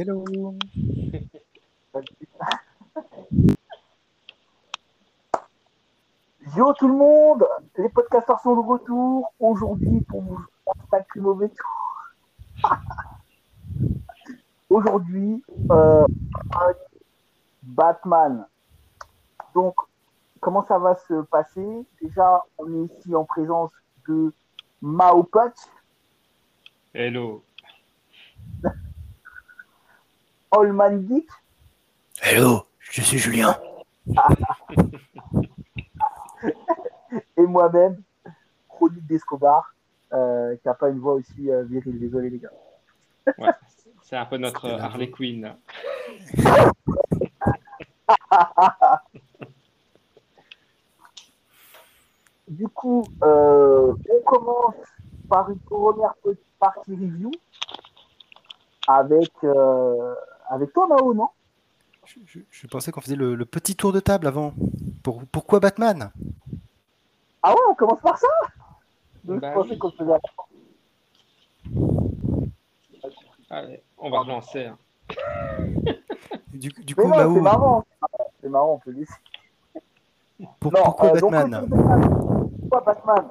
Hello. Yo tout le monde, les podcasteurs sont de retour aujourd'hui pour vous un sacré mauvais tour. aujourd'hui, euh, Batman. Donc, comment ça va se passer? Déjà, on est ici en présence de Mao Patch, Hello. Allman Geek Hello, je suis Julien. et moi-même, Chronique d'Escobar, euh, qui n'a pas une voix aussi euh, virile. Désolé les gars. Ouais, c'est un peu notre Harley Quinn. Du coup, euh, on commence par une première petite partie review avec, euh, avec toi, Mao, non? Je, je- je pensais qu'on faisait le, le petit tour de table avant. Pour- pourquoi Batman? Ah ouais, on commence par ça Donc, Bah Je pensais oui. qu'on faisait. Allez, on va relancer. hein. Du, coup, Mao, c'est marrant. C'est marrant, on peut laisser. pour- Non, pourquoi euh, donc, Batman? Pourquoi Batman?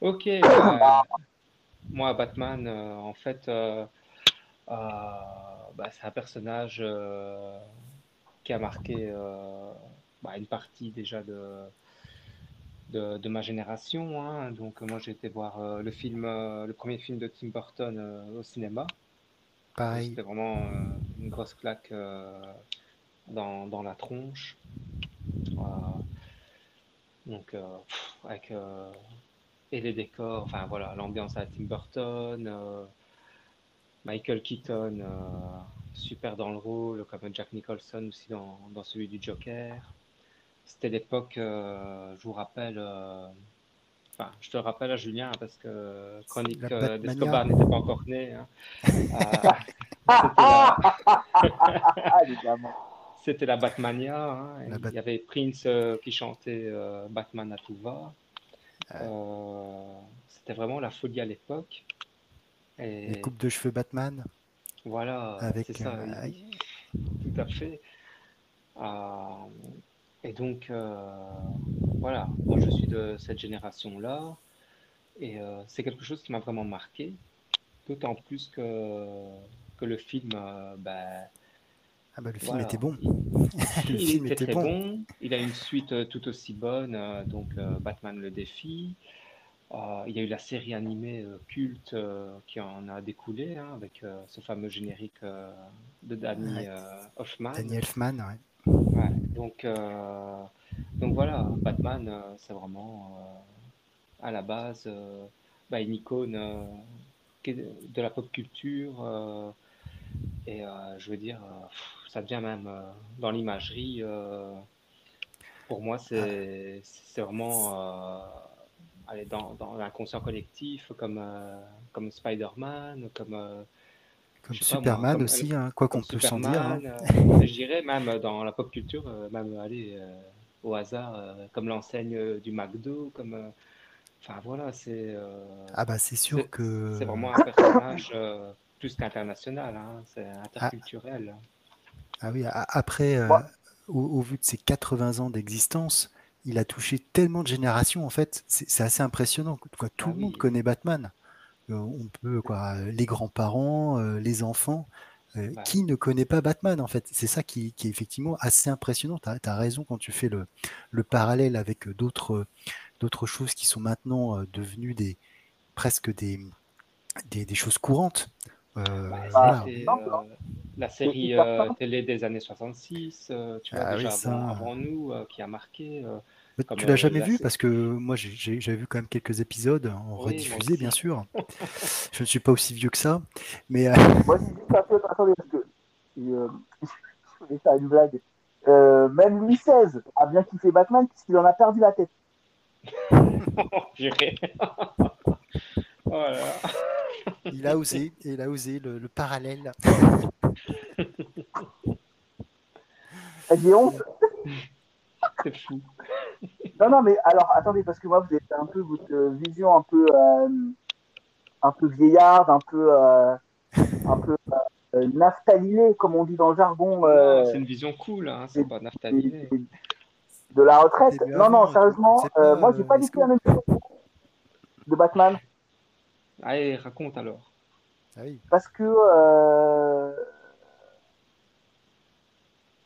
Ok. bah, moi, Batman, euh, en fait, euh, euh, bah, c'est un personnage euh, qui a marqué euh, bah, une partie déjà de, de, de ma génération. hein. Donc, moi, j'ai été voir euh, le film, euh, le premier film de Tim Burton euh, au cinéma. Pareil. C'était vraiment euh, une grosse claque euh, dans, dans la tronche. Euh, donc, euh, pff, avec euh, et les décors, enfin voilà, l'ambiance à Tim Burton, euh, Michael Keaton, euh, super dans le rôle, comme Jack Nicholson aussi dans, dans celui du Joker. C'était l'époque, euh, je vous rappelle, euh, enfin, je te rappelle à Julien hein, parce que Chronique d'Escobar n'était pas encore née. hein. Euh, c'était la-. C'était Batmania. hein. La Bat- Il y avait Prince euh, qui chantait euh, Batman à tout va. Euh, C'était vraiment la folie à l'époque. Et Les coupes de cheveux Batman voilà, avec. c'est ça, euh, tout à fait. Euh, et donc, euh, voilà, moi je suis de cette génération-là. Et euh, c'est quelque chose qui m'a vraiment marqué. D'autant plus que, que le film, bah, ah bah, le film Voilà. était bon. le Il film était était très bon. bon. Il a une suite euh, tout aussi bonne, euh, donc euh, Batman le défi. Euh, il y a eu la série animée euh, culte euh, qui en a découlé hein, avec ce fameux générique de Danny Ouais. Hoffman. Danny Elfman, ouais. Ouais, donc, donc voilà, Batman, c'est vraiment à la base bah, une icône de la pop culture. euh, et euh, je veux dire, euh, ça devient même dans l'imagerie. pour moi, c'est c'est vraiment aller dans, dans l'inconscient collectif, comme, euh, comme Spider-Man, comme. euh, Comme pas, Superman comme- aussi, hein, quoi qu'on peut s'en dire. hein. Euh, je dirais même dans la pop culture, euh, même aller euh, au hasard, euh, comme l'enseigne euh, du McDo, comme. euh, Enfin voilà, c'est euh, Ah bah c'est sûr que. c'est vraiment un personnage euh, plus qu'international, hein, c'est interculturel. Ah oui, a- après, euh, Ouais. au, au vu de ses 80 ans d'existence, il a touché tellement de générations, en fait, c'est assez impressionnant. Quoi, tout Ah le monde oui. connaît Batman. Euh, on peut, quoi, les grands-parents, euh, les enfants. euh, Ouais. Qui ne connaît pas Batman, en fait? C'est ça qui, qui est effectivement assez impressionnant. Tu as, raison quand tu fais le, le parallèle avec d'autres d'autres choses qui sont maintenant devenues des, presque des, des, des choses courantes. Euh, Bah, voilà. Non, euh, la série euh, télé des années 66, euh, tu vois, Ah oui, déjà ça. avant, avant nous, euh, qui a marqué. euh, Comme, tu l'as euh, jamais la vu parce que moi j'ai- vu quand même quelques épisodes en Oui, rediffusé bien sûr. Je ne suis pas aussi vieux que ça, mais euh, Moi, je dis juste un peu, attendez, parce que euh, je voulais faire une blague. Euh, même Louis XVI a bien kiffé Batman puisqu'il en a perdu la tête. Voilà. il a osé, il a osé le, le parallèle. J'ai honte. C'est fou. Non, non, mais alors, attendez, parce que moi, vous êtes un peu votre euh, vision un peu, euh, un peu vieillarde, un peu, euh, un peu, euh, naphtalinée, comme on dit dans le jargon. Euh, c'est une vision cool, hein, c'est pas naphthaliné. de la retraite. Non, non, sérieusement, moi, j'ai pas du tout la même vision de Batman. Allez, raconte alors. Ah oui. Parce que. euh,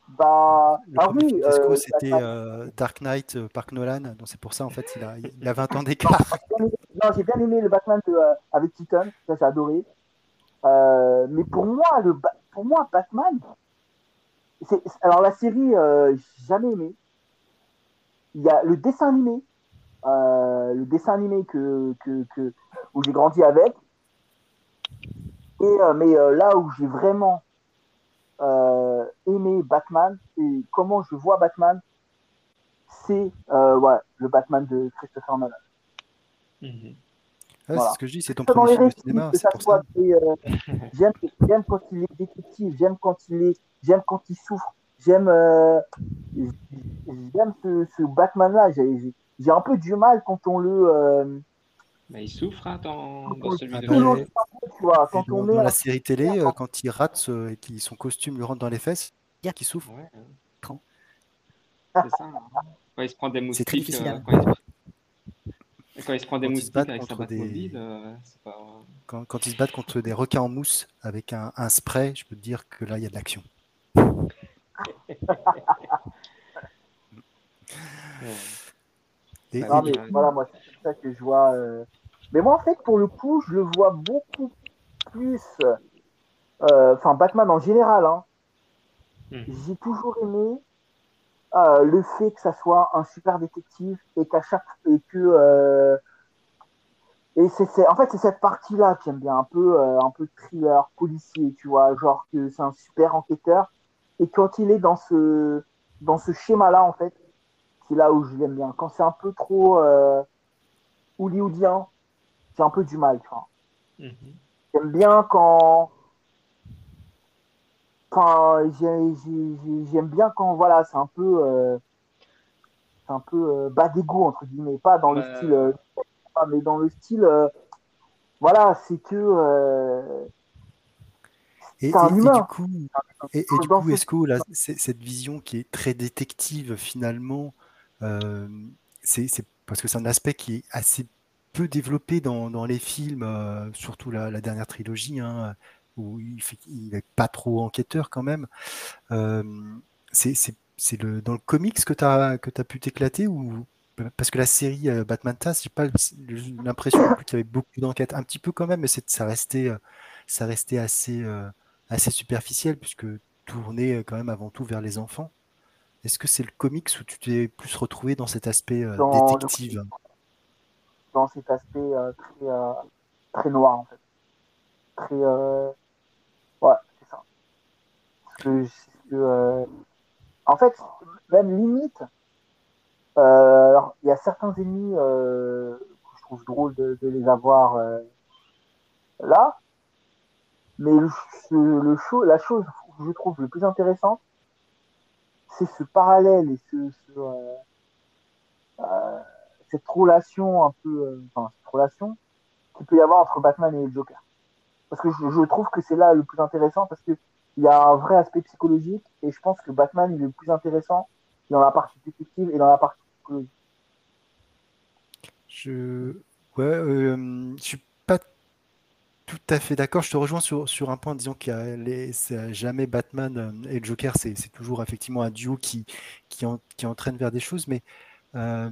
Bah. Le Ah oui, euh, c'était euh, Dark Knight euh, par Nolan, donc c'est pour ça en fait il a, il a 20 ans d'écart. Non, j'ai bien aimé le Batman de, euh, avec Keaton, ça j'ai adoré. Euh, mais pour moi, le Ba- pour moi, Batman, alors la série, euh, j'ai jamais aimé. Il y a le dessin animé, euh, le dessin animé que, que, que où j'ai grandi avec. Et euh, mais euh, là où j'ai vraiment euh, aimé Batman et comment je vois Batman, c'est euh, ouais, le Batman de Christopher Nolan. Mhm. Voilà. C'est ce que je dis, c'est ton premier film de cinéma, que c'est ça pour soit ça. des, euh, j'aime j'aime quand il est détective j'aime quand il est j'aime quand il souffre j'aime euh, j'aime ce, ce Batman là j'ai j'ai- un peu du mal quand on le euh, Mais il souffre hein, dans, dans celui Ah de cerveau, tu vois quand on dans, met dans la série télé, euh, quand il rate ce- et que son costume lui rentre dans les fesses, il y a qui souffre. Ouais, hein. Quand C'est ça. hein. Quand il se prend des C'est très moustiques, difficile, euh, hein. quand, il se... quand il se prend des Quand moustiques avec sa des- Batmobile, euh, c'est pas. Quand, quand ils se battent contre des requins en mousse avec un, un spray, je peux te dire que là il y a de l'action. Ouais. Et, Ah non et mais coup, voilà moi c'est ça que je vois euh. mais moi en fait pour le coup je le vois beaucoup plus euh, enfin Batman en général hein, Mhm. j'ai toujours aimé euh, le fait que ça soit un super détective et qu'à chaque et que euh, et c'est c'est- en fait c'est cette partie là que j'aime bien un peu euh, un peu thriller policier tu vois genre que c'est un super enquêteur et quand il est dans ce dans ce schéma là en fait c'est là où je l'aime bien quand c'est un peu trop euh, hollywoodien j'ai un peu du mal Mhm. J'aime bien quand. Enfin, j'ai- j'ai- j'ai- j'aime bien quand, voilà, c'est un peu. euh, c'est un peu euh, bas d'égo, entre guillemets. Pas dans le style. euh, mais dans le style. euh, voilà, c'est que. euh, et, du humain. coup, et, et du coup, ce- est-ce que là, cette vision qui est très détective finalement, euh, c'est c'est parce que c'est un aspect qui est assez peu développé dans, dans les films, euh, surtout la, la dernière trilogie, hein, où il n'est pas trop enquêteur quand même. Euh, c'est le, dans le comics que tu as, as pu t'éclater ou parce que la série euh, Batman Taz, j'ai pas l'impression qu'il y avait beaucoup d'enquêtes, un petit peu quand même, mais ça restait, euh, ça restait assez, euh, assez superficiel puisque tourné euh, quand même avant tout vers les enfants. Est-ce que c'est le comics où tu t'es plus retrouvé dans cet aspect euh, Dans le détective dans cet aspect euh, très, euh, très noir, en fait. Très. Ouais, c'est ça. Que, que, En fait, même limite, alors, il y a certains ennemis que je trouve drôle de, de les avoir là, mais le, la chose que je trouve le plus intéressante, c'est ce parallèle et ce, euh, euh, cette relation un peu, euh, enfin cette relation qu'il peut y avoir entre Batman et le Joker. Parce que je, trouve que c'est là le plus intéressant parce que il y a un vrai aspect psychologique et je pense que Batman est le plus intéressant dans la partie détective et dans la partie psychologique. Je, ouais, je tout à fait d'accord. Je te rejoins sur, sur un point, disons qu'il y a les, c'est jamais Batman euh, et le Joker, c'est c'est toujours effectivement un duo qui, qui, en- qui entraîne vers des choses, mais euh,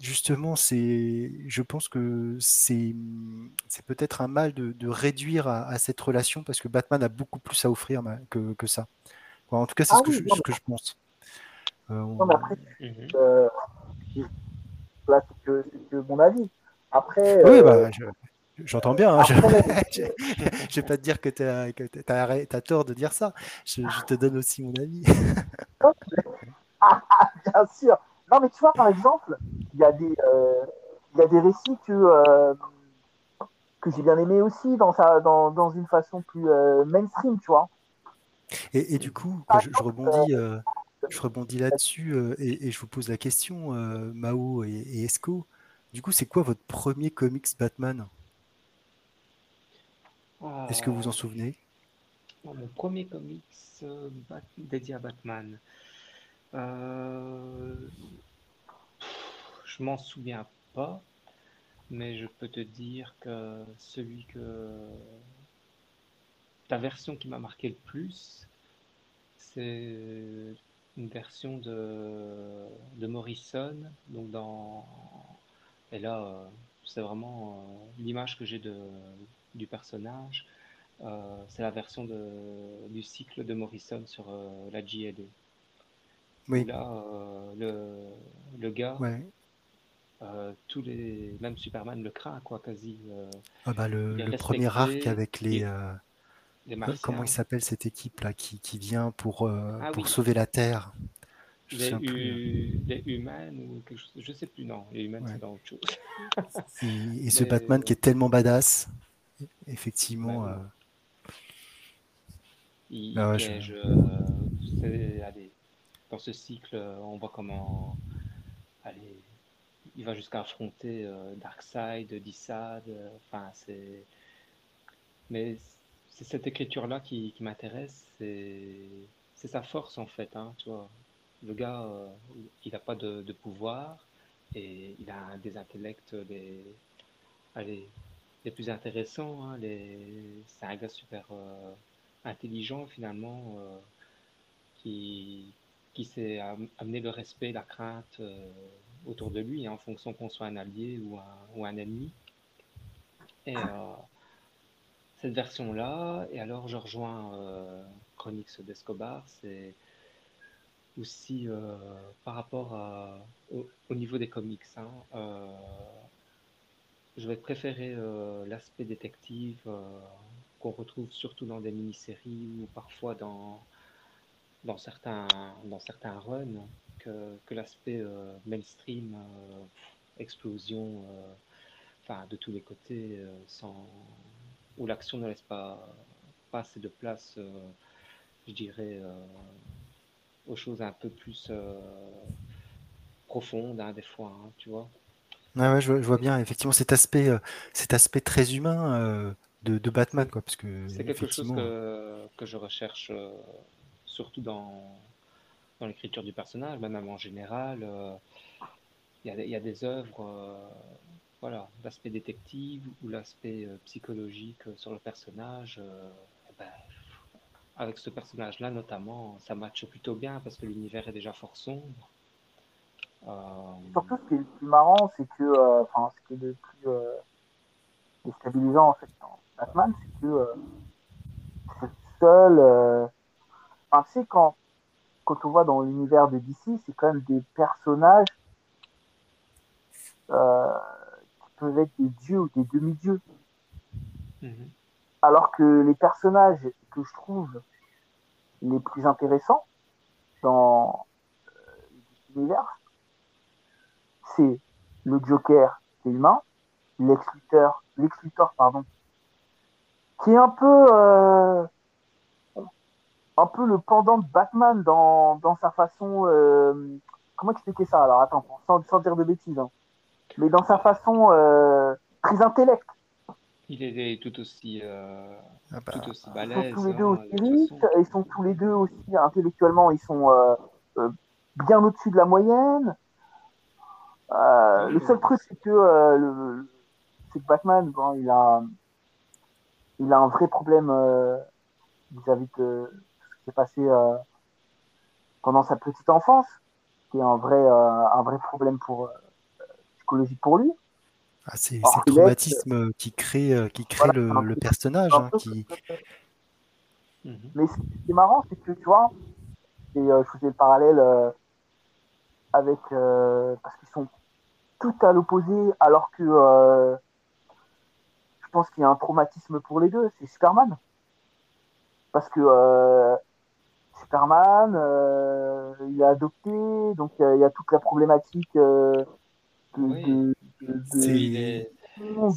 justement, c'est, je pense que c'est, c'est peut-être un mal de, de réduire à, à cette relation parce que Batman a beaucoup plus à offrir que, que ça. En tout cas, c'est Ah ce que oui, ce que je pense. Euh, on- Non, mais après, Mhm. euh, là c'est que, c'est que mon avis. Après, Oui, euh, bah, je- j'entends bien. hein, je, après, je, je vais pas te dire que tu as, tort de dire ça. Je, je te donne aussi mon avis. bien sûr. Non, mais tu vois, par exemple, il y a des, euh, il y a des récits que, euh, que j'ai bien aimé aussi dans, sa, dans, dans une façon plus euh, mainstream, tu vois. Et, et du coup, je, je rebondis, euh, je rebondis là-dessus euh, et, et je vous pose la question, euh, Mao et, et Esco. Du coup, c'est quoi votre premier comics Batman? Est-ce que vous en souvenez? Mon premier comics dédié à Batman. Euh, je m'en souviens pas, mais je peux te dire que celui que ta version qui m'a marqué le plus, c'est une version de, Morrison. Donc dans et là, euh, c'est vraiment euh, l'image que j'ai de, du personnage. Euh, c'est la version de, du cycle de Morrison sur la JAD. Oui. Là, le, le gars, Ouais. tous les, même Superman le craint, quoi, quasi. Ah bah le, premier arc avec les, euh, les co- comment il s'appelle cette équipe là qui, qui vient pour, euh, Ah pour oui, sauver la Terre. Les, euh, hu- les humaines ou quelque chose, je sais plus, non, les humaines c'est dans autre chose. Et, et ce Mais Batman qui est tellement badass, effectivement. il, il je- euh, allez, dans ce cycle, euh, on voit comment, allez, il va jusqu'à affronter euh, Darkseid, Dissad. euh, Enfin, c'est, mais c'est cette écriture-là qui, qui m'intéresse. C'est, sa force en fait, hein, tu vois. Le gars, il n'a pas de, de pouvoir et il a des intellects des, allez, les plus intéressants. hein, les... Gars super euh, intelligent finalement euh, qui, qui sait am- amener le respect, la crainte euh, autour de lui hein, en fonction qu'on soit un allié ou un, ou un ennemi. Et euh, cette version-là, et alors je rejoins Chronix d'Escobar, c'est aussi par rapport au, au niveau des comics. hein, je vais préférer euh, l'aspect détective euh, qu'on retrouve surtout dans des mini-séries ou parfois dans, certains, dans certains runs que, l'aspect euh, mainstream, explosion, de tous les côtés, sans, où l'action ne laisse pas, assez de place, je dirais, aux choses un peu plus profondes, hein, des fois, hein, tu vois. Ouais, ouais, je, vois je vois Et bien effectivement cet aspect, euh, cet aspect très humain euh, de, de Batman, c'est quoi, parce que c'est quelque chose que, que je recherche euh, surtout dans, dans l'écriture du personnage, mais même en général. Il y a, des- il y a des œuvres, voilà, l'aspect détective ou l'aspect psychologique sur le personnage. eh ben, avec ce personnage-là, notamment, ça matche plutôt bien parce que l'univers est déjà fort sombre. Euh, Surtout, ce qui est le plus marrant, c'est que, euh, enfin, ce qui est le plus euh, déstabilisant en fait dans Batman, c'est que euh, c'est le seul. Enfin, sais, quand, quand on voit dans l'univers de DC, c'est quand même des personnages euh, qui peuvent être des dieux ou des demi-dieux. mhm, Alors que les personnages que je trouve les plus intéressants dans l'univers, c'est le Joker, c'est humain, Lex Luthor, Lex Luthor, pardon, qui est un peu, euh, un peu le pendant de Batman dans, dans sa façon. euh, comment expliquer ça Alors? Attends, sans, sans dire de bêtises, hein. mais dans sa façon euh, très intellect. Il est tout aussi, euh, ah bah, tout aussi Ils sont balèze, tous les deux hein, aussi de toute riches, ils sont tous les deux aussi intellectuellement, ils sont euh, euh, bien au-dessus de la moyenne. Euh, le seul truc, c'est que, euh, le, c'est que Batman, bon, il a, il a un vrai problème euh, vis-à-vis de ce qui s'est passé euh, pendant sa petite enfance, qui est un vrai, euh, un vrai problème pour, euh, psychologique pour lui. ah, c'est le traumatisme qui crée, qui crée voilà, le, le personnage, hein, qui, mhm. Mais ce qui est marrant, c'est que tu vois, et euh, je faisais le parallèle euh, avec euh, parce qu'ils sont tout à l'opposé, alors que euh, je pense qu'il y a un traumatisme pour les deux, c'est Superman. Parce que euh, Superman, euh, il est adopté, donc il y, a- a toute la problématique euh, de, Oui, de,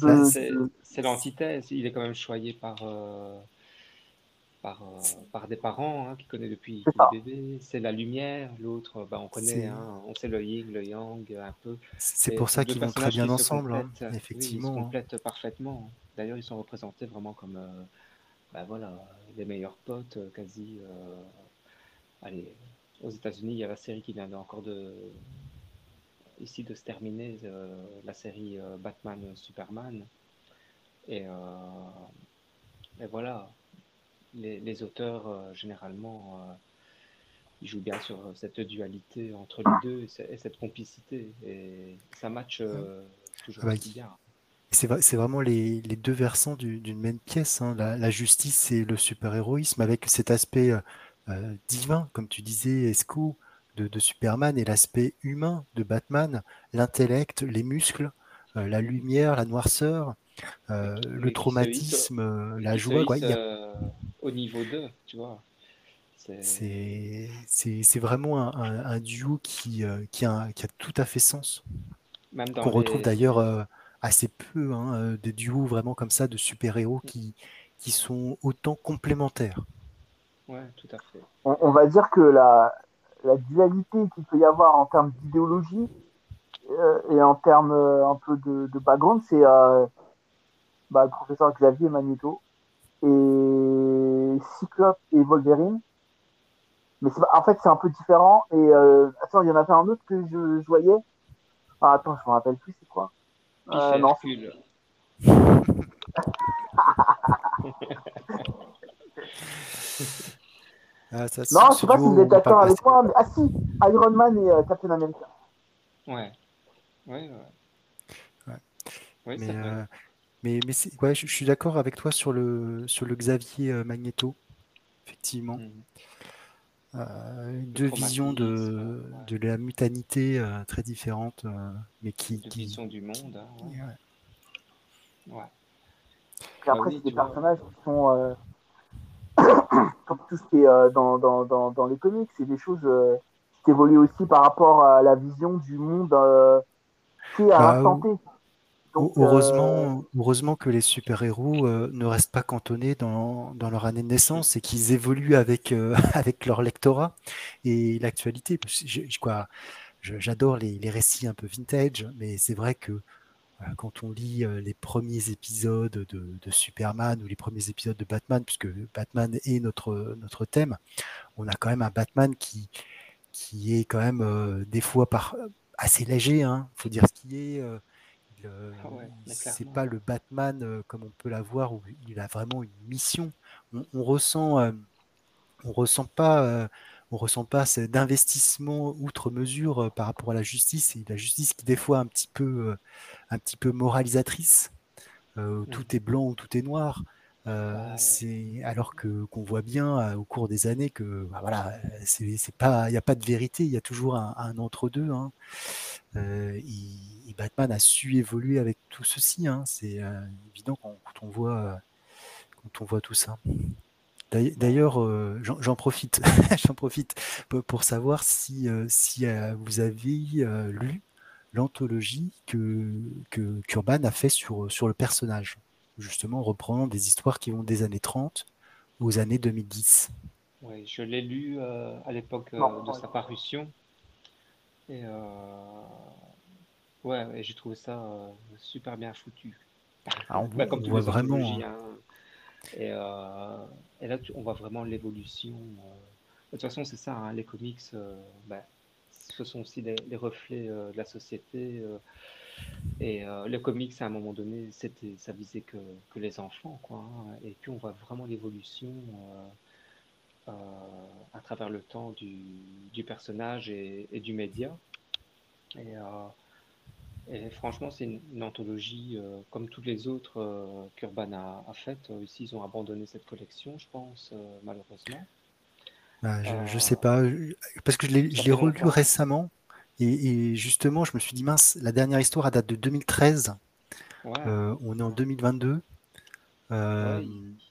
de, de, c'est l'antithèse. Il est quand même choyé par, euh, par, euh, par des parents hein, qu'il connaît depuis ça. bébé. C'est la lumière, l'autre, bah, on connaît, hein, on sait le yin, le yang un peu. c'est pour ça qu'ils vont très bien qui se ensemble, hein, oui, ils se effectivement. hein. complètent parfaitement. D'ailleurs, ils sont représentés vraiment comme, euh, bah voilà, les meilleurs potes, quasi. allez, aux États-Unis, il y a la série qui vient encore de ici de se terminer, la série Batman Superman. Et, et voilà, les, les auteurs généralement il joue bien sur cette dualité entre les deux et, cette complicité. Et ça match euh, toujours ah bah, bien. C'est vraiment les, les, deux versants d'une même pièce, hein. la, justice et le super-héroïsme, avec cet aspect euh, euh, divin, comme tu disais, Esco, de, de Superman, et l'aspect humain de Batman, l'intellect, les muscles, la lumière, la noirceur, le traumatisme, la joie. Quoi. Au niveau 2, tu vois. C'est vraiment un, duo qui, euh, qui, a, qui, a, tout à fait sens. Qu'on retrouve d'ailleurs euh, assez peu, hein, euh, des duos vraiment comme ça de super-héros qui, qui sont autant complémentaires. Ouais, tout à fait. On, va dire que la, la dualité qu'il peut y avoir en termes d'idéologie et en termes un peu de, de background, c'est bah, le professeur Xavier Magneto et Cyclope et Wolverine mais en fait, c'est un peu différent. Et euh, attends, il y en avait un autre que je, je voyais. Ah, attends, je me rappelle plus, c'est quoi euh, Non. ah, ça, non, je sais pas si vous êtes d'accord avec moi, mais ah si, Iron Man et euh, Captain America. Ouais. Ouais, ouais. ouais. mais, euh, mais, mais ouais, je, je, suis d'accord avec toi sur le, sur le Xavier euh, Magneto, effectivement. Euh, deux visions de, de la mutanité euh, très différentes, euh, mais qui. Deux visions du monde. Hein, ouais. Et après, bah c'est des personnages qui sont. comme tout ce qui est dans, dans, dans, dans, les comics, c'est des choses qui évoluent aussi par rapport à la vision du monde qui est à bah, heureusement, euh, heureusement que les super-héros euh, ne restent pas cantonnés dans, dans, leur année de naissance et qu'ils évoluent avec, euh, avec leur lectorat et l'actualité. J'adore les, les, récits un peu vintage, mais c'est vrai que quand on lit les premiers épisodes de, de, Superman ou les premiers épisodes de Batman, puisque Batman est notre, notre thème, on a quand même un Batman qui, qui est quand même des fois par, assez léger, il hein, faut dire ce qui est ah c'est pas le Batman euh, comme on peut l'avoir où il a vraiment une mission. On, ressent, euh, on ressent pas, euh, on ressent pas d'investissement outre mesure par rapport à la justice et la justice qui des fois un petit peu, un petit peu moralisatrice. Mmh. Tout est blanc ou tout est noir. c'est alors que qu'on voit bien au cours des années que bah, voilà c'est pas il n'y a pas de vérité il y a toujours un, entre deux hein. Et, Batman a su évoluer avec tout ceci. Hein. C'est euh, évident quand, on voit, quand on voit tout ça. D'ailleurs, euh, j'en profite, j'en profite pour, savoir si, si vous avez lu l'anthologie que, que Kurban a fait sur, sur le personnage, justement en reprenant des histoires qui vont des années 30 aux années 2010. Oui, je l'ai lu à l'époque de sa parution. Et euh, ouais, j'ai trouvé ça euh, super bien foutu. Ah, on, bah, comme voit vraiment. Hein. Et, euh, et, là, on voit vraiment l'évolution. De toute façon, c'est ça, hein, les comics, bah, ce sont aussi les, reflets de la société. et les comics, à un moment donné, c'était, ça visait que, que les enfants. Quoi, hein. Et puis, on voit vraiment l'évolution euh, à travers le temps du, du personnage et, du média. Et, euh, et franchement, c'est une, anthologie euh, comme toutes les autres qu'Urban a, a faites. Ici, ils ont abandonné cette collection, je pense, malheureusement. Bah, je, ne sais pas, parce que je l'ai relu récemment et, justement, je me suis dit, mince, la dernière histoire date de 2013. on est en 2022. Il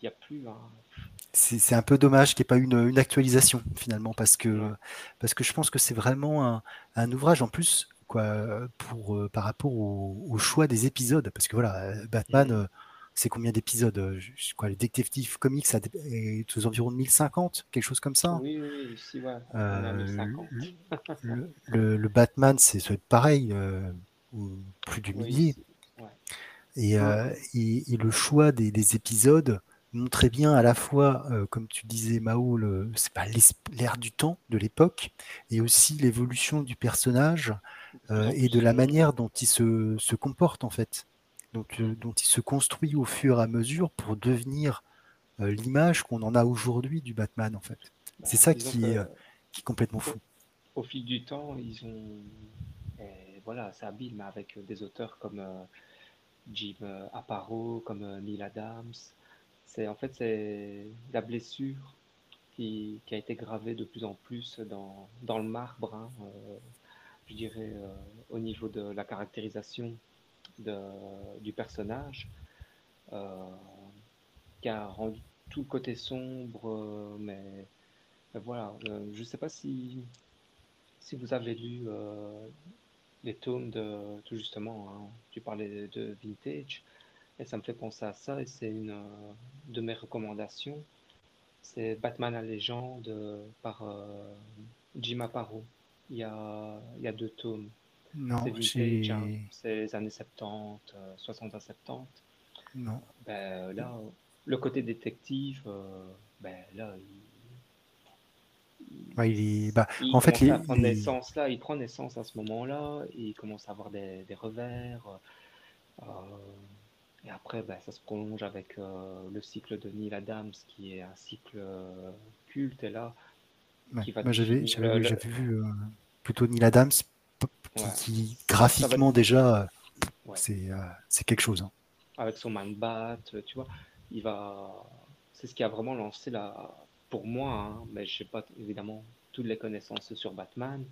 n'y a plus. Hein c'est un peu dommage qu'il n'y ait pas eu une, actualisation finalement parce que, parce que je pense que c'est vraiment un, ouvrage en plus quoi, pour, euh, par rapport au, choix des épisodes. Parce que voilà Batman euh, c'est combien d'épisodes quoi les Detective Comics ça est aux environs de 1050 quelque chose comme ça oui oui ici, ouais, euh, le, le, Batman c'est pareil plus du millier. et, et, et, le choix des, des épisodes montrait bien à la fois, euh, comme tu disais Mao, le, c'est pas l'air du temps de l'époque, et aussi l'évolution du personnage euh, et de la manière dont il se, se comporte en fait, donc euh, dont il se construit au fur et à mesure pour devenir l'image qu'on en a aujourd'hui du Batman en fait. Bah, c'est ça qui que qui est complètement fou. au fil du temps, ils ont, et voilà, c'est habile, mais avec des auteurs comme euh, Jim euh, Aparo, comme euh, Neil Adams. C'est en fait c'est la blessure qui, qui a été gravée de plus en plus dans, dans le marbre, hein, euh, je dirais euh, au niveau de la caractérisation de, du personnage, euh, qui a rendu tout le côté sombre, euh, mais, voilà, je ne sais pas si, si vous avez lu les tomes de, tout justement, hein, tu parlais de Vintage, et ça me fait penser à ça, et c'est une de mes recommandations. C'est Batman la légende par Jim Aparo. Il y a, il y a deux tomes. C'est Non, vintage, hein, c'est les années 70, euh, 60 à 70. non. Ben, là, le côté détective, euh, ben, là, il, Ouais, il bah, il en fait, prendre les- naissance là, il prend naissance à ce moment-là, il commence à avoir des, des revers. euh, et après, ben, ça se prolonge avec euh, le cycle de Neil Adams, qui est un cycle euh, culte, et là, ouais. qui va Moi, j'avais, j'avais, le, vu euh, plutôt Neil Adams qui, ouais, qui ça, ça va, graphiquement déjà, euh, ouais, c'est, euh, c'est quelque chose. hein. avec son man bat, tu vois, il va, c'est ce qui a vraiment lancé la, pour moi, hein, mais je sais pas évidemment toutes les connaissances sur Batman,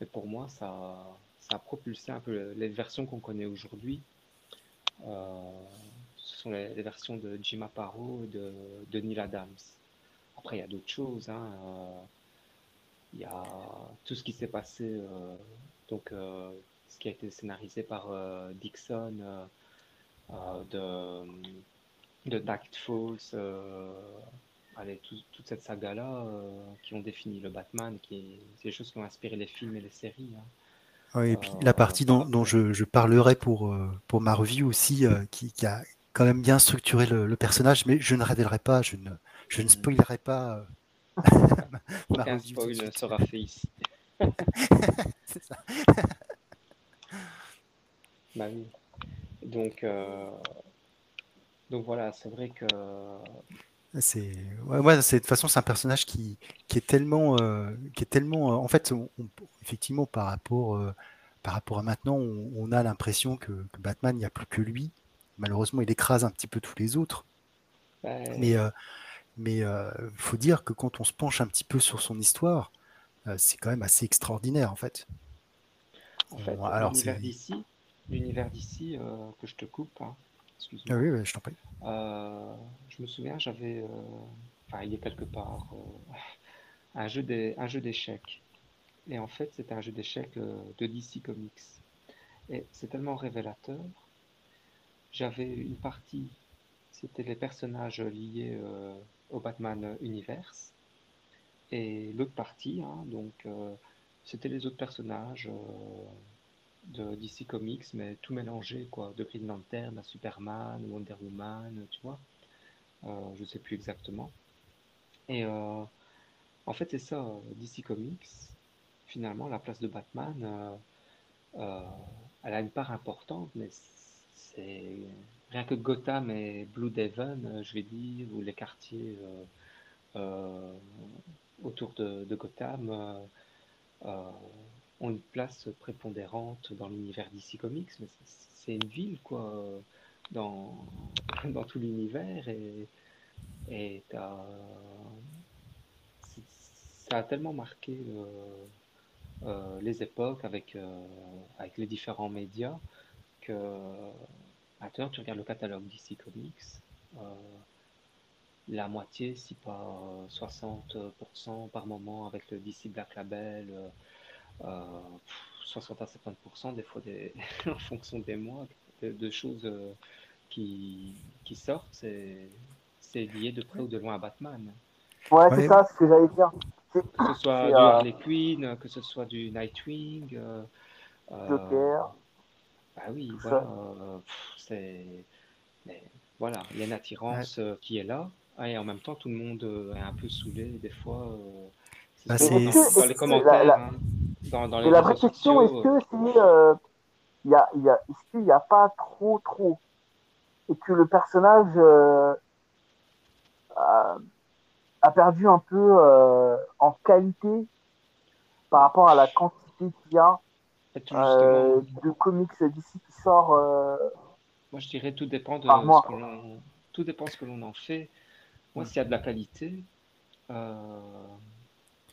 mais pour moi, ça, ça a propulsé un peu les versions qu'on connaît aujourd'hui. Euh, ce sont les, les versions de Jim Aparo et de, de Neil Adams. Après, il y a d'autres choses, hein, euh, il y a tout ce qui s'est passé, euh, donc euh, ce qui a été scénarisé par euh, Dixon de, de Night Falls, allez, tout- toute cette saga-là qui ont défini le Batman, qui c'est des choses qui ont inspiré les films et les séries. hein. Et puis la partie dont, dont je, je parlerai pour, pour ma review aussi, qui, qui a quand même bien structuré le, le personnage, mais je ne révélerai pas, je ne, je ne hmm, spoilerai pas ma, aucun spoil ne sera fait ici. C'est ça. Bah oui. Donc, euh, donc voilà, c'est vrai que C'est ouais, ouais, c'est de toute façon c'est un personnage qui, qui est tellement euh, qui est tellement euh, en fait on- on- effectivement par rapport euh, par rapport à maintenant on, on a l'impression que, que Batman il n'y a plus que lui malheureusement il écrase un petit peu tous les autres mais mais euh, faut dire que quand on se penche un petit peu sur son histoire euh, c'est quand même assez extraordinaire en fait en On- fait, alors l'univers c'est d'ici, l'univers d'ici, euh, que je te coupe, hein, ah excuse-moi. oui, oui, je t'en prie je me souviens, j'avais, enfin, il est quelque part, un jeu d'échecs. Et en fait, c'était un jeu d'échecs de DC Comics. Et c'est tellement révélateur. J'avais une partie, c'était les personnages liés euh, Batman Universe. Et l'autre partie, hein, donc, euh, c'était les autres personnages euh, de DC Comics, mais tout mélangé, quoi, de Green Lantern à Superman, Wonder Woman, tu vois. Euh, je sais plus exactement. Et en fait, c'est ça, DC Comics, finalement, la place de Batman, elle a une part importante, mais c'est rien que Gotham et Blue Devon, euh, je vais dire, ou les quartiers euh, euh, autour de, Gotham ont une place prépondérante dans l'univers DC Comics, c'est une ville, quoi, dans, tout l'univers, et, ça a tellement marqué les époques avec les différents médias que maintenant tu regardes le catalogue DC Comics, euh, la moitié, si pas euh, 60% par moment avec le DC Black Label, euh, euh, pff, 60 à 70% des fois des, en fonction des mois, de, de choses euh, qui, qui sortent, c'est c'est lié de près ou de loin à Batman. Ouais, c'est ouais, ça, ce que j'allais dire. C'est Que ce soit c'est, du euh, Harley Quinn, que ce soit du Nightwing, euh, euh, Joker, bah oui, voilà, c'est, voilà, il y a une attirance euh, qui est là. et en même temps, tout le monde euh, est un peu saoulé des fois. euh, c'est Bah, dans les commentaires, la- hein, dans, dans les Et la vraie question, est-ce que c'est, euh, y a, y a, est-ce qu'il n'y a pas trop, trop, et que le personnage euh, a, a perdu un peu euh, en qualité par rapport à la quantité qu'il y a Euh, de comics d'ici qui sort euh, moi je dirais tout dépend de par mois. ce que l'on, tout dépend ce que l'on en fait. Moi, s'il y a de la qualité, euh,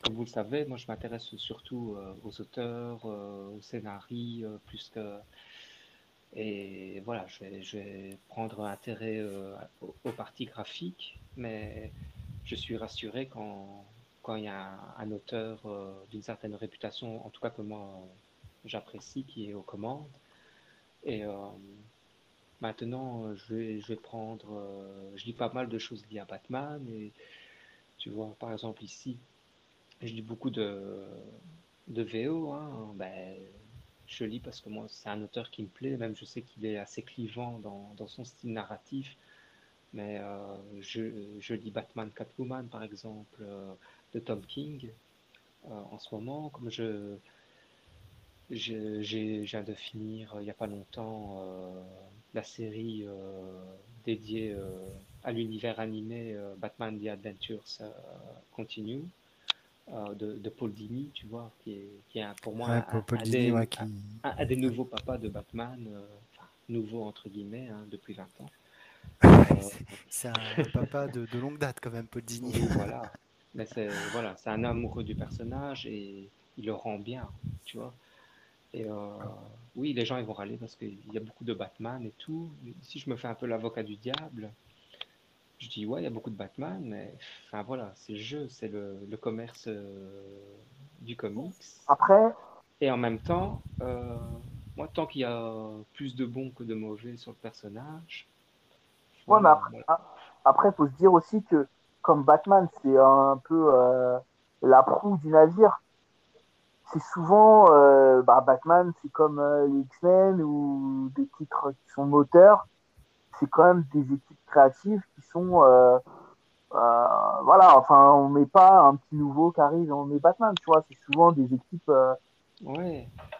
comme vous le savez, moi je m'intéresse surtout euh, aux auteurs, euh, aux scénarii, plus que. Et voilà, je vais, je vais prendre intérêt aux, aux parties graphiques, mais je suis rassuré quand, quand il y a un, un auteur d'une certaine réputation, en tout cas que moi j'apprécie, qui est aux commandes. Et euh, maintenant, je vais, je vais prendre. euh, je lis pas mal de choses liées à Batman, tu vois, par exemple ici, je lis beaucoup de, de VO. Hein, ben, je lis parce que moi, c'est un auteur qui me plaît, même je sais qu'il est assez clivant dans, son style narratif. Mais euh, je, je lis Batman Catwoman, par exemple, de Tom King en ce moment. Comme je, j'ai, j'ai- je viens de finir euh, il n'y a pas longtemps euh, la série euh, dédiée euh, à l'univers animé euh, Batman The Adventures euh, Continue euh, de, de Paul Dini, tu vois, qui est, qui est un- pour moi Ouais, un, Paul, Paul un Dini, des, ouais, qui... un, un des nouveaux papas de Batman, enfin, nouveau entre guillemets, hein, depuis 20 ans. C'est un papa de, de longue date quand même, Paul Dini. voilà. Mais c'est voilà, c'est un amoureux du personnage et il le rend bien, tu vois. Et euh, oui, les gens ils vont râler parce qu'il y a beaucoup de Batman et tout. Si je me fais un peu l'avocat du diable, je dis ouais, il y a beaucoup de Batman, mais enfin voilà, c'est le jeu, c'est le, le commerce euh, du comics. Après, Et en même temps, euh, moi, tant qu'il y a plus de bons que de mauvais sur le personnage, ouais, mais après, voilà. après, faut se dire aussi que comme Batman, c'est un peu la proue du navire. C'est souvent euh, bah, Batman, c'est comme euh, les X-Men ou des titres qui sont moteurs. C'est quand même des équipes créatives qui sont euh, euh, voilà. Enfin, on met pas un petit nouveau qui arrive, on met Batman. Tu vois, c'est souvent des équipes euh,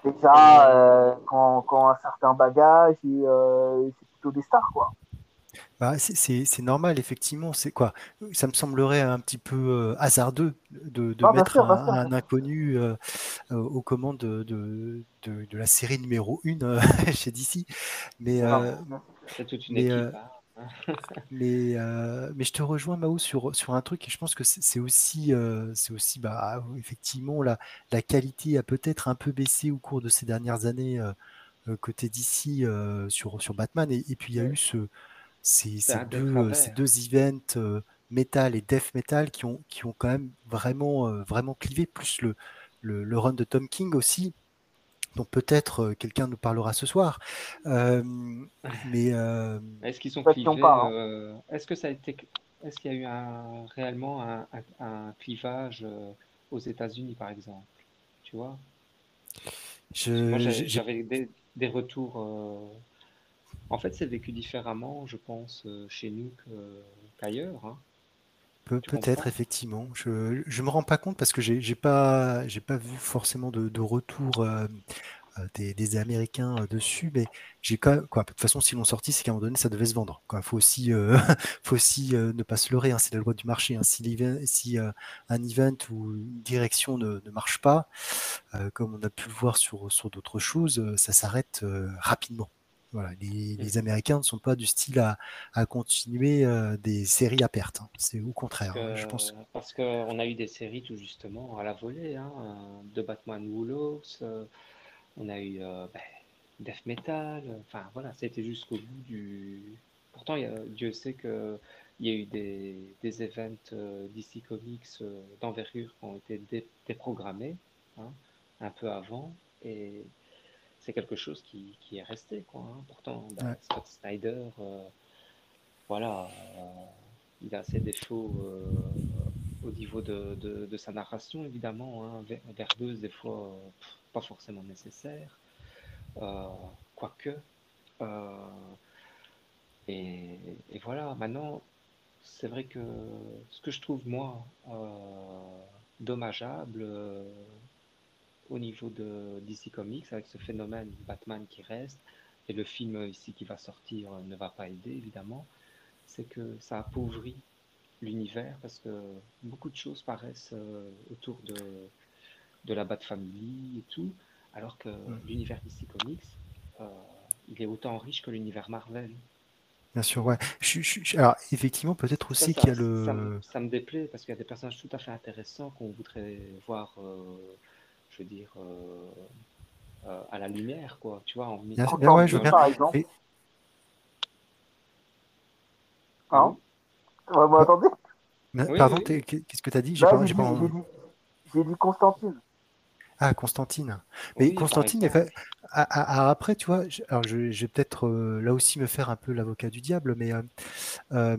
déjà euh, quand, quand un certain bagage et euh, c'est plutôt des stars quoi. Bah, c'est normal, effectivement. C'est quoi? Ça me semblerait un petit peu euh, hasardeux de, de Ah, mettre sûr, un, inconnu euh, euh, aux commandes de, de, de- de la série numéro 1 chez DC. Mais, euh. C'est toute une mais, équipe. euh, hein. mais, euh, mais je te rejoins, Mao, sur, sur un truc, et je pense que c'est aussi, euh, c'est aussi bah, effectivement, la, la qualité a peut-être un peu baissé au cours de ces dernières années euh, côté DC euh, sur, sur Batman. Et, et puis, il y a eu ce, ces, ces deux, ces deux events euh, metal et death metal qui ont, qui ont quand même vraiment, euh, vraiment clivé, plus le, le, le run de Tom King aussi, dont peut-être euh, quelqu'un nous parlera ce soir. Euh, mais euh, Est-ce qu'ils sont clivés pas, hein. euh, Est-ce que ça a été, est-ce qu'il y a eu un, réellement un, un- un clivage euh, aux États-Unis, par exemple? Tu vois? J'avais des, des retours. En fait, c'est vécu différemment, je pense, euh, chez nous que- qu'ailleurs. hein. Tu Peut-être, comprends? effectivement. Je je me rends pas compte parce que j'ai j'ai pas j'ai pas vu forcément de, de retour euh, euh, des, des Américains euh, dessus, mais j'ai quand même, quoi. De toute façon, si l'on sorti, c'est qu'à un moment donné, ça devait se vendre. Quoi. Faut aussi euh, faut aussi euh, ne pas se leurrer. hein, c'est la loi du marché. hein. Si, l'event- si euh, un event ou une direction ne, ne marche pas, euh, comme on a pu le voir sur sur d'autres choses, euh, ça s'arrête euh, rapidement. Voilà, les, les Américains ne sont pas du style à, à continuer euh, des séries à perte. hein. C'est au Parce contraire. hein. Je pense parce qu'on a eu des séries tout justement à la volée, hein, euh, de Batman Woolworths, euh, on a eu euh, ben, Death Metal, enfin voilà, c'était jusqu'au bout du. Pourtant, il y a- Dieu sait que il y a eu des, des events DC Comics d'envergure qui ont été dé- déprogrammés un peu avant, et c'est quelque chose qui, qui est resté, quoi. hein. Pourtant, Ouais. Scott Snyder, euh, voilà, euh, il a ses défauts euh, au niveau de, de- de sa narration, évidemment, hein, ver- verbeuse, des fois, pff, pas forcément nécessaire, quoique. et, et voilà, maintenant, c'est vrai que ce que je trouve, moi, dommageable au niveau de DC Comics, avec ce phénomène Batman qui reste, et le film ici qui va sortir ne va pas aider, évidemment, c'est que ça appauvrit l'univers parce que beaucoup de choses paraissent autour de, de la Bat Family et tout, alors que mm. l'univers DC Comics, il est autant riche que l'univers Marvel. Bien sûr, ouais. alors, effectivement, peut-être aussi qu'il y a le. Ça, me déplaît parce qu'il y a des personnages tout à fait intéressants qu'on voudrait voir, euh, je veux dire, euh, euh, à la lumière, quoi. Tu vois, en bien, bien, ouais, je veux bien. Par exemple. Hein m'entendez? Pardon, qu'est-ce que tu as dit? J'ai bah, dit, dit Constantine. Ah, Constantine. Mais Constantine, après, tu vois, je, alors je, vais peut-être euh, là aussi me faire un peu l'avocat du diable, mais euh, euh,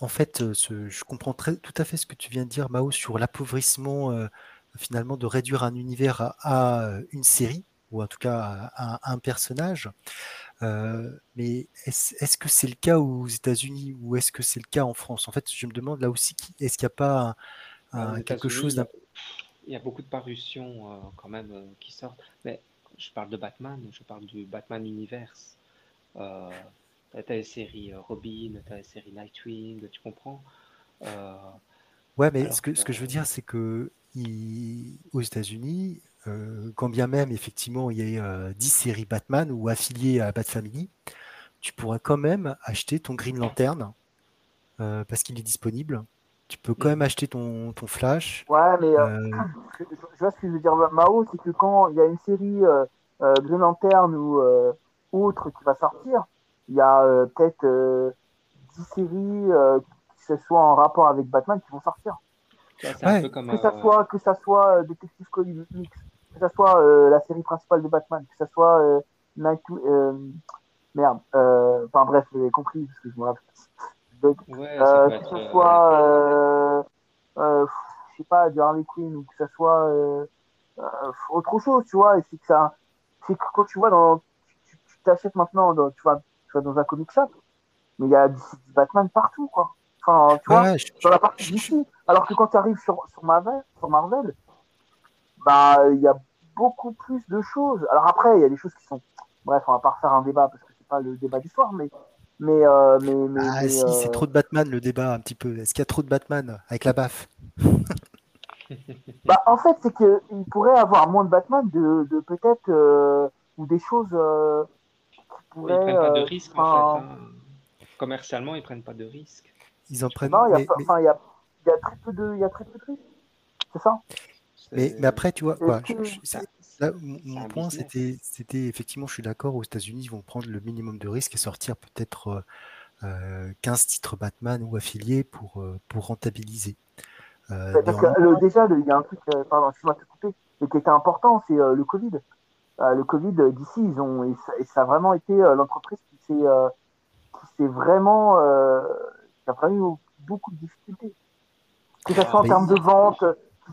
en fait, je comprends très, tout à fait ce que tu viens de dire, Mao, sur l'appauvrissement finalement de réduire un univers à, une série, ou en tout cas à, un personnage. mais est-ce que c'est le cas aux États-Unis ou est-ce que c'est le cas en France? En fait, je me demande là aussi, est-ce qu'il n'y a pas bah, quelque chose d'un il y a beaucoup de parutions euh, quand même euh, qui sortent. Mais je parle de Batman, je parle du Batman Universe. Euh, tu as les séries Robin, tu as les séries Nightwing, tu comprends? Ouais, mais ce que, ce que je veux dire, c'est que aux États-Unis, quand bien même effectivement il y a 10 séries Batman ou affiliées à Bat Family, tu pourras quand même acheter ton Green Lantern parce qu'il est disponible tu peux quand même acheter ton, ton Flash. Ouais, mais euh, euh, je, vois ce que je veux dire, Mao, c'est que quand il y a une série euh, euh Green Lantern ou autre qui va sortir, il y a peut-être 10 séries qui se soient en rapport avec Batman qui vont sortir. Ouais, comme, que, ça soit, que ça soit Detective Comics, que ça soit la série principale de Batman, que ça soit Night. merde. Enfin bref, vous avez compris, parce que je me rappelle euh, que ce soit, euh, euh, je sais pas, du Harley Quinn ou que ce soit autre chose, tu vois. Et c'est que ça, c'est que quand tu vois dans, tu t'achètes maintenant, dans, tu vas, tu vas dans un comic shop, mais il y a du, Batman partout, quoi. Enfin, tu vois, sur la partie d'ici. Alors que quand tu arrives sur, sur Marvel, sur Marvel, bah, il y a beaucoup plus de choses. Alors après, il y a des choses qui sont, bref, on va pas refaire un débat parce que c'est pas le débat du soir, mais mais, euh, mais, mais, ah si, c'est euh, trop de Batman le débat un petit peu. Est-ce qu'il y a trop de Batman avec la baffe bah, En fait, c'est qu'il pourrait avoir moins de Batman de, de peut-être euh, ou des choses qui pourraient. Ils prennent pas de risques en fait. Hein. Commercialement, ils prennent pas de risques. Ils en prennent. Non, il y, a, y, a, y a très peu de, il y a très peu de risques. C'est ça? Mais, mais, après, tu vois, quoi, mon point, c'était, c'était effectivement, je suis d'accord, aux États-Unis, ils vont prendre le minimum de risques et sortir peut-être 15 euh, titres Batman ou affiliés pour, euh, pour rentabiliser. Euh, parce que, déjà, il y a un truc, pardon, de te couper, mais qui était important, c'est le Covid. le Covid, d'ici, ils ont, et ça, a vraiment été l'entreprise qui s'est, qui s'est vraiment, qui a vraiment eu beaucoup de difficultés. Que ce soit en termes de vente,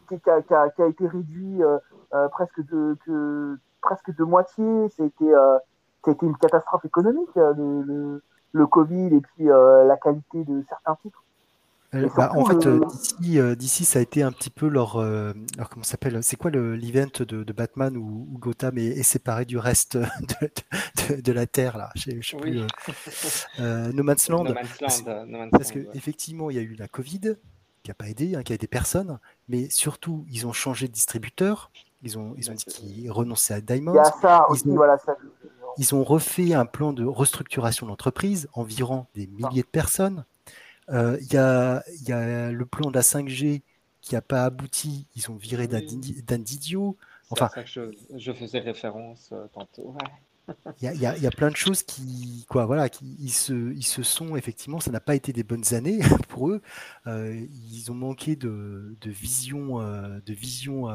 qui, qui, a, qui, a, été réduit euh, presque de que, presque de moitié. C'était euh, c'était une catastrophe économique euh, le, le, Covid et puis la qualité de certains titres. Bah, en fait, d'ici, ça a été un petit peu leur, leur comment s'appelle C'est quoi l'event de, de, Batman où, Gotham est, séparé du reste de, de, la Terre là? Je, sais plus. no Man's Land. No Man's Land, parce, parce qu'effectivement, il y a eu la Covid qui n'a pas aidé, hein, qui a aidé personne, mais surtout, ils ont changé de distributeur. Ils ont, ils ont dit qu'ils renonçaient à Diamond. ils, ont, refait un plan de restructuration d'entreprise, environ des milliers de personnes. Euh, il y, a, y, a, le plan de la 5G qui n'a pas abouti. Ils ont viré oui. Dan Didio. Enfin, ça que je, faisais référence euh, tantôt. Il y, a, y, a, plein de choses qui, quoi, voilà, qui ils se, ils se sont effectivement, ça n'a pas été des bonnes années pour eux. Euh, ils ont manqué de, de vision, de vision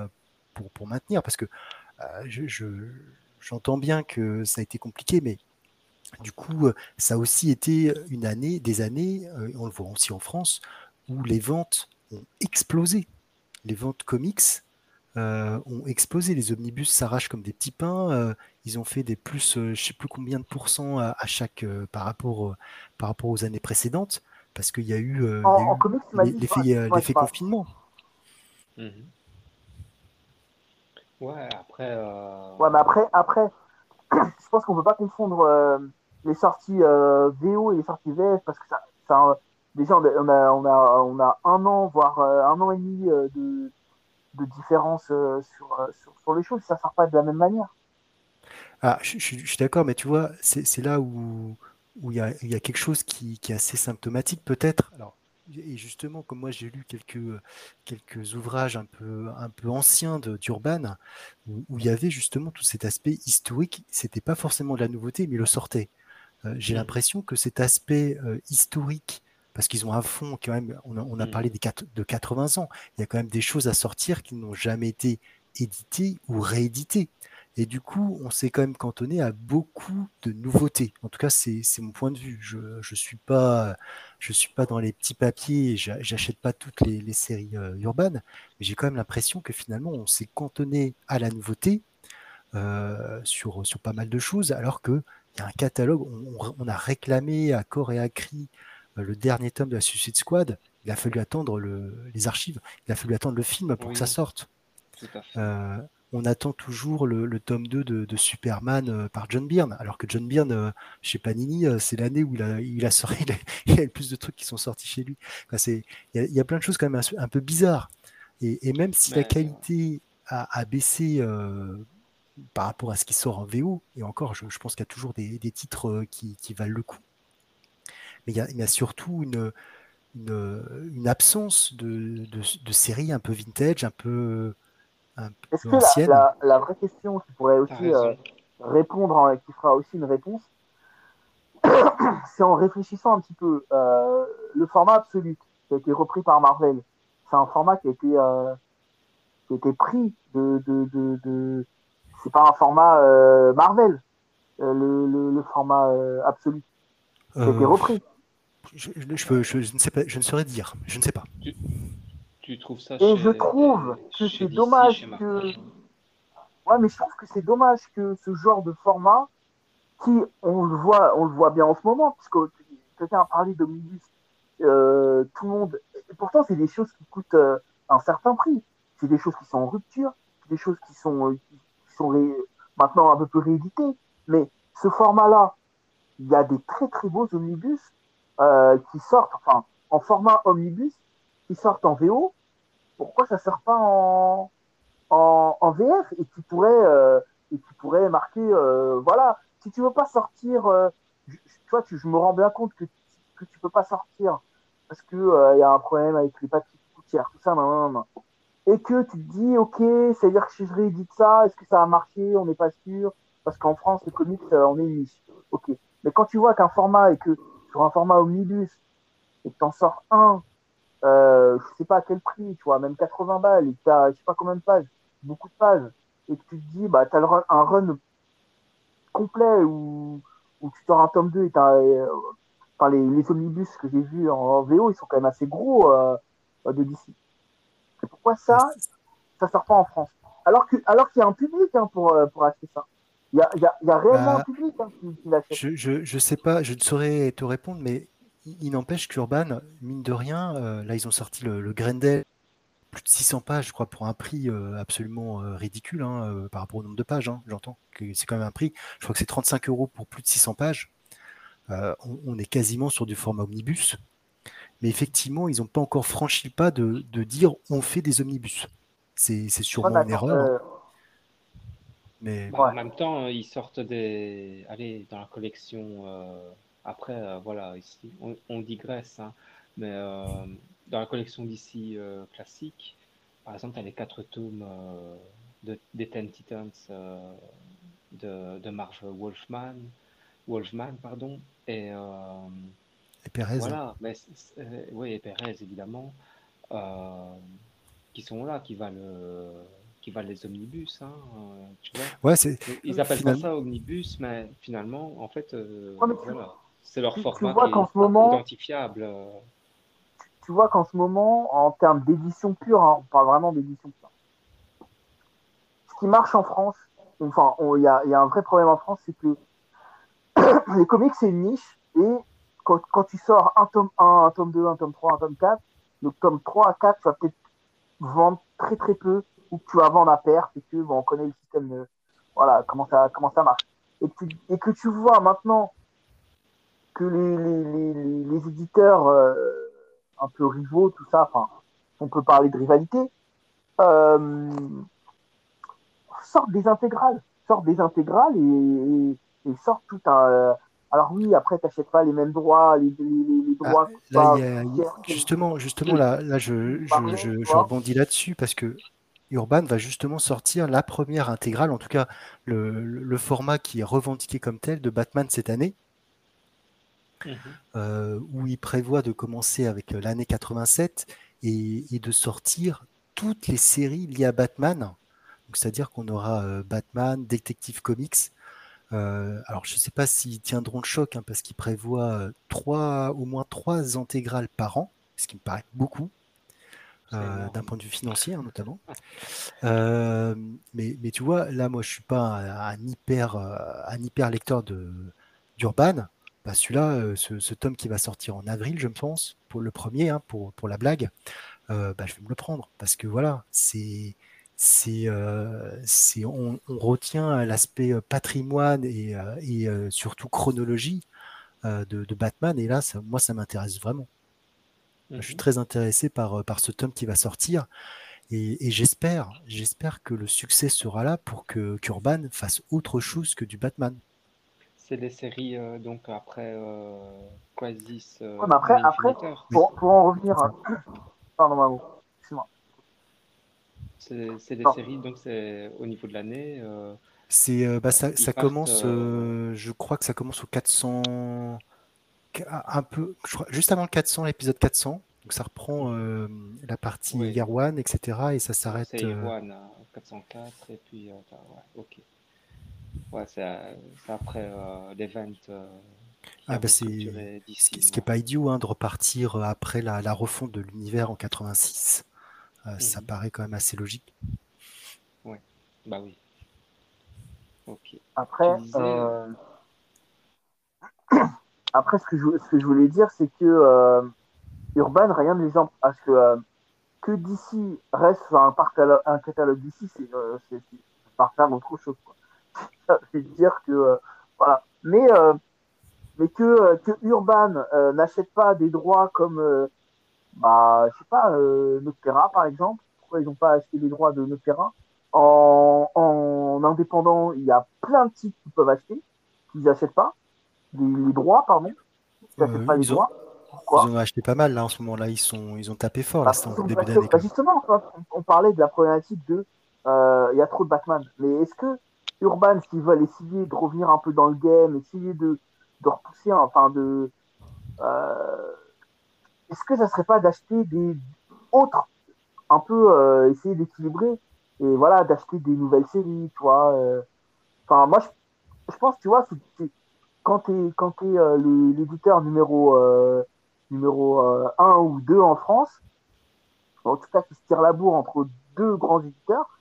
pour, maintenir, parce que euh, je, j'entends bien que ça a été compliqué, mais du coup, euh, ça a aussi été une année, des années, euh, on le voit aussi en France, où les ventes ont explosé. Les ventes comics ont explosé. Les omnibus s'arrachent comme des petits pains. ils ont fait des plus, je sais plus combien de pourcents à, chaque par rapport par rapport aux années précédentes. parce qu'il y a eu, euh, l'effet euh, confinement. Mhm. Ouais, après, euh, Ouais, mais après, après je pense qu'on peut pas confondre euh, les sorties euh, VO et les sorties VF parce que ça, ça déjà on a, on a, on a, un an, voire euh, un an et demi euh, de, de différence euh, sur, euh, sur, les choses. Ça sort pas de la même manière. Ah, je, suis d'accord, mais tu vois, c'est là où où il y y a quelque chose qui, qui est assez symptomatique, peut-être. Alors, et justement, comme moi j'ai lu quelques quelques ouvrages un peu un peu anciens d'Urban, où, où il y avait justement tout cet aspect historique. C'était pas forcément de la nouveauté, mais il le sortait. Euh, j'ai l'impression que cet aspect euh, historique, parce qu'ils ont un fond quand même. On a, on a Mhm. parlé des quatre- de 80 ans. Il y a quand même des choses à sortir qui n'ont jamais été éditées ou rééditées. Et du coup, on s'est quand même cantonné à beaucoup de nouveautés. En tout cas, c'est mon point de vue. Je je suis pas je suis pas dans les petits papiers. J'achète pas toutes les, les séries euh, urbaines, mais j'ai quand même l'impression que finalement, on s'est cantonné à la nouveauté euh, sur sur pas mal de choses, alors que il y a un catalogue. On, a réclamé à corps et à cri euh, le dernier tome de la Suicide Squad. Il a fallu attendre le, les archives. Il a fallu attendre le film pour que ça sorte. Euh, on attend toujours le, le tome 2 de, de Superman euh, par John Byrne, alors que John Byrne, euh, chez Panini, c'est l'année où il a, il a sorti, il a, il y a le plus de trucs qui sont sortis chez lui. Enfin, c'est, il y, a, il y a plein de choses quand même un, un peu bizarres. Et, et même si la qualité a, a baissé par rapport à ce qui sort en VO, et encore, je, je pense qu'il y a toujours des, des titres euh, qui, qui valent le coup. Mais il y a, il y a surtout une, une, une absence de, de, de séries un peu vintage, un peu, un Est-ce peu que la, anciennes. la, la vraie question qui pourrait aussi euh, répondre, en- qui fera aussi une réponse, c'est en réfléchissant un petit peu. euh, le format absolu qui a été repris par Marvel, c'est un format qui a été, euh, qui a été pris de. de, de, de- C'est pas un format euh, Marvel, euh, le, le, le format euh, absolu. qui a été Euh, repris. je, je- je peux- je- je ne sais pas, je ne saurais dire, je ne sais pas. Tu trouves ça Et chez, je trouve que c'est dommage que- Ouais, mais je trouve que c'est dommage que ce genre de format, qui on le voit, on le voit bien en ce moment, parce que quelqu'un a parlé d'omnibus, euh, tout le monde. Et pourtant, c'est des choses qui coûtent euh, un certain prix. C'est des choses qui sont en rupture, c'est des choses qui sont, euh, qui sont maintenant un peu plus rééditées. Mais ce format-là, il y a des très très beaux omnibus euh, qui sortent, enfin, en format omnibus, qui sortent en VO. Pourquoi ça sort pas en, en, VF et qui pourrait euh, et qui pourrait marquer euh, voilà si tu veux pas sortir je, tu vois tu, je me rends bien compte que tu peux pas sortir parce que il y a un problème avec les papiers cher tout ça nan, nan, nan. Et que tu te dis ok c'est à dire que si je réédite ça est-ce que ça va marcher on n'est pas sûr. Parce qu'en France les comics euh, on est niche. Ok. Mais quand tu vois qu'un format et que sur un format omnibus et que t'en sors un euh, je sais pas à quel prix, tu vois, même 80 balles, et que t'as, je sais pas combien de pages, beaucoup de pages, et que tu te dis, bah, t'as le un run complet où, tu sors un tome 2 et t'as, euh, les, omnibus que j'ai vus en, VO, ils sont quand même assez gros, euh, de DC. Pourquoi ça, ça sort pas en France? Alors que, alors qu'il y a un public, hein, pour, euh, pour acheter ça. Il y a, il y a, il y a réellement Bah, un public, hein, qui, qui l'achète. Je, je, je sais pas, je ne saurais te répondre, mais il, n'empêche qu'Urban, mine de rien, euh, là ils ont sorti le, le Grendel, plus de 600 pages, je crois, pour un prix euh, absolument ridicule hein, par rapport au nombre de pages. hein, J'entends que c'est quand même un prix. Je crois que c'est 35 euros pour plus de 600 pages. Euh, on, on est quasiment sur du format omnibus. Mais effectivement, ils n'ont pas encore franchi le pas de, de dire on fait des omnibus. C'est Ouais, sûrement mais une erreur, hein, euh, mais Bah, Ouais. En même temps, ils sortent des. Allez, dans la collection. euh, Après, euh, voilà, ici, on, on digresse, hein, mais euh, dans la collection d'ici euh, classique, par exemple, tu as les quatre tomes euh, de, des Ten Titans euh, de, de Marv Wolfman, Wolfman, pardon, et euh, et Perez, voilà, mais euh, oui, et Perez évidemment, euh, qui sont là, qui valent, euh, qui valent les omnibus, hein, tu vois. ouais, c'est Ils- appellent finalement- pas ça omnibus, mais finalement, en fait, euh, Ouais, tu- voilà, c'est leur tu- tu format qui qu'en est ce moment- identifiable. tu vois qu'en ce moment, en termes d'édition pure, hein, on parle vraiment d'édition pure. Ce qui marche en France, enfin, il y y a un vrai problème en France, c'est que les comics c'est une niche et quand, tu sors un tome 1, un tome 2, un tome 3, un tome 4, le tome 3 à 4, tu vas peut-être vendre très très peu ou que tu vas vendre à perte et que bon, on connaît le système de, voilà, comment ça, comment ça marche. Et que, tu, vois maintenant que les, les, les, éditeurs euh, un peu rivaux, tout ça, enfin, on peut parler de rivalité, euh, sortent des intégrales, sortent des intégrales et sortent tout un. Alors oui, après, tu n'achètes pas les mêmes droits, les, les, les Ah, droits. là, pas- a- justement, justement là, là je, je, je, je rebondis là-dessus parce que Urban va justement sortir la première intégrale, en tout cas le, le- le format qui est revendiqué comme tel de Batman cette année, Mhm. euh, où il prévoit de commencer avec euh, l'année 87 et, et de sortir toutes les séries liées à Batman. Donc, c'est-à-dire qu'on aura euh, Batman, Detective Comics. Euh, alors, je ne sais pas s'ils tiendront le choc hein, parce qu'ils prévoient euh, trois, au moins trois intégrales par an, ce qui me paraît beaucoup. Euh, d'un point de vue financier hein, notamment. Euh, mais, mais tu vois, là, moi, je suis pas un, un hyper, un hyper lecteur d'Urban. Bah, celui-là, ce, ce tome qui va sortir en avril, je pense, pour le premier, hein, pour, pour la blague, euh, bah, je vais me le prendre parce que voilà, c'est c'est euh, c'est on, on retient l'aspect euh, patrimoine et, euh, et euh, surtout chronologie euh, de, de Batman et là, ça, moi, ça m'intéresse vraiment. Je suis Mhm. très intéressé par, euh, par ce tome qui va sortir et, et j'espère, j'espère que le succès sera là pour que qu'Urban fasse autre chose que du Batman. C'est les séries euh, donc après euh, euh, Ouais, mais après- on après-. Pour, pour en revenir. Pardon, Mamou. C'est des séries donc c'est au niveau de l'année. euh, C'est euh, bah, ça, Ils ça partent, commence, euh, euh, je crois que ça commence au 400, un peu, je crois, juste avant le 400, l'épisode 400. Donc ça reprend euh, la partie Oui. Year One, etc. Et ça s'arrête. C'est euh, Irwan à 404 et puis euh, ouais, ok. Ouais, c'est après euh, l'event euh, Ah, bah, c'est- ce qui, ce qui est pas idiot hein, de repartir après la, la refonte de l'univers en 86. Euh, Ça Mhm. paraît quand même assez logique. Bah oui. Après, euh, après ce, que je, ce que je voulais dire, c'est que euh, Urban, rien ne les empêche. Parce que, euh, que d'ici reste sur un, parcalo- un catalogue d'ici, c'est euh, c'est- c'est- c'est par faire autre chose. Quoi. Ça veut dire que. euh, voilà. Mais, euh, mais que, que Urban euh, n'achète pas des droits comme. Euh, bah, je sais pas, euh, Noctera par exemple. Pourquoi ils n'ont pas acheté les droits de Noctera en, en indépendant, il y a plein de sites qui peuvent acheter, qu'ils n'achètent pas. Les, les droits, pardon. Ils n'achètent Euh, pas les ils ont- droits. Pourquoi? Ils ont acheté pas mal là en ce moment-là. Ils sont, ils ont tapé fort là, Bah, en parce début d'année. bah, justement, on, on parlait de la problématique de euh, il y a trop de Batman. Mais est-ce que Urban, s'ils veulent essayer de revenir un peu dans le game, essayer de, de repousser, enfin de. euh, est-ce que ça serait pas d'acheter des autres, un peu euh, essayer d'équilibrer et voilà, d'acheter des nouvelles séries, tu vois. euh. Enfin, moi, je, je pense, tu vois, c'est, quand tu es, quand t'es, euh, l'éditeur numéro, euh, numéro 1 ou 2 en France, en tout cas qui se tire la bourre entre deux grands éditeurs,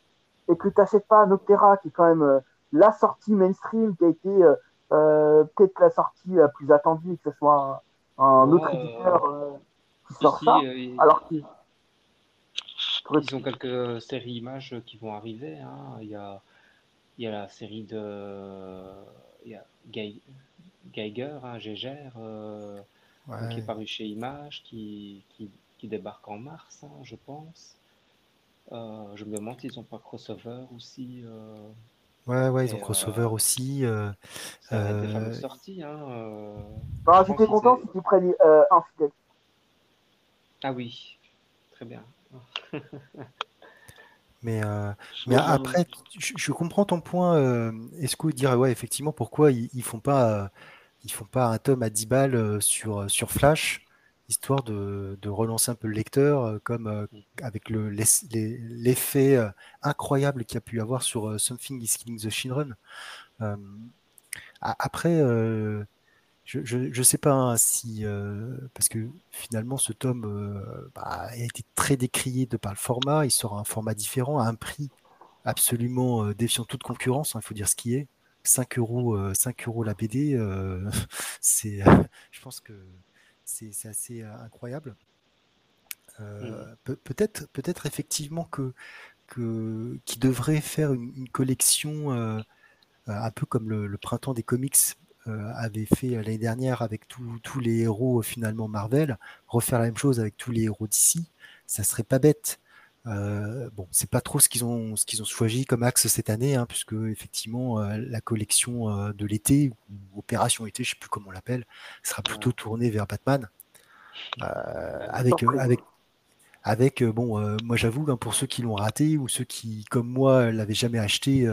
et que tu n'achètes pas Noctera, qui est quand même euh, la sortie mainstream, qui a été euh, euh, peut-être la sortie la plus attendue, et que ce soit un, un autre éditeur euh, sort ça, euh, alors qu'ils ils ont quelques séries images qui vont arriver. hein. Il y a, il y a la série de il y a Gei- Geiger, hein, Geiger, euh, Ouais. qui est paru chez Image, qui, qui, qui débarque en mars, hein, je pense. Euh, je me demande s'ils n'ont pas crossover aussi. euh, Ouais, ouais, ils ont crossover euh, aussi. euh, ça Euh, fameuses sorties. Hein, euh, pense j'étais content si tu euh, Infidèle. Ah oui, très bien. mais euh, mais après, je, je comprends ton point. Euh, Esco, dire ouais, effectivement, pourquoi ils, ils font pas, euh, ils font pas un tome à 10 balles euh, sur, sur Flash, histoire de, de relancer un peu le lecteur, comme avec le l'ess- les- l'effet incroyable qu'il y a pu avoir sur Something is Killing the a- après, je, je sais pas hein, si euh, parce que finalement ce tome euh, bah, a été très décrié de par le format. Il sort un format différent, à un prix absolument euh, défiant toute concurrence. hein, il faut dire ce qui est. 5 euros, 5 euros la BD, c'est, je pense que c'est assez incroyable. Mmh. peut-être, peut-être effectivement que, que qui devrait faire une, collection un peu comme le, printemps des comics avait fait l'année dernière avec tous les héros finalement Marvel, refaire la même chose avec tous les héros d'ici, ça serait pas bête. Euh, bon, c'est pas trop ce qu'ils ont, ce qu'ils ont choisi comme axe cette année, hein, puisque effectivement euh, la collection euh, de l'été ou opération été, je sais plus comment on l'appelle, sera plutôt tournée vers Batman, avec avec avec bon, moi j'avoue hein, pour ceux qui l'ont raté ou ceux qui comme moi l'avaient jamais acheté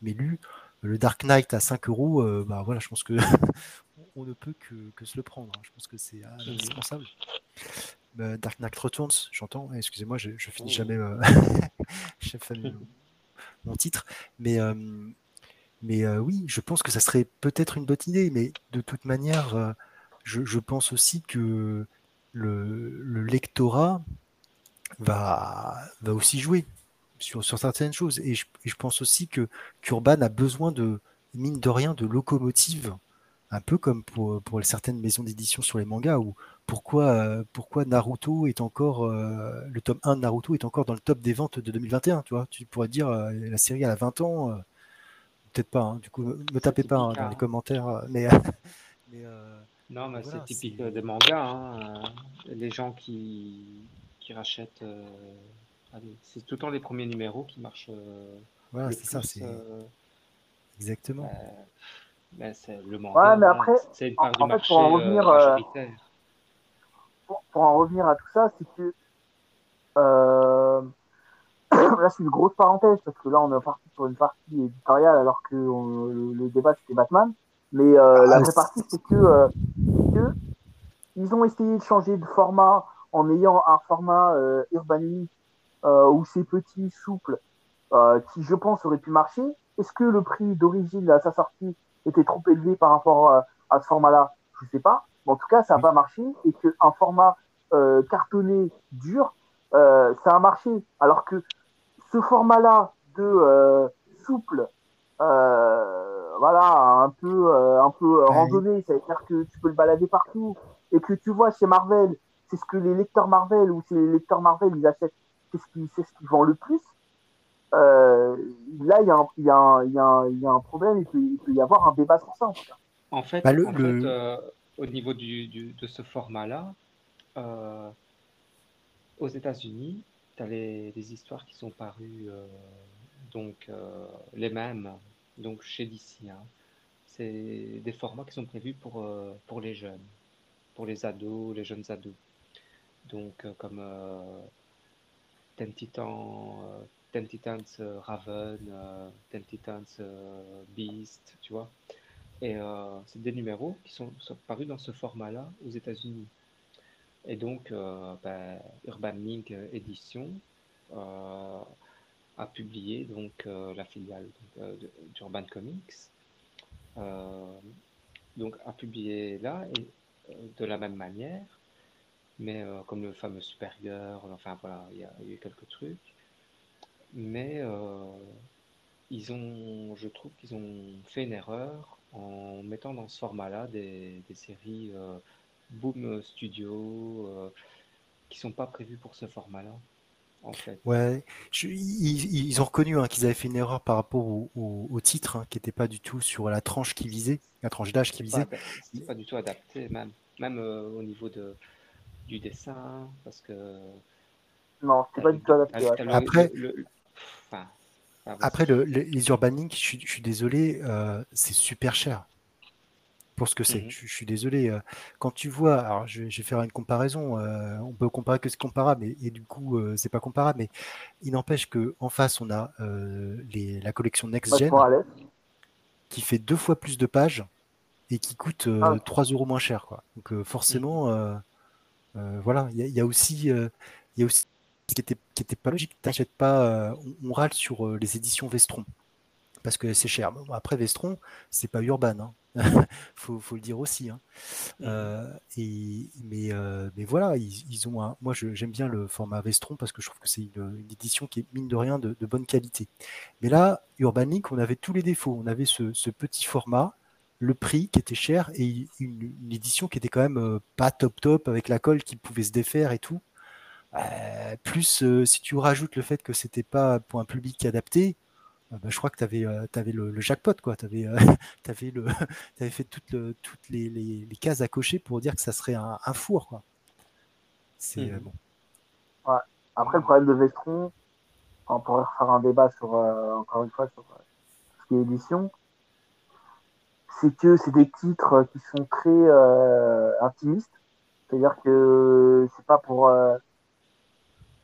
mais lu, le Dark Knight à 5 euros, bah voilà, je pense que on ne peut que, se le prendre. Hein. Je pense que c'est mmh indispensable. Bah, Dark Knight Returns, j'entends. Excusez-moi, je, finis oh. jamais euh, mon titre. Mais, euh, mais euh, oui, je pense que ça serait peut-être une bonne idée. Mais de toute manière, je, pense aussi que le, lectorat va, va aussi jouer sur, sur certaines choses. Et je, pense aussi que qu'Urban a besoin de, mine de rien, de locomotives un peu comme pour, pour certaines maisons d'édition sur les mangas, où pourquoi, euh, pourquoi Naruto est encore, euh, le tome 1 de Naruto est encore dans le top des ventes de 2021, tu vois. Tu pourrais dire, euh, la série a 20 ans, peut-être pas, hein. du coup, me tapez pas hein, dans les hein. commentaires, mais... non, mais c'est typique des mangas, hein, les gens qui, qui rachètent... c'est tout le temps les premiers numéros qui marchent. voilà, c'est ça, c'est... Exactement. Ben, c'est le ouais, mais après, c'est une part en, du marché pour en revenir, euh, pour, pour, en revenir à tout ça, c'est que euh, là, c'est une grosse parenthèse parce que là, on est parti sur une partie éditoriale alors que on, le, débat c'était Batman. Mais euh, ah, la vraie partie, c'est que, euh, que, ils ont essayé de changer de format en ayant un format euh, Urban euh, où c'est petit, souple, qui je pense aurait pu marcher. Est-ce que le prix d'origine à sa sortie était trop élevé par rapport à, ce format-là, je sais pas. Mais en tout cas, ça n'a pas marché et qu'un format euh, cartonné dur, euh, ça a marché. Alors que ce format-là de euh, souple, voilà, un peu, un peu randonné, c'est-à-dire que tu peux le balader partout et que tu vois chez Marvel, c'est ce que les lecteurs Marvel ou les lecteurs Marvel ils achètent, c'est ce qui, c'est ce qui vend le plus. Euh, là, il y, y, y, y, a un problème, il peut, il peut, y avoir un débat sur ça. En, fait, bah, en fait euh, au niveau du, du, de ce format-là, euh, aux États-Unis, tu as les, les, histoires qui sont parues, donc les mêmes, donc chez DC. Hein. C'est des formats qui sont prévus pour, pour les jeunes, pour les ados, les jeunes ados. Donc, comme Ten Titans euh, Raven, euh, Ten Titans euh, Beast, tu vois. Et c'est des numéros qui sont, parus dans ce format-là aux États-Unis. Et donc, ben, Urban Link Edition a publié donc la filiale d'Urban Comics. donc a publié là de la même manière, mais comme le fameux supérieur, enfin voilà, il y, a eu quelques trucs mais euh, ils ont, je trouve qu'ils ont fait une erreur en mettant dans ce format-là des, des séries euh, Boom Studio euh, qui sont pas prévues pour ce format-là. En fait. Ouais, ils, ont reconnu hein, qu'ils avaient fait une erreur par rapport au, au, titre, hein, qui n'était pas du tout sur la tranche qui visait, la tranche d'âge qui visait. Pas, pas du tout adapté, même, même au niveau de, du dessin, parce que. Non, c'était pas du tout adapté. Après, après, les Urban Link, je, suis désolé, euh, c'est super cher pour ce que c'est. Mhm. Je, suis désolé. Euh, quand tu vois, alors je, vais faire une comparaison. Euh, on peut comparer que c'est comparable, et, du coup, c'est pas comparable. Mais il n'empêche que en face, on a les, la collection Next Gen qui fait deux fois plus de pages et qui coûte 3 ah. euros moins cher. Quoi. Donc forcément. Voilà, il y, a aussi, il y a aussi qui était, qui était pas logique. T'achètes pas, euh, on, râle sur euh, les éditions Vestron parce que c'est cher. après Vestron, c'est pas Urban. Hein. faut, faut, le dire aussi. Hein. Mmh. Euh, et, mais, euh, mais voilà, ils, ils ont un, moi j'aime bien le format Vestron parce que je trouve que c'est une, une, édition qui est mine de rien de, de, bonne qualité. Mais là, Urban Link, on avait tous les défauts. On avait ce, ce petit format, le prix qui était cher et une, une, édition qui était quand même euh, pas top top avec la colle qui pouvait se défaire et tout. Euh, plus euh, si tu rajoutes le fait que c'était pas pour un public adapté, euh, bah, je crois que tu avais, avais le, le, jackpot, quoi. Tu avais, avais, avais fait toutes, le, toutes les, les, les, cases à cocher pour dire que ça serait un, un four, quoi. C'est Mhm. bon. Ouais. Après, le problème de Vestron, on pourrait refaire un débat sur, encore une fois, sur ce qui est édition, c'est que c'est des titres qui sont très euh, intimistes. C'est-à-dire que c'est pas pour. euh,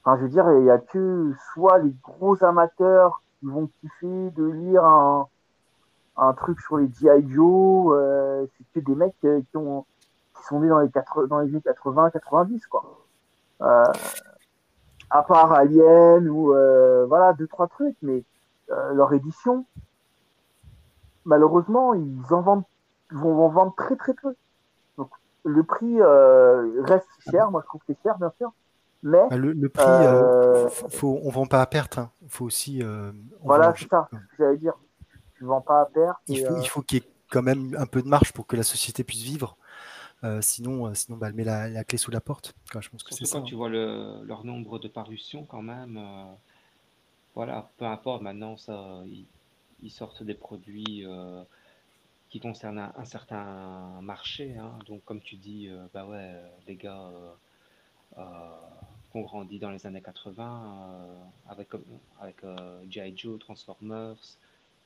Enfin, je veux dire, il y a que soit les gros amateurs qui vont kiffer de lire un, un truc sur les G.I. Joe, euh, c'est que des mecs euh, qui, ont, qui sont nés dans les, 80, dans les années 80, 90, quoi. À part Alien ou voilà, deux, trois trucs, mais leur édition, malheureusement, ils en vendent, ils vont en vendre très très peu. Donc le prix euh, reste cher, moi je trouve que c'est cher, bien sûr. Mais Bah, le, le prix, euh, euh, faut, on vend pas à perte. hein. faut aussi. euh, voilà, c'est ça, ce que j'allais dire. Tu vends pas à perte. il faut, euh, il faut qu'il y ait quand même un peu de marge pour que la société puisse vivre. Euh, sinon, euh, sinon bah, elle met la, la clé sous la porte. Quoi, je pense que c'est Surtout ça. quand tu hein. vois le, leur nombre de parutions, quand même. euh, voilà, peu importe maintenant, ça, ils, ils sortent des produits euh, qui concernent un, certain marché. hein. Donc, comme tu dis, euh, bah ouais, euh, les gars euh, euh, qui ont grandi dans les années 80 euh, avec, avec euh, G.I. Joe, Transformers,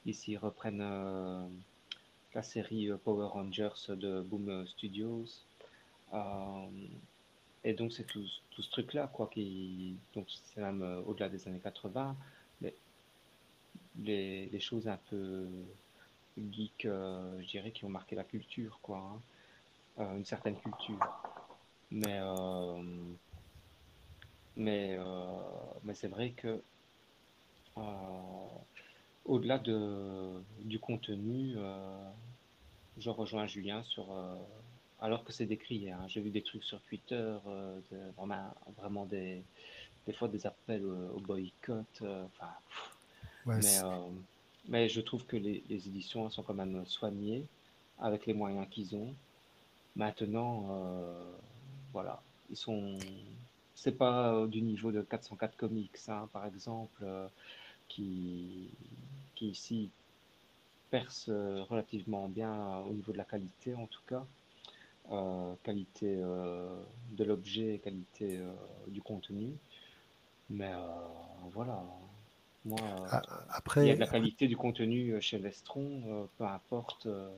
ici ils reprennent euh, la série euh, Power Rangers de Boom Studios. Euh, et donc c'est tout, tout ce truc-là, quoi, qui, donc c'est même euh, au-delà des années 80, les, les, les choses un peu geek, euh, je dirais, qui ont marqué la culture, quoi, hein. Euh, une certaine culture. Mais, euh, mais, mais c'est vrai que au-delà de, du contenu, je rejoins Julien sur, alors que c'est décrié, hein, j'ai vu des trucs sur Twitter, vraiment, vraiment des, des fois des appels au, boycott, enfin, Ouais, mais, euh, mais je trouve que les, les éditions sont quand même soignées avec les moyens qu'ils ont. Maintenant, euh, voilà, ils sont, c'est pas euh, du niveau de 404 Comics, hein, par exemple, euh, qui, qui ici perce relativement bien au niveau de la qualité, en tout cas, qualité de l'objet, qualité du contenu. Mais voilà, moi, euh, a- il y a après, de la qualité du contenu euh, chez Vestron, euh, peu importe. euh,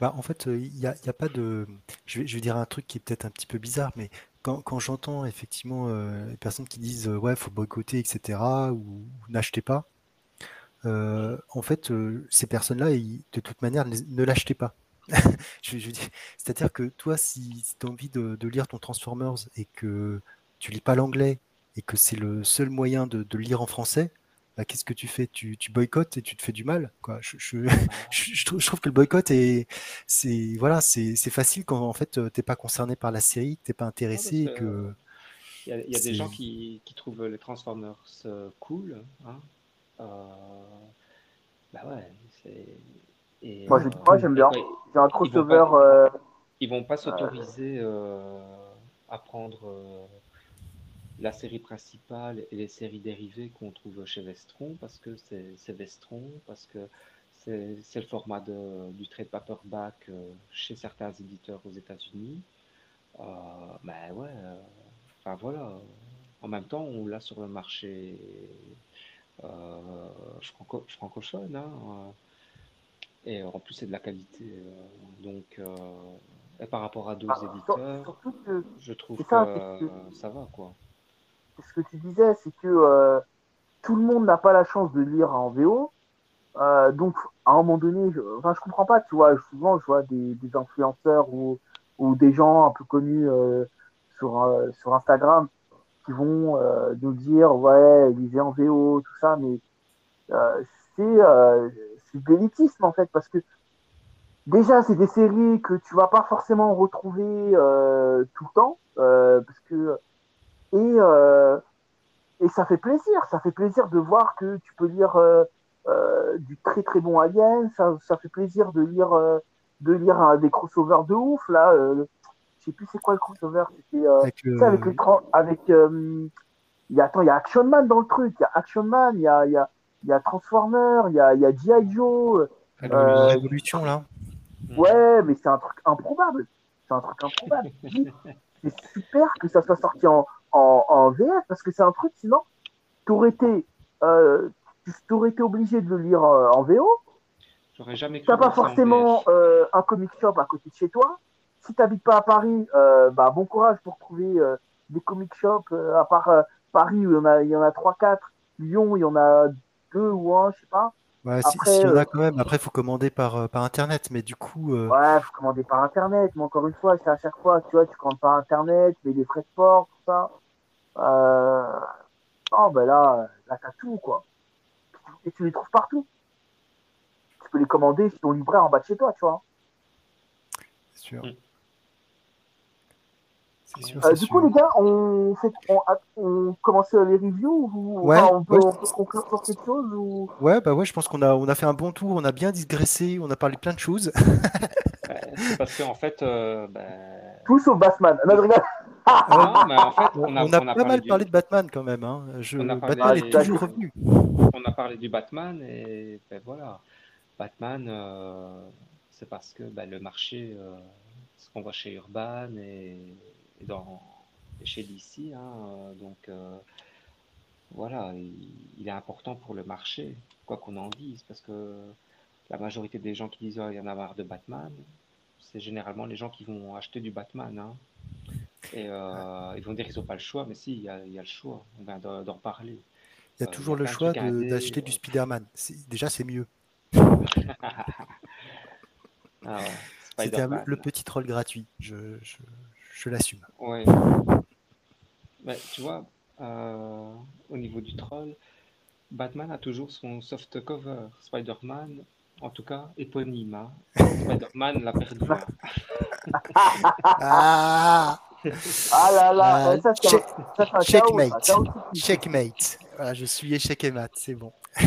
Bah, en fait, euh, il n'y a, pas de. Je vais, je vais dire un truc qui est peut-être un petit peu bizarre, mais quand, quand j'entends effectivement euh, les personnes qui disent euh, ouais, faut boycotter, etc., ou, ou n'achetez pas, euh, en fait, euh, ces personnes-là, de toute manière, ne, ne l'achetez pas. Je, je c'est-à-dire que toi, si, tu as envie de, de lire ton Transformers et que tu lis pas l'anglais et que c'est le seul moyen de, de lire en français, bah, qu'est-ce que tu fais? Tu, tu boycottes et tu te fais du mal, quoi. Je, je, voilà. je, je trouve, je trouve que le boycott est, c'est, voilà, c'est, c'est facile quand en fait euh, t'es pas concerné par la série, que t'es pas Non, intéressé et que que il y a, il y a des gens c'est, qui, qui trouvent les Transformers euh, cool, hein. Euh, bah ouais, c'est et moi, euh, j'aime et bien. J'ai un ils vont crossover. pas euh, ils vont pas euh, s'autoriser euh, à prendre euh, la série principale et les séries dérivées qu'on trouve chez Vestron parce que c'est Vestron, parce que c'est le format de, du trade paperback euh, chez certains éditeurs aux États-Unis. Euh, ben ouais, euh, enfin voilà. En même temps, on l'a sur le marché franco- francophone, hein, et en plus c'est de la qualité. donc, et par rapport à d'autres sur- éditeurs, surtout que je trouve que que ça va quoi. Ce que tu disais, c'est que euh, tout le monde n'a pas la chance de lire en VO. Euh, donc, à un moment donné, je, enfin, je comprends pas, tu vois, souvent, je vois des, influenceurs ou, des gens un peu connus euh, sur, Instagram qui vont nous dire, ouais, lisez en VO, tout ça, mais c'est de l'élitisme, en fait, parce que déjà, c'est des séries que tu vas pas forcément retrouver tout le temps, parce que et euh, et ça fait plaisir, ça fait plaisir de voir que tu peux lire euh, euh, du très très bon Alien, ça, ça fait plaisir de lire euh, de lire euh, des crossovers de ouf là. Euh, je sais plus c'est quoi le crossover, c'était euh, Avec, tu sais, avec avec euh, il y a attends il y a Action Man dans le truc, il y a Action Man, il y a il y a il y a Transformer, il y a il y a GI Joe. la Euh, révolution là. Ouais, mais c'est un truc improbable. C'est un truc improbable. C'est super que ça soit sorti en, en, en VF parce que c'est un truc, sinon, t'aurais été, euh, tu t'aurais été obligé de le lire euh, en VO. J'aurais jamais T'as pas forcément euh, un comic shop à côté de chez toi. Si t'habites pas à Paris, euh, bah, bon courage pour trouver euh, des comic shops euh, à part euh, Paris où il y en a, il y en a 3-4. Lyon, il y en a deux ou un, je sais pas. Ouais, si, Après, s'il y en euh, a quand même. Après, il faut commander par, par internet, mais du coup, euh, Ouais, faut commander par internet, mais encore une fois, c'est à chaque fois, tu vois, tu commandes par internet, mais les frais de port, tout ça. Euh... Oh, ben là, là, t'as tout, quoi. Et tu les trouves partout. Tu peux les commander chez ton libraire en bas de chez toi, tu vois. c'est sûr. Mm. C'est sûr, Euh, du sûr. coup, les gars, on, fait, on, on commence les reviews ou Ouais, enfin, on, peut, ouais. conclure sur quelque chose ou... Ouais, bah ouais, je pense qu'on a, on a fait un bon tour, on a bien digressé, on a parlé de plein de choses. Ouais, c'est parce qu'en fait, euh, ben, Tout sauf Batman. Non. Non, mais en fait, On, a, on a on a pas mal du- parlé de Batman quand même. Hein. Je, On a parlé Batman est toujours revenu. on a parlé du Batman et ben voilà, Batman, euh, c'est parce que ben, le marché, euh, ce qu'on voit chez Urban et, et dans, et chez DC, hein, euh, donc euh, voilà, il, il est important pour le marché, quoi qu'on en dise, parce que la majorité des gens qui disent oh, il y en a marre de Batman, c'est généralement les gens qui vont acheter du Batman. hein. Et euh, ils vont dire qu'ils n'ont pas le choix, mais si, il y a, il y a le choix, d'en parler. Il y a Euh, toujours il y le a choix d'acheter euh. du Spider-Man. C'est- Déjà, c'est mieux. Ah ouais, C'était Spider-Man. le petit troll gratuit. Je, je, je l'assume. Ouais. Tu vois, euh, au niveau du troll, Batman a toujours son soft cover. Spider-Man, en tout cas, éponyme. hein. Spider-Man l'a perdu. hein. Ah Ah là là, Ah, euh, ça, c'est un, check- ça, ça, Checkmate. chaos. Checkmate. Voilà, je suis échec et mat, c'est bon.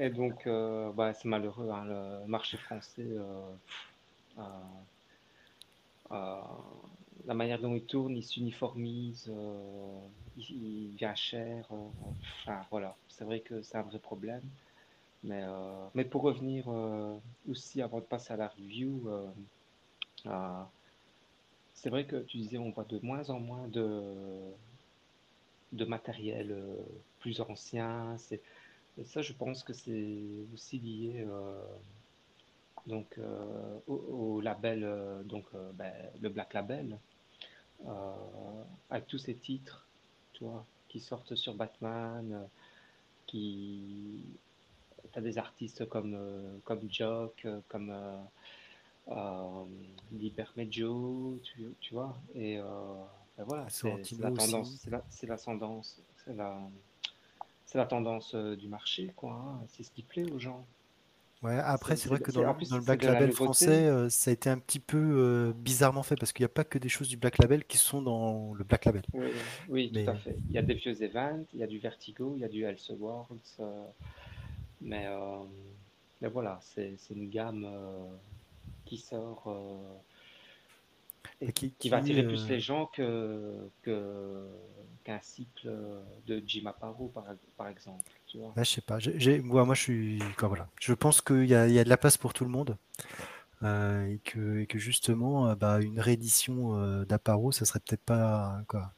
Et donc, euh, bah, c'est malheureux, hein, le marché français, euh, euh, euh, la manière dont il tourne, il s'uniformise, euh, il, il vient cher. euh, enfin, voilà, c'est vrai que c'est un vrai problème. Mais, euh, mais pour revenir euh, aussi, avant de passer à la review, euh, euh, c'est vrai que tu disais, on voit de moins en moins de, de matériel euh, plus ancien. C'est, ça, je pense que c'est aussi lié euh, donc, euh, au, label, ben, le Black Label, avec tous ces titres, tu vois, qui sortent sur Batman, qui... Tu as des artistes comme, comme Jock, comme euh, Liber Medio, tu, tu vois, et euh, ben voilà, c'est la tendance, c'est la, c'est la c'est la, tendance euh, du marché, quoi. hein. C'est ce qui plaît aux gens. Ouais, après, C'est- vrai que dans, plus, dans le Black la Label français, euh, ça a été un petit peu euh, bizarrement fait parce qu'il n'y a pas que des choses du Black Label qui sont dans le Black Label. Oui, oui, Mais- tout à fait. Il y a des vieux events, il y a du Vertigo, il y a du Elseworlds, euh, mais, mais voilà, c'est c'est une gamme qui sort euh, et qui- qui, va attirer euh, plus les gens que qu'un cycle de Jim Aparo, par, par exemple. Tu vois. Je sais pas. moi, moi, je suis. quoi, voilà. Je pense qu'il y y a de la place pour tout le monde. euh, et, que, et que justement, euh, bah, une réédition euh, d'Aparo, ça serait peut-être pas. Quoi.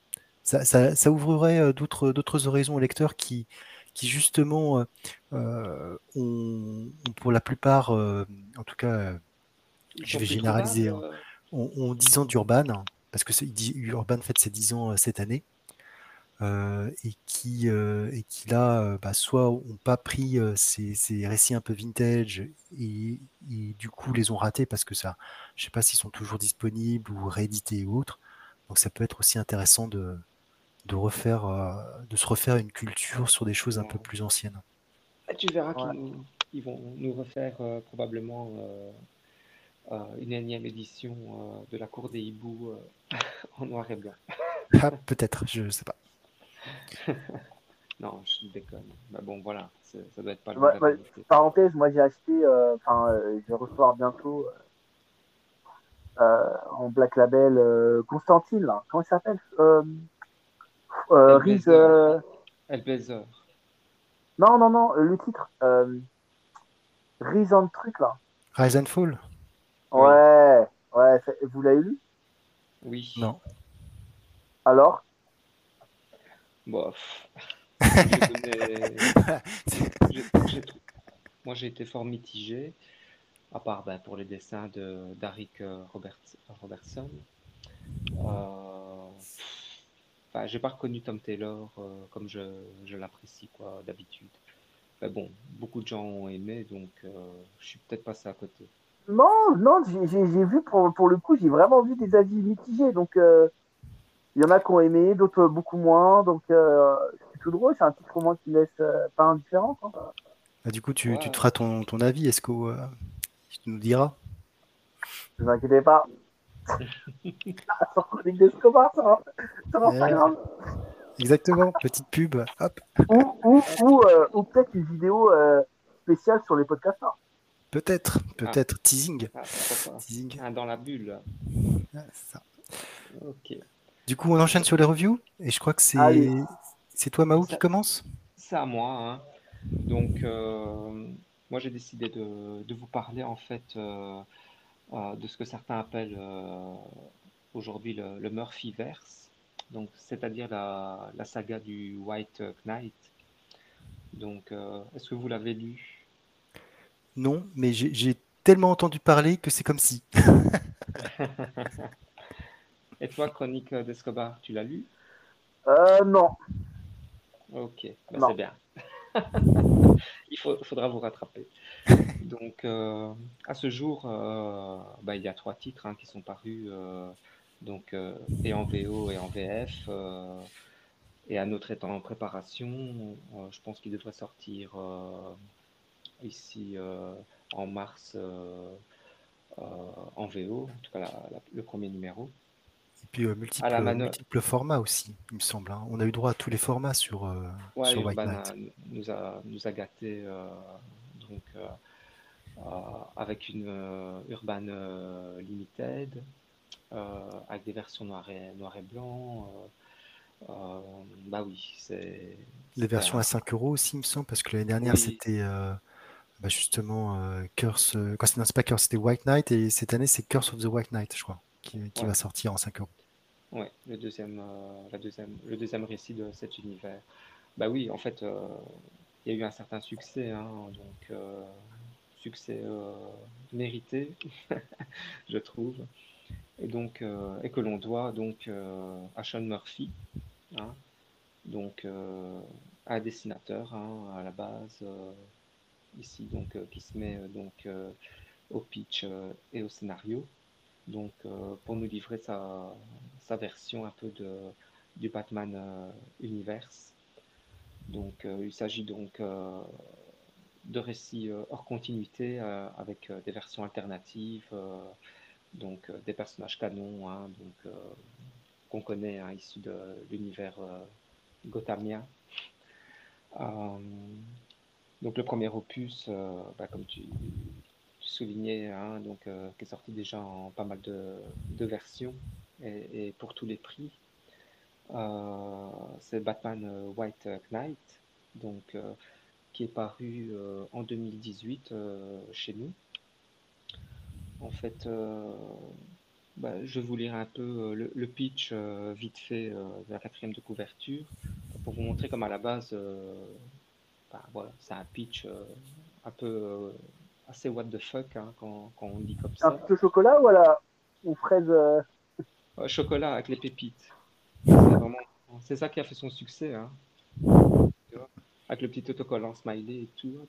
Ça, ça, ça ouvrirait euh, d'autres, horizons aux lecteurs qui, qui justement, euh, euh, ont, ont pour la plupart, euh, en tout cas, euh, je vais généraliser, trouvables, euh, ont, ont 10 ans d'Urban, parce que Urban fête ses 10 ans euh, cette année, euh, et qui, euh, et qui là, euh, bah, soit ont pas pris euh, ces, ces récits un peu vintage, et, et du coup les ont ratés parce que ça, je sais pas s'ils sont toujours disponibles ou réédités ou autres. Donc ça peut être aussi intéressant de, de refaire, euh, de se refaire une culture sur des choses un peu plus anciennes. Ah, Tu verras Ouais. qu'il ils vont nous refaire euh, probablement une énième édition de la cour des hiboux en noir et blanc. Ah, peut-être, je ne sais pas. non, je déconne. Mais bon, voilà, ça doit être pas le Parenthèse, moi j'ai acheté, enfin, je vais recevoir bientôt en Black Label Constantine, là. comment il s'appelle Riz. Hellblazer. Non, non, non, le titre. Euh, Rise and truc là. Rise and Fall Ouais, ouais, vous l'avez lu Oui. Non. Alors? Bof. Moi j'ai été fort mitigé, à part ben, pour les dessins de d'Aric euh, Robertson. Euh... Enfin, j'ai pas reconnu Tom Taylor euh, comme je, je l'apprécie quoi d'habitude. Mais bon, beaucoup de gens ont aimé, donc euh, je suis peut-être passé à côté. Non, non, j'ai vu pour, pour, le coup, j'ai vraiment vu des avis mitigés. Donc, euh, il y en a qui ont aimé, d'autres beaucoup moins. Donc, c'est tout drôle. C'est un titre roman qui laisse pas indifférent. Bah, du coup, tu, tu, te feras ton, ton avis. Est-ce que tu nous diras Ne vous inquiétez pas. Exactement, petite pub, hop. Ou, ou, ou, euh, ou peut-être une vidéo euh, spéciale sur les podcasts. Peut-être, peut-être, ah. teasing. Ah, teasing. Ah, dans la bulle. Ça. Ok. Du coup, on enchaîne sur les reviews, et je crois que c'est c'est toi, Mao, qui commence? C'est à moi. Hein. Donc, euh, moi, j'ai décidé de, de, vous parler, en fait, euh, de ce que certains appellent euh, aujourd'hui le, le Murphyverse, donc c'est-à-dire la, la, saga du White Knight. Donc, euh, est-ce que vous l'avez lu? Non, mais j'ai tellement entendu parler que c'est comme si. Et toi, Chronique d'Escobar, tu l'as lu? Euh, Non. Ok, ben c'est bien. Il faudra vous rattraper. Donc, euh, à ce jour, euh, bah, il y a trois titres hein, qui sont parus, euh, donc, et en VO et en VF. et un autre est en préparation. je pense qu'il devrait sortir ici en mars en VO, en tout cas le premier numéro. Et puis multiples, formats aussi, il me semble. Hein. On a eu droit à tous les formats sur, ouais, sur White Knight. nous a, nous a gâté donc euh, avec une euh, Urban euh, Limited, avec des versions noir et, noir et blanc. bah oui, c'est. Les versions à 5 euros aussi, il me semble, parce que l'année dernière, c'était bah justement Curse. Quand c'est pas Curse, c'était White Knight, et cette année, c'est Curse of the White Knight, je crois, qui, va sortir en 5 euros. Oui, le deuxième, la deuxième, le deuxième récit de cet univers. Bah oui, en fait, il y a eu un certain succès, hein, donc succès euh, mérité, je trouve, et donc euh, et que l'on doit donc euh, à Sean Murphy, hein, donc un dessinateur hein, à la base ici donc qui se met donc au pitch et au scénario, donc pour nous livrer sa, sa version un peu de du Batman Universe. Donc il s'agit donc de récits euh, hors continuité euh, avec euh, des versions alternatives, donc des personnages canons, hein, donc qu'on connaît hein, issus de l'univers gothamien. Donc le premier opus, bah, comme tu, soulignais, hein, donc, qui est sorti déjà en pas mal de, versions et, pour tous les prix. c'est Batman White Knight, donc qui est paru euh, en 2018 euh, chez nous. En fait, euh, bah, je vais vous lire un peu le, pitch vite fait de la quatrième de couverture pour vous montrer comme à la base, voilà, c'est un pitch un peu assez what the fuck hein, quand, quand, on dit comme ça. Un peu chocolat ou à la ou fraise Chocolat avec les pépites. C'est ça qui a fait son succès. Hein avec le petit autocollant smiley et tout.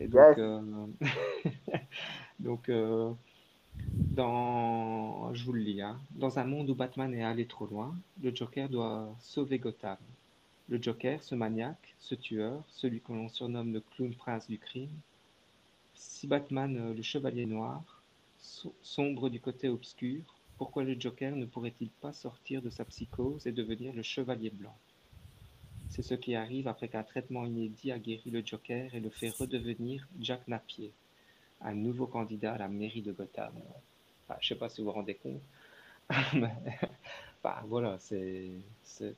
Et donc, euh, donc euh, dans, je vous le lis, hein. dans un monde où Batman est allé trop loin, le Joker doit sauver Gotham. Le Joker, ce maniaque, ce tueur, celui que l'on surnomme le clown prince du crime, si Batman, le chevalier noir, sombre du côté obscur, pourquoi le Joker ne pourrait-il pas sortir de sa psychose et devenir le chevalier blanc? C'est ce qui arrive après qu'un traitement inédit a guéri le Joker et le fait redevenir Jack Napier, un nouveau candidat à la mairie de Gotham. je ne sais pas si vous vous rendez compte, mais voilà, c'est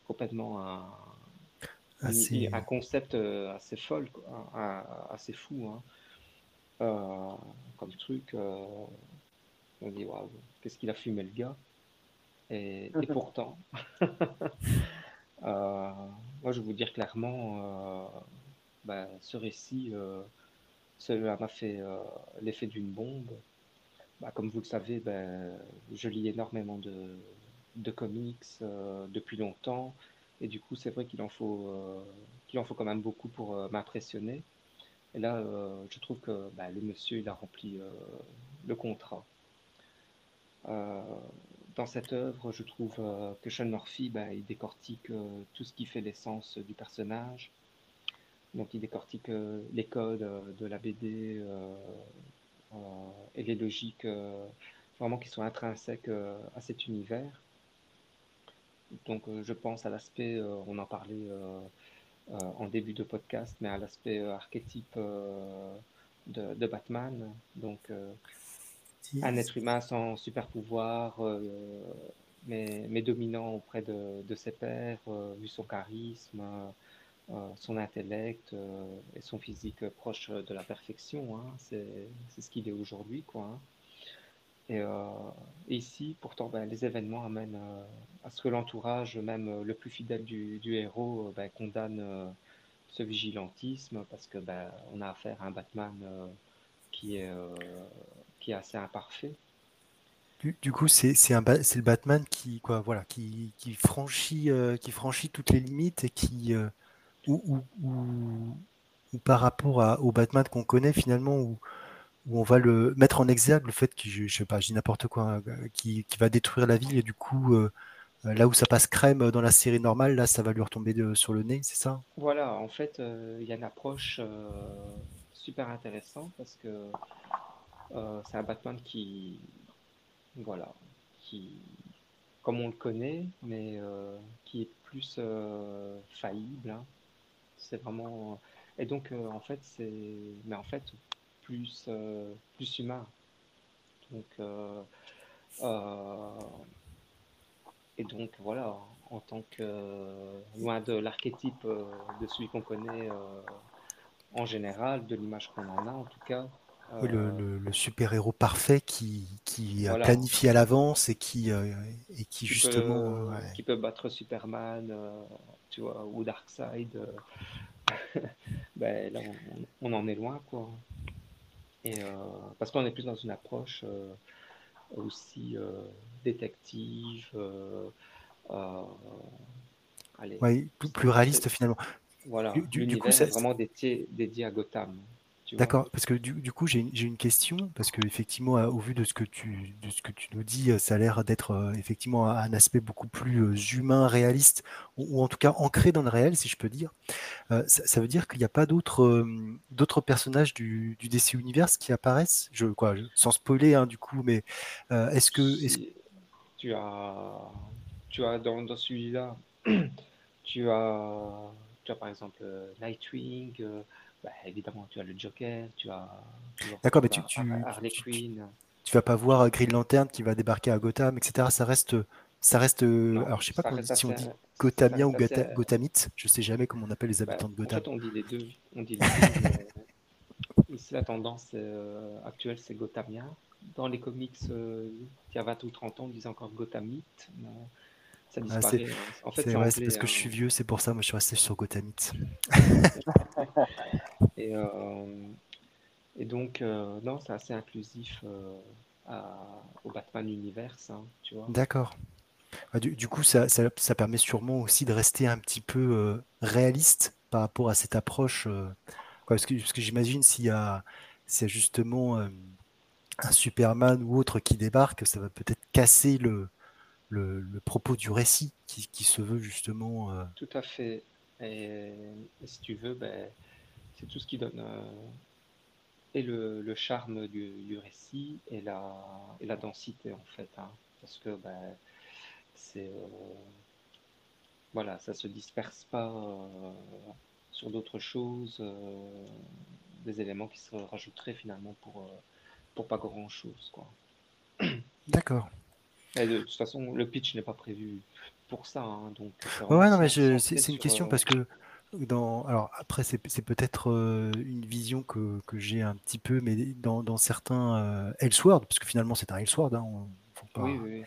complètement un, un concept euh, assez folle, assez fou. Hein. Euh, comme truc, euh, on dit, waouh, qu'est-ce qu'il a fumé le gars? Et, pourtant, moi je vais vous dire clairement, bah, ce récit, cela m'a fait l'effet d'une bombe. Bah, comme vous le savez, ben, je lis énormément de, de comics depuis longtemps. Et du coup, c'est vrai qu'il en, faut, euh, en faut quand même beaucoup pour euh, m'impressionner. Et là, euh, je trouve que bah, le monsieur, il a rempli le contrat. dans cette œuvre, je trouve que Sean Murphy, bah, il décortique tout ce qui fait l'essence du personnage. Donc, il décortique les codes de la BD et les logiques vraiment qui sont intrinsèques à cet univers. Donc, euh, je pense à l'aspect, euh, on en parlait euh, en début de podcast, mais à l'aspect archétype de, Batman. Donc, un être humain sans super pouvoir, mais, dominant auprès de, ses pairs, vu son charisme, son intellect et son physique proche de la perfection. Hein. C'est ce qu'il est aujourd'hui. quoi. Hein. Euh, et, ici, pourtant, ben, les événements amènent euh, à ce que l'entourage, même euh, le plus fidèle du, héros, ben, condamne ce vigilantisme parce que ben, on a affaire à un Batman qui, est, qui est assez imparfait. Du, coup, c'est le Batman qui, quoi, voilà, qui, qui franchit, qui franchit toutes les limites et qui, ou, ou, par rapport au Batman qu'on connaît finalement, où, où on va le mettre en exergue le fait qu'il, je sais pas, je dis n'importe quoi, hein, qui, va détruire la ville et du coup, euh, euh, là où ça passe crème dans la série normale, là, ça va lui retomber sur le nez, c'est ça? Voilà, en fait, euh, il y a une approche super intéressante parce que c'est un Batman qui, voilà, qui, comme on le connaît, mais qui est plus faillible. Hein. C'est vraiment. Et donc, en fait, c'est. Mais en fait, plus, euh, plus humain. Donc, euh, euh, et donc, voilà, en tant que loin de l'archétype de celui qu'on connaît en général, de l'image qu'on en a en tout cas. le, super-héros parfait qui, qui a planifié à l'avance et qui, et qui, justement. Qui peut battre Superman, tu vois, ou Darkseid. ben, là, on, on, en est loin, quoi. Et, euh, parce qu'on est plus dans une approche euh, aussi euh, détective. Allez, oui, plus, réaliste finalement. Voilà, du, coup, c'est vraiment dédié, dédié à Gotham. D'accord, parce que du, coup, j'ai une question, parce que effectivement, au vu de ce que tu, de ce que tu nous dis, ça a l'air d'être effectivement un aspect beaucoup plus humain, réaliste, ou, en tout cas ancré dans le réel, si je peux dire. ça, veut dire qu'il n'y a pas d'autres d'autres personnages du, du, DC Universe qui apparaissent, je, quoi, sans spoiler hein, du coup, mais est-ce que, Tu as, tu as dans, dans celui-là, tu as, tu as par exemple Nightwing. Bah, évidemment, tu as le Joker, tu as. D'accord, mais tu, tu, Harley Quinn. Tu, vas pas voir Green Lantern qui va débarquer à Gotham, etc. Ça reste. Ça reste. alors, je sais pas si on dit Gothamien ou Gothamite. Je sais jamais comment on appelle les bah, habitants de Gotham. En fait, on dit les deux. On dit les deux ici, la tendance euh, actuelle, c'est Gothamien. Dans les comics, euh, il y a 20 ou 30 ans, on disait encore Gothamite. Ça ah, disparaît. en fait, c'est parce que je suis vieux, c'est pour ça, moi je suis resté sur Gothamite. Et, euh, et donc, euh, non, c'est assez inclusif euh, au Batman Universe, hein, tu vois. D'accord. Bah, du, coup, ça, ça, permet sûrement aussi de rester un petit peu réaliste par rapport à cette approche. parce que, parce que j'imagine s'il y y a justement un Superman ou autre qui débarque, ça va peut-être casser le, le, propos du récit qui, qui se veut justement. Tout à fait. Et, et si tu veux, ben, c'est tout ce qui donne euh, et le, le charme du, du récit et la, et la densité en fait. hein. parce que ben, c'est euh, voilà, ça se disperse pas euh, sur d'autres choses, euh, des éléments qui se rajouteraient finalement pour, euh, pour pas grand chose quoi. D'accord. Et de toute façon, le pitch n'est pas prévu pour ça, hein, donc c'est Ouais, non, mais c'est une question euh, parce que dans, alors après c'est peut-être euh, une vision que, que j'ai un petit peu, mais dans, dans certains euh, Elseworld, parce que finalement c'est un Elseworld, hein, on, faut pas, oui, oui.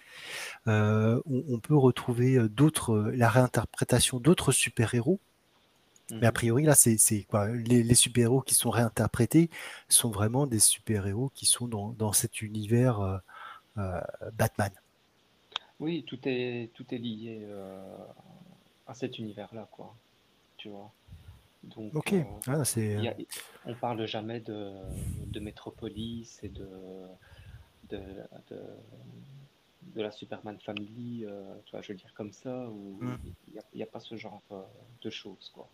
euh, on, on peut retrouver euh, d'autres, euh, la réinterprétation d'autres super-héros, mais a Mhm. priori là c'est quoi, les, les super-héros qui sont réinterprétés sont vraiment des super-héros qui sont dans, dans cet univers euh, euh, Batman. Oui, tout est, tout est lié euh, à cet univers-là, quoi. Tu vois. Donc, Ok, euh, ah, c'est a- on parle jamais de, de Metropolis et de, de, de, de la Superman Family, euh, tu vois, je veux dire comme ça, où Hmm, il n'y a, il y a pas ce genre euh, de choses, quoi.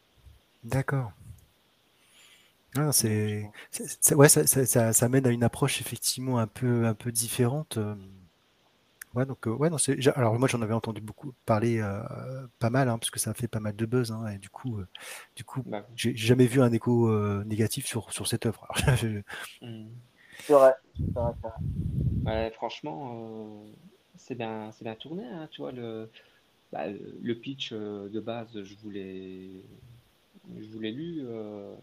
d'accord. Ah, c'est, vois. c'est- c'est- ouais, ça, ça, ça, ça mène à une approche effectivement un peu, un peu différente. Ouais, donc, euh, ouais, non, c'est, alors moi j'en avais entendu beaucoup parler, euh, pas mal, hein, parce que ça a fait pas mal de buzz, hein, et du coup, euh, du coup, Bah, j'ai jamais vu un écho euh, négatif sur, sur cette œuvre. Je- hmm. C'est vrai, vrai, vrai. Ouais, franchement, euh, c'est bien, c'est bien tourné, hein, tu vois, le, bah, le pitch euh, de base, je voulais, je vous l'ai lu,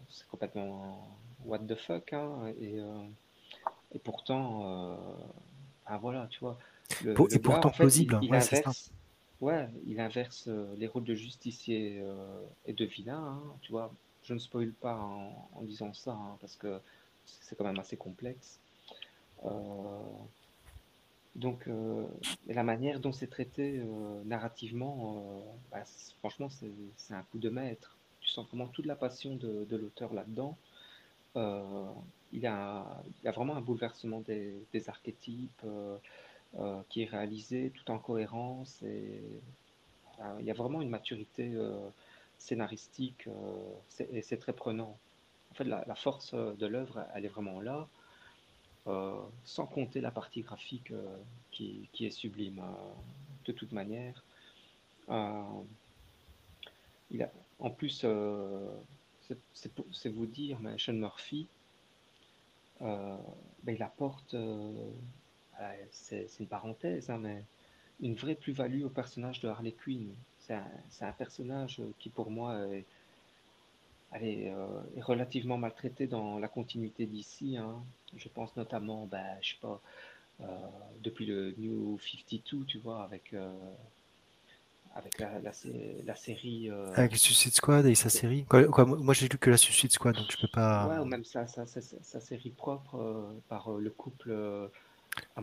c'est complètement what the fuck, hein, et, et pourtant, ah voilà, tu vois, le, pour- le et gars, pourtant en fait, il, plausible, il ouais, inverse, ouais, il inverse euh, les rôles de justicier euh, et de vilain, hein, tu vois. Je ne spoil pas en, en disant ça, hein, parce que c'est quand même assez complexe. Euh, donc, la manière dont c'est traité narrativement, bah, franchement, c'est un coup de maître. Tu sens vraiment toute la passion de, de l'auteur là-dedans. Il a, il a vraiment un bouleversement des, des archétypes euh, qui est réalisé tout en cohérence. Et, euh, il y a vraiment une maturité euh, scénaristique et c'est très prenant. En fait, la, force de l'œuvre, elle est vraiment là. Sans compter la partie graphique qui, qui est sublime de toute manière. Il a, en plus, c'est vous dire, mais Sean Murphy, ben, il apporte, c'est une parenthèse, hein, mais une vraie plus-value au personnage de Harley Quinn. C'est un, un personnage qui, pour moi, est, elle est, euh, est relativement maltraitée dans la continuité d'ici. hein. Je pense notamment, ben, je sais pas, euh, depuis le New 52, tu vois, avec, euh, avec la, la, sé- la série. Avec Suicide Squad et sa série. Quoi, quoi, moi j'ai lu que la Suicide Squad, donc je peux pas. ouais, ou même sa, sa, sa, sa- sa série propre par le couple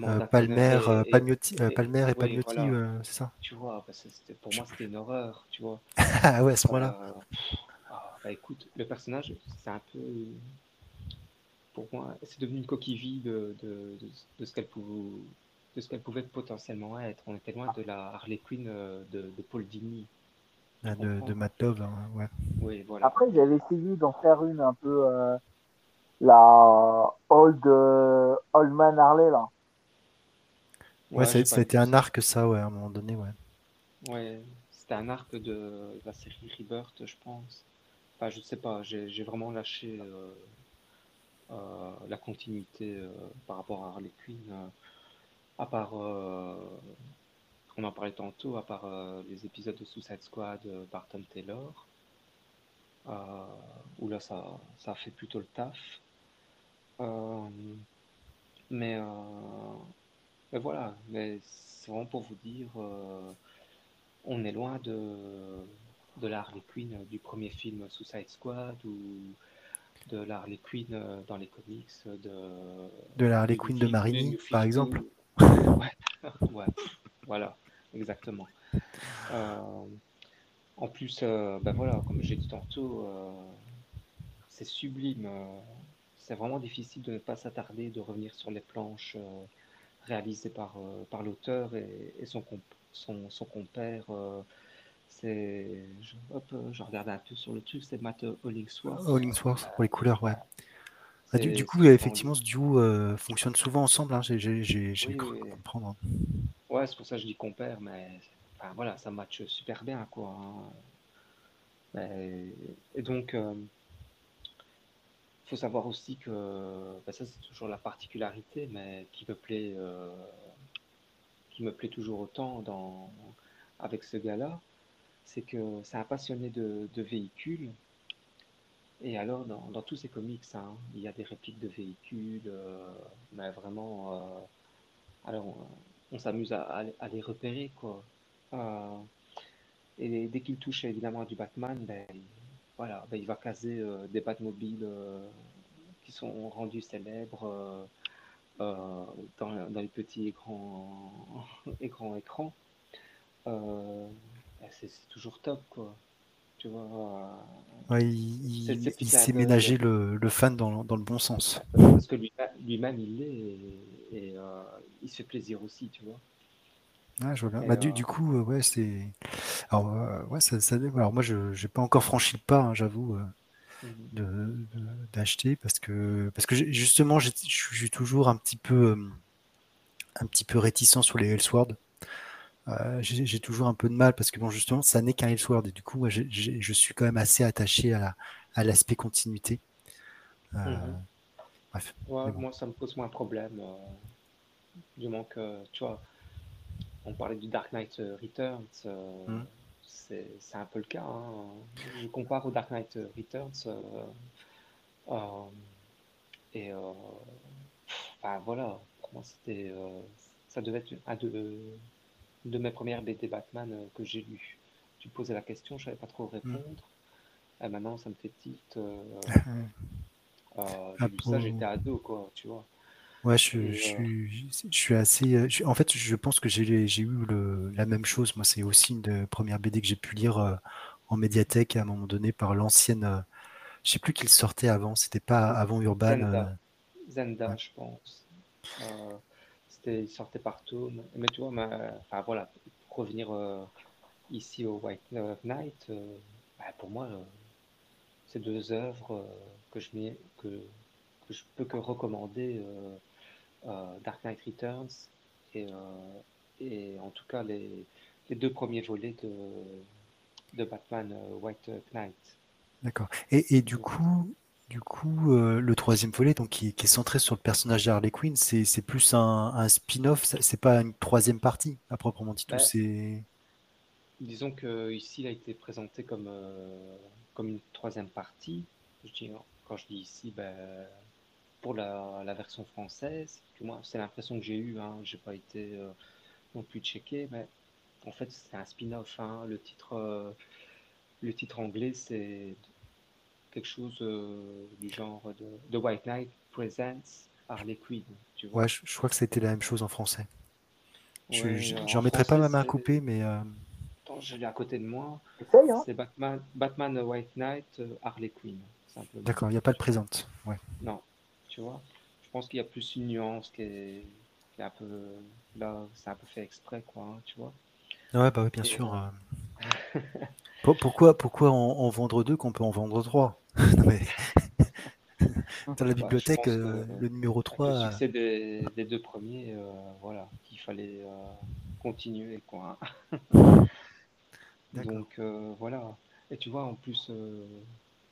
euh, Euh, Palmer, euh, et, et, Palmiotti, euh, et- Palmer et oui, Palmiotti, voilà, euh, c'est ça? tu vois, parce que pour moi c'était une horreur, tu vois. Ah ouais, à ce moment-là. Euh, ah, bah écoute, le personnage, c'est un peu, pour moi, c'est devenu une coquille vide de, de, de, de ce qu'elle pouvait, de ce qu'elle pouvait potentiellement être. On était loin de la Harley Quinn de, de Paul Dini, Ah, De, de Love, hein, ouais. Oui, voilà. Après, j'avais essayé d'en faire une un peu euh, la old, euh, old man Harley là. Ouais, vu un arc, ça, ouais, à un moment donné, ouais. Ouais, c'était un arc de, de la série Rebirth, je pense. Enfin, je sais pas, j'ai vraiment lâché euh, euh, la continuité euh, par rapport à Harley Quinn, à part, on en parlait tantôt, à part les épisodes de Suicide Squad par Tom Taylor, où là ça, ça a fait plutôt le taf. Mais, mais voilà, mais c'est vraiment pour vous dire, euh, on est loin de, de la Harley Quinn du premier film Suicide Squad ou de la Harley Quinn euh, dans les comics de, De la Harley Quinn de Marini, par 52. exemple. Ouais, ouais, voilà, exactement. Euh, en plus, euh, ben voilà, comme j'ai dit tantôt, euh, c'est sublime. c'est vraiment difficile de ne pas s'attarder, de revenir sur les planches réalisées par, euh, par l'auteur et, et son, comp- son, son compère. euh, c'est, je, hop, euh, je regarde un peu sur le truc, c'est Matt Hollingsworth. Hollingsworth pour les couleurs, ouais. Bah, du, coup, effectivement, ce duo euh, fonctionne souvent ensemble. hein. J'ai Oui, cru comprendre. Ouais, c'est pour ça que je dis compère, mais enfin, voilà, ça match super bien, quoi. hein. Mais- et donc, euh, il faut savoir aussi que bah, ça, c'est toujours la particularité, mais qui me plaît, euh, qui me plaît toujours autant dans, avec ce gars-là, c'est que c'est un passionné de, véhicules. Et alors, dans, tous ses comics, hein, il y a des répliques de véhicules, euh, mais vraiment. euh, alors, on, s'amuse à, les repérer, quoi. Et dès qu'il touche évidemment à du Batman, ben, voilà, ben, il va caser euh, des Batmobiles euh, qui sont rendus célèbres euh, euh, dans, dans les petits écrans, écrans écrans. Ben, c'est toujours top, quoi. Tu vois, Ouais, il, il- il d'œil. ménager le, le fan dans, dans le bon sens. Parce que lui- lui-même, il l'est et, et, il se fait plaisir aussi, tu vois. Ah, je vois bien. Et, Bah, euh, du, du coup, euh, ouais, c'est. Alors, euh, ouais, ça, ça- Alors, moi, je n'ai pas encore franchi le pas, hein, j'avoue, euh, mhm, de, d'acheter parce que, parce que justement, je suis toujours un petit peu, un petit peu réticent sur les Elseworlds. Euh, j'ai j'ai toujours un peu de mal parce que, bon, justement, ça n'est qu'un Elseworld et du coup, moi, j'ai- j'ai- je suis quand même assez attaché à la, à l'aspect continuité. Mhm. bref, Ouais, mais bon. moi, ça me pose moins de problème. du moment que, tu vois, on parlait du Dark Knight euh, Returns, euh, Hmm. c'est c'est un peu le cas. hein. Je compare au Dark Knight Returns. euh, euh, et enfin, voilà, pour moi, c'était, ça devait être un de, de mes premières BD Batman que j'ai lu. Tu posais la question, je savais pas trop Hmm. répondre. Et maintenant, ça me fait tilt. euh, euh, Ah, j'ai lu ça, j'étais ado, quoi, tu vois. Ouais, je, Et, je euh, suis, je suis assez. euh, je- en fait, je pense que j'ai j'ai eu le, la même chose. Moi, c'est aussi une des premières BD que j'ai pu lire euh, en médiathèque à un moment donné par l'ancienne. je sais plus qu'il sortait avant. C'était pas avant Urban. Zenda, Zenda, ouais. je pense. Euh, c'était, il sortait par tome. Mais tu vois, ma- enfin voilà, pour revenir euh, ici au White Knight, euh, bah, pour moi, c'est deux œuvres que je mets, que, que je peux que recommander. Euh, Dark Knight Returns et, euh, et en tout cas les, les deux premiers volets de, de Batman euh, White Knight. D'accord. Et, et du coup, du coup, euh, le troisième volet, donc qui, qui est centré sur le personnage d'Harley Quinn, c'est plus un, un spin-off. C'est pas une troisième partie à proprement dit tout. ben, C'est disons que ici il a été présenté comme, euh, comme une troisième partie. Je dis, quand je dis ici, ben, pour la, la version française, c'est l'impression que j'ai eue, hein, j'ai pas été euh, non plus checké, mais en fait c'est un spin-off. hein. Le titre, euh, le titre anglais c'est quelque chose euh, du genre de, de White Knight Presents Harley Quinn, tu vois. ouais, je, je crois que c'était la même chose en français. Je, Ouais, je- j'en mettrai pas ma main à couper, mais euh, Attends, je l'ai à côté de moi. Hein. C'est Batman, Batman White Knight, Harley Quinn, d'accord, il n'y a pas de présente. Ouais. Non, tu vois. Je pense qu'il y a plus une nuance qui est, qui est un peu. Là, c'est un peu fait exprès, quoi, hein, tu vois. Ouais, bah oui, bien Et, sûr. euh, euh, pour- pourquoi, pourquoi en, en vendre deux qu'on peut en vendre trois? Mais dans la bah, bibliothèque, euh, le numéro avec le 3, euh, succès des, des deux premiers, euh, voilà, qu'il fallait euh, continuer, quoi. hein. Donc, voilà. Et tu vois, en plus,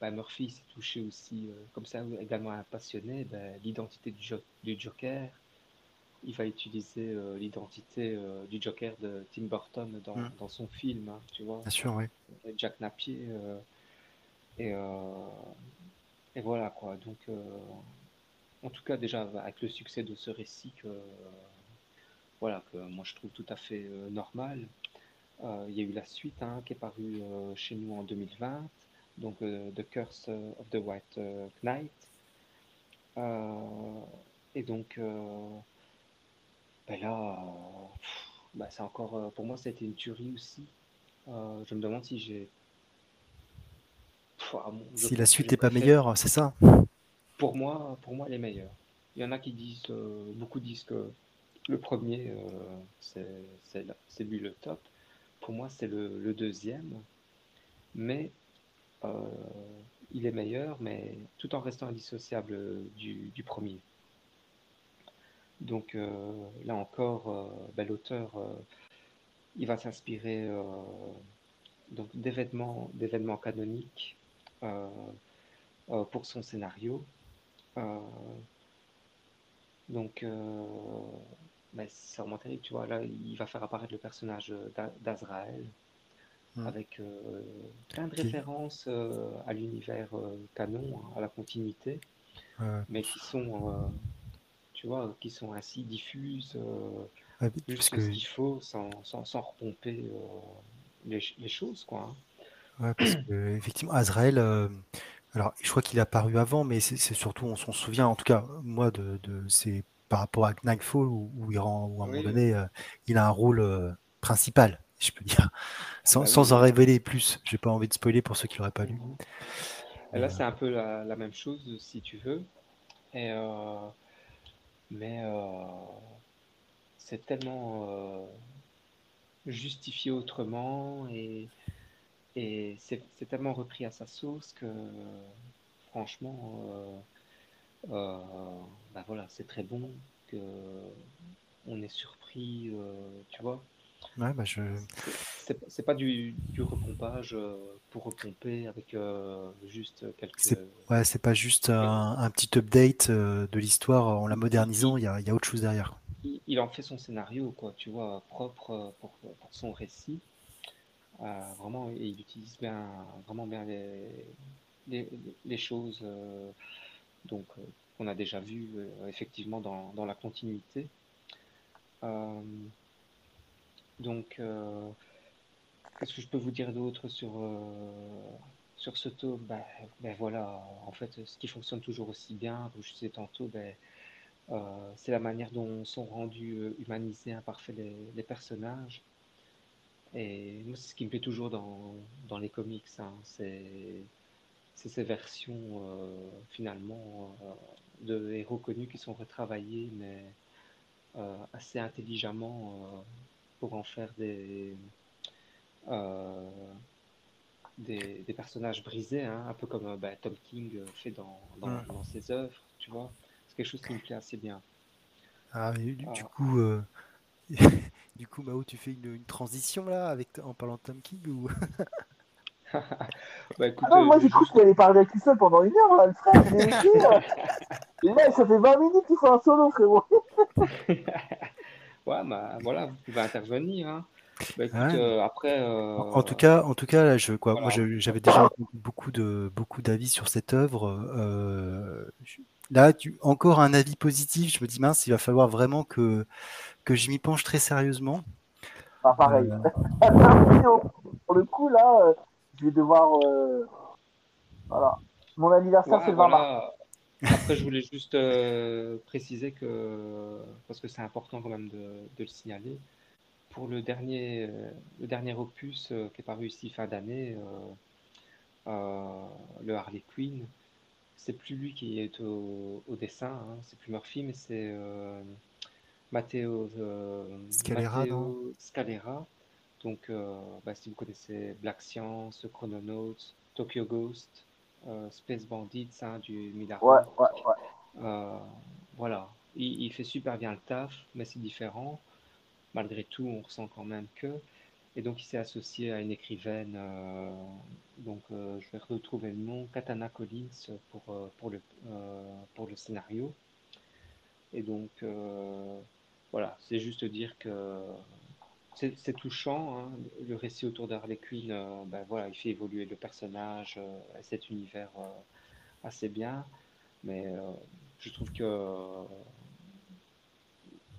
bah, Murphy s'est touché aussi, euh, comme ça, également un passionné, bah, l'identité du, Jo- du Joker. Il va utiliser euh, l'identité euh, du Joker de Tim Burton dans, Mm, dans son film, hein, tu vois, bien sûr, oui. Jack Napier. et, et voilà, quoi. Donc, en tout cas, déjà, avec le succès de ce récit, que, voilà, que moi je trouve tout à fait normal. Il y a eu la suite hein, qui est parue chez nous en 2020, donc euh, The Curse of the White euh, Knight. Euh, et donc, ben là, pff, ben c'est encore, pour moi, c'était une tuerie aussi. Je me demande si j'ai, ah Si la suite n'est pas meilleure, c'est ça? Pour moi, pour moi, elle est meilleure. Il y en a qui disent, euh, beaucoup disent que le premier, euh, c'est lui le top. Pour moi, c'est le, le deuxième. Mais il est meilleur, mais tout en restant indissociable du, premier. Donc là encore, ben, l'auteur, il va s'inspirer d'événements, canoniques pour son scénario. donc mais c'est vraiment terrible, tu vois. Là, il va faire apparaître le personnage d'Azraël hmm. avec euh, plein de références euh, à l'univers euh, canon, hein, à la continuité, mais qui sont, tu vois, qui sont ainsi diffuses, juste ce qu'il faut, sans, sans, sans repomper les, les, choses, quoi. Hein. Ouais, parce que, effectivement, Azraël. Alors, je crois qu'il a apparu avant, mais c'est surtout, on s'en souvient, en tout cas, moi, de, de ses par rapport à Knightfall où, il rend, où à un moment donné, euh, il a un rôle euh, principal, je peux dire, sans, bah sans en révéler plus. J'ai pas envie de spoiler pour ceux qui l'auraient pas lu. Mhm. Là, c'est un peu la, même chose, si tu veux. Et, euh, mais c'est tellement justifié autrement et, et c'est tellement repris à sa sauce que franchement euh, bah voilà, c'est très bon, que on est surpris, euh, tu vois. Ouais, bah je... C'est pas du, du repompage euh, pour repomper avec juste quelques. Ouais, c'est pas juste un, petit update de l'histoire en la modernisant, il y a, y a, autre chose derrière. Il, en fait son scénario, quoi, tu vois, propre pour, pour son récit. vraiment, et il utilise bien, vraiment bien les, les, les choses. Donc, euh, on a déjà vu euh, effectivement dans, dans, la continuité. Euh, donc, qu'est-ce que je peux vous dire d'autre sur, sur ce taux? Ben, ben, voilà, en fait, ce qui fonctionne toujours aussi bien, comme je disais tantôt, ben, c'est la manière dont sont rendus humanisés, imparfaits les, personnages. Et moi, c'est ce qui me plaît toujours dans, dans les comics. Hein, c'est c'est ces versions euh, finalement euh, de héros connus qui sont retravaillés, mais euh, assez intelligemment pour en faire des, des, personnages brisés, hein, un peu comme bah, Tom King fait dans, dans, ses œuvres, tu vois. C'est quelque chose qui me plaît assez bien. Ah, du, ah. coup, du coup, Mao, tu fais une, une, transition là avec en parlant de Tom King ou? Bah, écoute, ah moi euh, j'ai cru allait parler tout seul pendant une heure, là, le frère. Mais là, ça fait 20 minutes qu'il fait un solo, frérot. Ouais, bah voilà, vous pouvez intervenir. Hein. Bah, écoute, euh, après. Euh... En, tout cas, en tout cas, là, je, quoi, moi, j'avais déjà beaucoup de beaucoup d'avis sur cette œuvre. Euh, là, tu, encore un avis positif. Je me dis mince, il va falloir vraiment que que je m'y penche très sérieusement. Pas pareil. Pour le coup, là, je vais devoir. Euh, voilà. Mon anniversaire, c'est le 20 mars. Après, je voulais juste euh, préciser que, parce que c'est important quand même de, le signaler, pour le dernier, le dernier opus euh, qui est paru ici fin d'année, le Harley Quinn, c'est plus lui qui est au, dessin, hein, c'est plus Murphy, mais c'est Matteo, Scalera, Scalera. Donc, euh, bah, si vous connaissez Black Science, Chrononauts, Tokyo Ghost, euh, Space Bandits hein, du Midar. Ouais, ouais, ouais. Euh, voilà, il, fait super bien le taf, mais c'est différent. Malgré tout, on ressent quand même que. Et donc, il s'est associé à une écrivaine, donc je vais retrouver le nom, Katana Collins, pour, pour, le, pour le scénario. Et donc, voilà, c'est juste dire que c'est touchant, hein. le récit autour d'Harley Quinn, euh, ben voilà, il fait évoluer le personnage euh, et cet univers euh, assez bien, mais je trouve que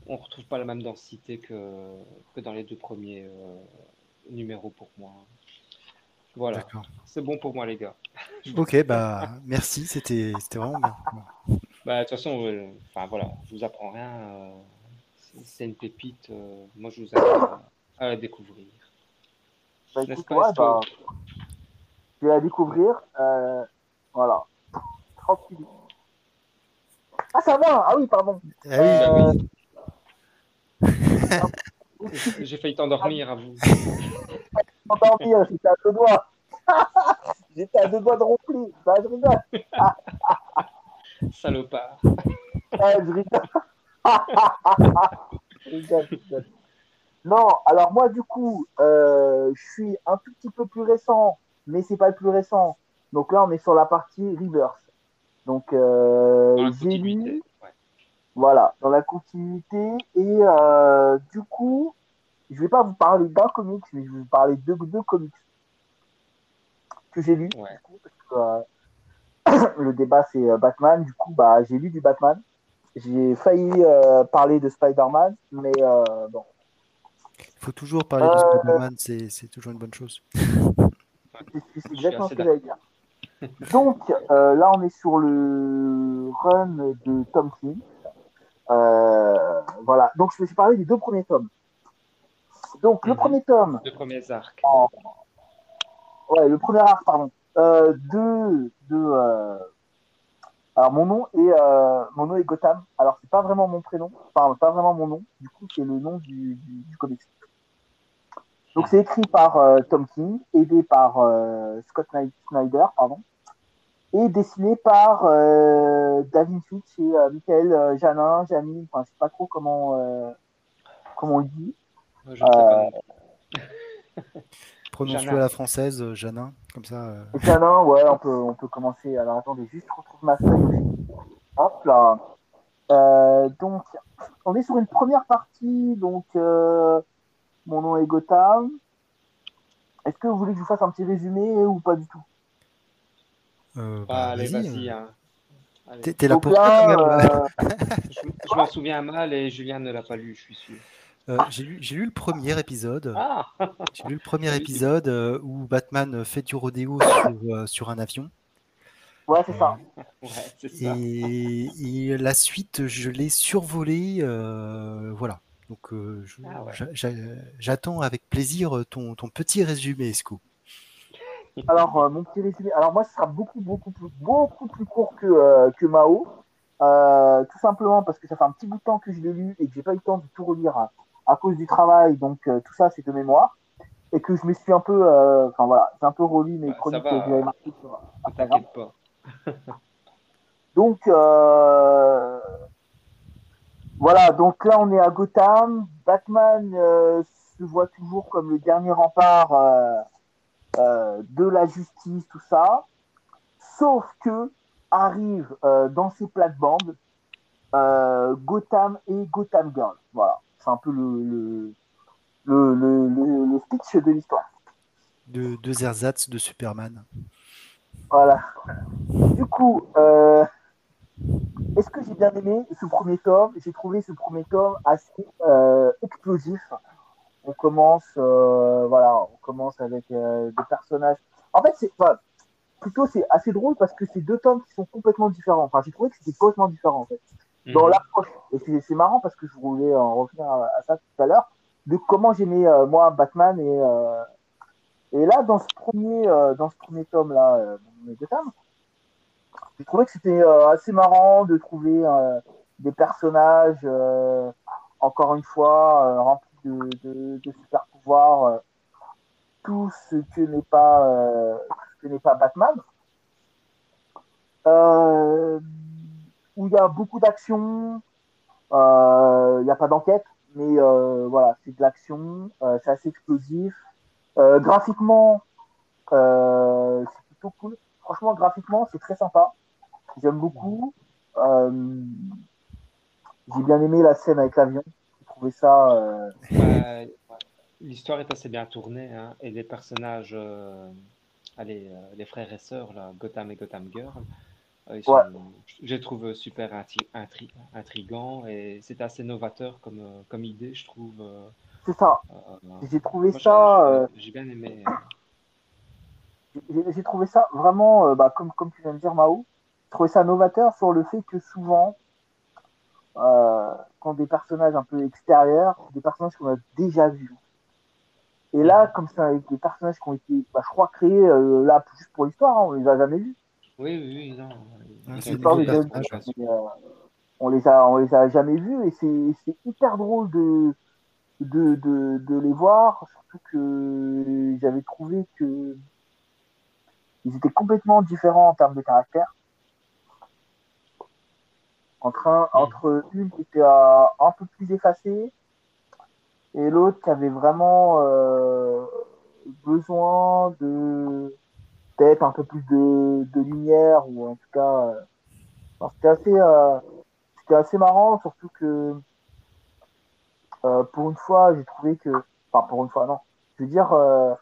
on retrouve pas la même densité que, que dans les deux premiers numéros pour moi. Voilà, c'est bon pour moi les gars. ok, bah merci, c'était vraiment bien. Bah, de toute façon, enfin voilà, je vous apprends rien c'est une pépite. Euh, moi, je vous invite à, la découvrir. Bah, écoute, bah, je vais la découvrir. Euh, voilà. Tranquille. Ah, ça va Ah oui, pardon. Ah oui, bah J'ai failli t'endormir à vous. T'endormir, j'étais à deux doigts. j'étais à deux doigts de rompre. souffler. Bah, je rigole. Salopard. Ah, je rigole. Non, alors moi, du coup, euh, je suis un tout petit peu plus récent, mais c'est pas le plus récent. Donc là, on est sur la partie reverse. Donc, euh, j'ai lu. Ouais. voilà, dans la continuité. Et euh, du coup, je vais pas vous parler d'un comics, mais je vais vous parler de deux comics que j'ai lus. Ouais. du coup, parce que, euh, le débat, c'est Batman. Du coup, bah, j'ai lu du Batman. J'ai failli euh, parler de Spider-Man, mais euh, bon. Il faut toujours parler de Euh, Spider-Man, c'est c'est toujours une bonne chose. C'est exactement ce que j'allais dire. Donc euh, là, on est sur le run de Tom King. Euh, voilà. Donc je vais vous parler des deux premiers tomes. Donc le Mhm. premier tome, Deux premiers arcs. ouais, le premier arc, pardon, euh, de, de euh, alors mon nom est euh, mon nom est Gotham. Alors c'est pas vraiment mon prénom, enfin pas vraiment mon nom. Du coup, c'est le nom du, du, du comics. Donc c'est écrit par euh, Tom King, aidé par euh, Scott Sny- Snyder, pardon, et dessiné par euh, David Fitch et euh, Michael euh, Janin, Jamin, enfin je sais pas trop comment euh, comment on le dit. Je ne sais pas non plus. Prononce-le à la française, Janin, comme ça. euh, Janin, ouais, on peut on peut commencer. Alors attendez, juste je retrouve ma feuille. Hop là. Euh, donc on est sur une première partie, donc euh, mon nom est Gotham. Est-ce que vous voulez que je vous fasse un petit résumé ou pas du tout? Euh, Ah, bah, allez, vas-y, hein. T'es là pour ça, là, euh, je m'en souviens mal et Julien ne l'a pas lu, je suis sûr. Euh, J'ai lu, j'ai lu le premier épisode. Ah J'ai lu le premier épisode euh, où Batman fait du rodéo sur, euh, sur un avion. ouais, c'est ça. Ouais, c'est ça. Et, la suite, je l'ai survolée. voilà. Donc, Ah ouais. j'attends avec plaisir ton, ton petit résumé, Esco. Alors, mon petit résumé. Alors, moi, ce sera beaucoup, beaucoup plus, beaucoup plus court que, que Mao. Euh, tout simplement parce que ça fait un petit bout de temps que je l'ai lu et que j'ai pas eu le temps de tout relire à, cause du travail. Donc, euh, tout ça, c'est de mémoire. Et que je me suis un peu, euh, enfin voilà, j'ai un peu relu mes chroniques que j'avais marquées sur Instagram. Donc, euh, voilà, donc là, on est à Gotham. Batman euh, se voit toujours comme le dernier rempart euh, euh, de la justice, tout ça. Sauf que arrive euh, dans ses plates-bandes euh, Gotham et Gotham Girl. Voilà, c'est un peu le, le, le, le, le- speech de l'histoire. De, deux ersatz de Superman. Voilà. Du coup, euh, est-ce que j'ai bien aimé ce premier tome? J'ai trouvé ce premier tome assez euh, explosif. On commence, euh, voilà, on commence avec des personnages. En fait, c'est enfin, plutôt c'est assez drôle parce que c'est deux tomes qui sont complètement différents. Enfin, j'ai trouvé que c'était complètement différent en fait dans Mhm. l'approche. Et c'est- marrant parce que je voulais en revenir à, à ça tout à l'heure, de comment j'aimais euh, moi Batman et euh, et là dans ce premier euh, dans ce premier tome là euh, j'ai trouvé que c'était euh, assez marrant de trouver euh, des personnages euh, encore une fois euh, remplis de, de, de super pouvoirs, euh, tout ce que n'est pas euh, ce que n'est pas Batman. Euh, où il y a beaucoup d'action, euh, il n'y a pas d'enquête, mais euh, voilà, c'est de l'action, euh, c'est assez explosif. Graphiquement, c'est plutôt cool. Franchement, graphiquement, c'est très sympa. J'aime beaucoup. J'ai bien aimé la scène avec l'avion. J'ai trouvé ça. ouais. L'histoire est assez bien tournée hein, et les personnages, allez, les frères et sœurs, là, Gotham et Gotham Girl, ils sont, Ouais. je les trouve super intri- intri- intrigants et c'est assez novateur comme, euh, comme idée, je trouve. euh, c'est ça. euh, J'ai trouvé moi, ça. j'ai- bien aimé. j'ai trouvé ça vraiment, bah, comme, comme tu viens de dire, Mao, j'ai trouvé ça novateur sur le fait que souvent, euh, quand des personnages un peu extérieurs, c'est des personnages qu'on a déjà vus. Et là, comme ça, avec des personnages qui ont été, bah, je crois, créés euh, là juste pour l'histoire, hein, on les a jamais vus. Oui, oui, oui, non. Ah, c'est des euh, on les a, on les a jamais vus et c'est c'est hyper drôle de, de, de, de les voir, surtout que j'avais trouvé que ils étaient complètement différents en termes de caractère. Entre, un, entre une qui était euh, un peu plus effacée et l'autre qui avait vraiment euh, besoin de peut-être un peu plus de, de, lumière ou en tout cas euh, c'était assez euh, c'était assez marrant surtout que euh, pour une fois j'ai trouvé que enfin pour une fois non. Je veux dire euh,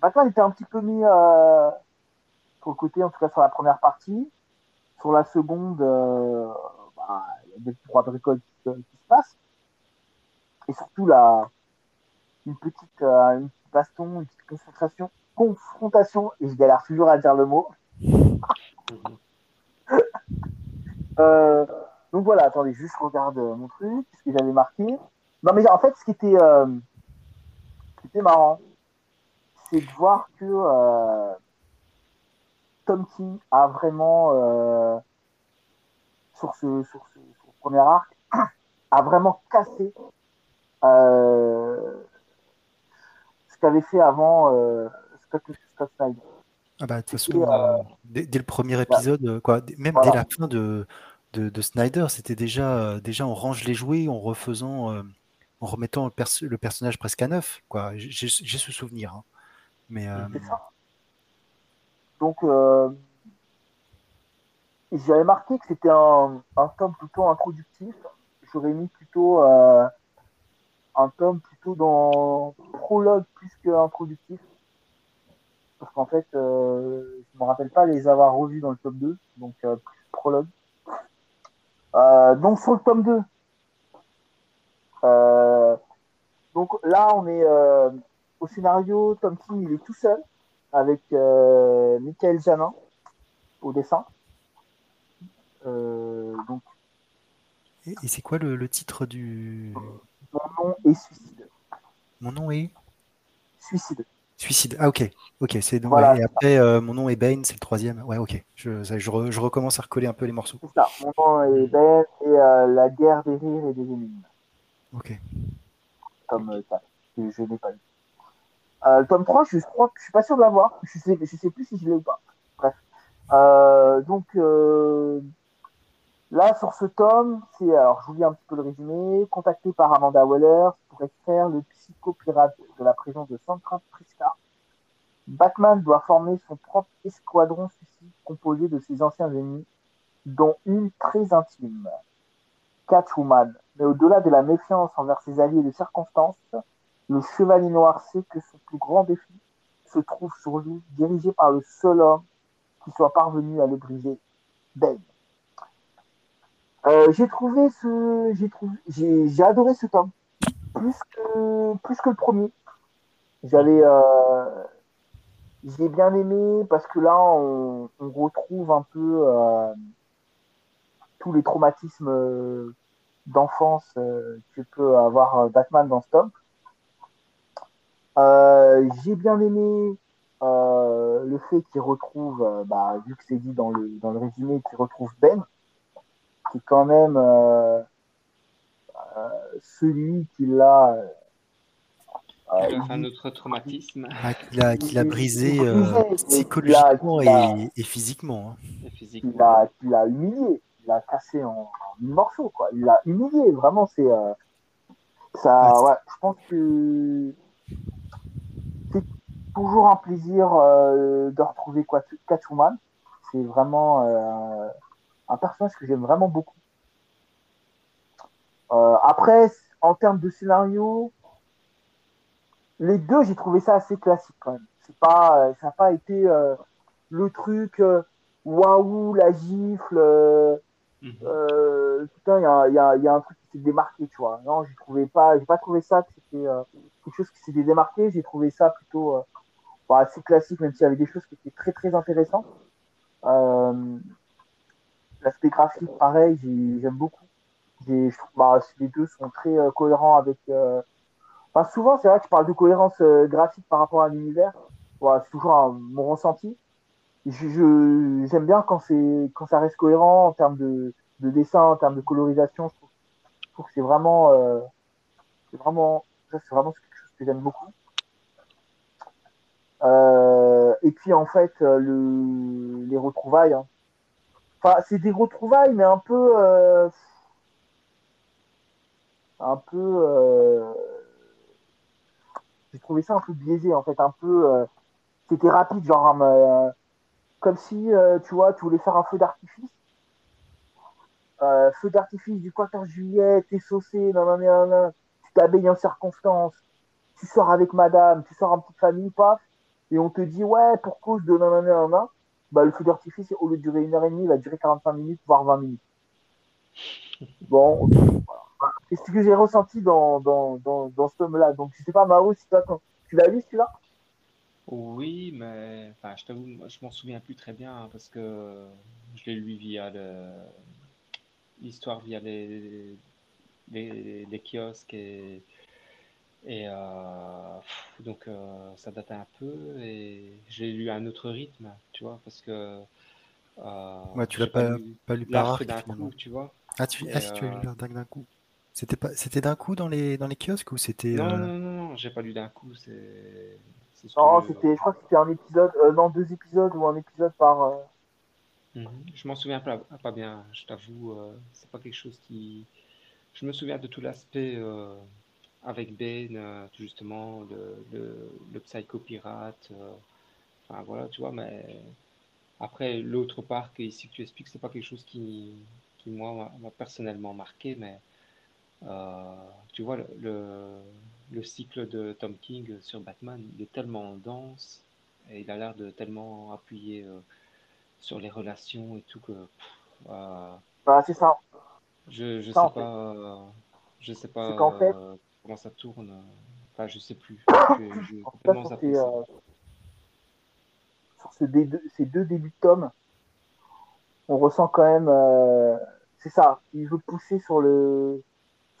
Batman était un petit peu mis euh, sur le côté en tout cas sur la première partie. Sur la seconde bah, il y a des droits de qui, se passent. Et surtout la une petite, euh, une petite baston, une petite concentration, confrontation, et je galère toujours à dire le mot. euh, donc voilà, attendez, juste regarde mon truc, ce que j'avais marqué. Non mais en fait, ce qui était, euh, ce qui était marrant, c'est de voir que euh, Tom King a vraiment, euh, sur, ce, sur, ce, sur ce premier arc, a vraiment cassé euh, ce qu'avait fait avant euh, Scott, Scott Snyder. Ah bah, de toute façon, euh, dès, dès, le premier épisode, quoi, même voilà. dès la fin de, de, de Snyder, c'était déjà, déjà on range les jouets en refaisant, euh, en remettant le, perso le, personnage presque à neuf. J'ai ce souvenir. Hein. Mais, euh... Donc, j'avais marqué que c'était un, un tome plutôt introductif. J'aurais mis plutôt un tome plutôt dans prologue plus qu'introductif. Parce qu'en fait, euh, je me rappelle pas les avoir revus dans le tome 2, donc euh, prologue. Euh, donc sur le tome 2, euh, donc là on est euh, au scénario, Tom King il est tout seul avec Michael Janin au dessin. donc et, et c'est quoi le, le, titre du mon nom est Suicide. Mon nom est Suicide. Suicide. Ah ok, ok. C'est donc voilà, et après euh, mon nom est Bane, c'est le troisième. Ouais, ok. Je, je, je, recommence à recoller un peu les morceaux. C'est ça. Mon nom est Bane et euh, la guerre des rires et des énigmes. Ok. Comme euh, ça, que je n'ai pas lu. Le tome 3, je crois que je suis pas sûr de l'avoir. Je sais, je sais plus si je l'ai ou pas. Bref. Donc Là, sur ce tome, c'est, alors je vous lis un petit peu le résumé, contacté par Amanda Waller pour extraire le psychopirate de la prison de Santa Prisca, Batman doit former son propre escadron suicide composé de ses anciens ennemis, dont une très intime, Catwoman. Mais au-delà de la méfiance envers ses alliés de circonstance, le Chevalier Noir sait que son plus grand défi se trouve sur lui, dirigé par le seul homme qui soit parvenu à le briser, Bane. Euh, j'ai trouvé ce, j'ai trouvé, j'ai adoré ce tome plus que plus que le premier. J'avais, euh, j'ai bien aimé parce que là on, on retrouve un peu euh, tous les traumatismes euh, d'enfance euh, que peut avoir Batman dans ce tome. j'ai bien aimé le fait qu'il retrouve, bah, vu que c'est dit dans le dans le résumé, qu'il retrouve Ben qui quand même euh, euh, celui qui l'a euh, un autre traumatisme. Ah, qu'il a, qu a, brisé euh, psychologiquement et, et, et, physiquement. Hein. Il l'a il a humilié, il l'a cassé en, en mille morceaux. Quoi. Il l'a humilié, vraiment. c'est euh, ça, ouais, je pense que c'est toujours un plaisir euh, de retrouver Catwoman. C'est vraiment un personnage que j'aime vraiment beaucoup. Euh, après, en termes de scénario, les deux, j'ai trouvé ça assez classique quand même. C'est pas, euh, ça n'a pas été euh, le truc waouh, la gifle. Euh, mm-hmm. putain, il y a, y, a, y a, un truc qui s'est démarqué, tu vois. Non, j'ai trouvé pas, j'ai pas trouvé ça que c'était quelque chose qui s'était démarqué. J'ai trouvé ça plutôt bah, assez classique, même s'il y avait des choses qui étaient très très intéressantes. Euh, L'aspect graphique, pareil, j'aime beaucoup. Je trouve bah, les deux sont très euh, cohérents avec. Euh... Souvent, c'est vrai que je parle de cohérence euh, graphique par rapport à l'univers. C'est toujours mon ressenti. Je, j'aime bien quand quand ça reste cohérent en termes de, de dessin, en termes de colorisation. Je trouve, je que c'est vraiment, vraiment, ça c'est vraiment quelque chose que j'aime beaucoup. Et puis en fait, le, les retrouvailles. hein. Enfin, c'est des retrouvailles, mais un peu. euh, un peu. euh, J'ai trouvé ça un peu biaisé, en fait. Un peu. euh, C'était rapide, genre. comme si, tu vois, tu voulais faire un feu d'artifice. Feu d'artifice du 14 juillet, t'es saucé, nanana, tu t'habilles en circonstance, tu sors avec madame, tu sors en petite famille, paf, et on te dit, ouais, pour cause de nanana, nanana, bah, le feu d'artifice, au lieu de durer une heure et demie, il va durer 45 minutes, voire 20 minutes. Bon, voilà. C'est ce que j'ai ressenti dans, dans, dans, dans ce tome-là? Donc, je sais pas, Maro, si tu l'as lu, celui-là? Oui, mais enfin, je t'avoue, je m'en souviens plus très bien hein, parce que je l'ai lu via l'histoire via les, les, les kiosques et, et euh, pff, donc euh, ça date un peu et j'ai lu à un autre rythme, tu vois, parce que euh, Ouais, tu l'as pas, lu pas lu par arc d'un finalement. coup, tu vois. Ah, tu, ah, si tu as lu euh, d'un coup. C'était pas, c'était d'un coup dans les, dans les kiosques ou c'était. non, euh, non, non, non, j'ai pas lu d'un coup, c'est c'est ce Non, que c'était, je crois que c'était un épisode, euh, non, deux épisodes ou un épisode par. euh, Mhm. Je m'en souviens pas, pas bien, je t'avoue. euh, c'est pas quelque chose qui. Je me souviens de tout l'aspect euh, avec Ben, euh, justement, le, le, le psycho-pirate. euh, enfin, voilà, tu vois, mais après, l'autre part que ici que tu expliques, c'est pas quelque chose qui, qui moi, m'a personnellement marqué, mais euh, tu vois, le, le, le cycle de Tom King sur Batman, il est tellement dense et il a l'air de tellement appuyer. euh, sur les relations et tout que pff, euh, Bah, c'est ça. je je Ça, sais fait. pas je sais pas C'est qu'en fait, comment ça tourne euh, enfin je sais plus en cas, sur ces, euh, sur ces deux, ces deux débuts de tome, on ressent quand même, euh, c'est ça, il veut pousser sur le,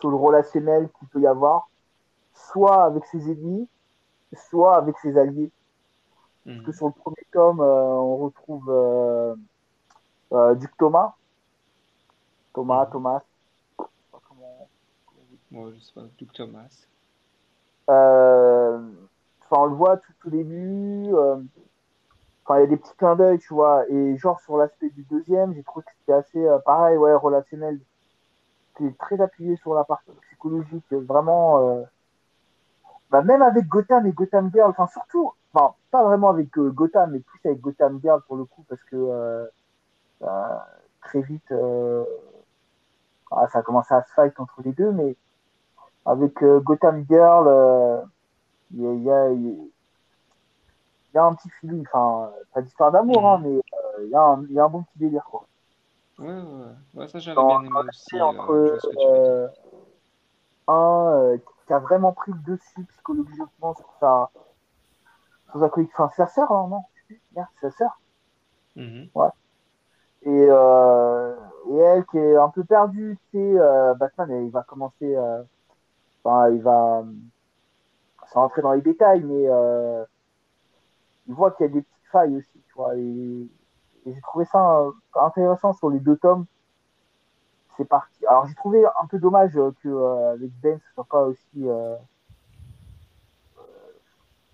sur le relationnel qu'il peut y avoir, soit avec ses ennemis, soit avec ses alliés. Parce que Mhm. sur le premier tome, euh, on retrouve Duc Thomas, Thomas, Mhm. Thomas, je sais pas comment- Je sais pas Duke Thomas Euh, Enfin, on le voit tout au début. euh, Enfin, il y a des petits clins d'œil, tu vois. Et genre, sur l'aspect du deuxième, j'ai trouvé que c'était assez euh, pareil, ouais, relationnel. C'était très appuyé sur la partie psychologique. Vraiment, bah, même avec Gotham et Gotham Girl, enfin, surtout, pas vraiment avec Gotham, mais plus avec Gotham Girl pour le coup, parce que euh, bah, très vite, ah, ça a commencé à se fight entre les deux, mais avec euh, Gotham Girl, euh, il y a, y a- y a un petit feeling, enfin, pas d'histoire d'amour, hein, Mhm. mais euh, il y, a un- il y a un bon petit délire, quoi. ouais ouais ouais ça j'avais bien aimé aussi entre euh, euh, un euh, qui a vraiment pris le dessus psychologiquement sur sa, sur sa collègue, enfin, sa sœur, hein, non? Merde, sa sœur. Mhm. Ouais. Et, euh, et elle qui est un peu perdue, tu sais, euh, Batman, il va commencer, euh, il va, sans rentrer dans les détails, mais euh, il voit qu'il y a des petites failles aussi, tu vois. Et, j'ai trouvé ça euh, intéressant sur les deux tomes. C'est parti. Alors j'ai trouvé un peu dommage euh, que euh, avec Ben ce soit pas aussi euh,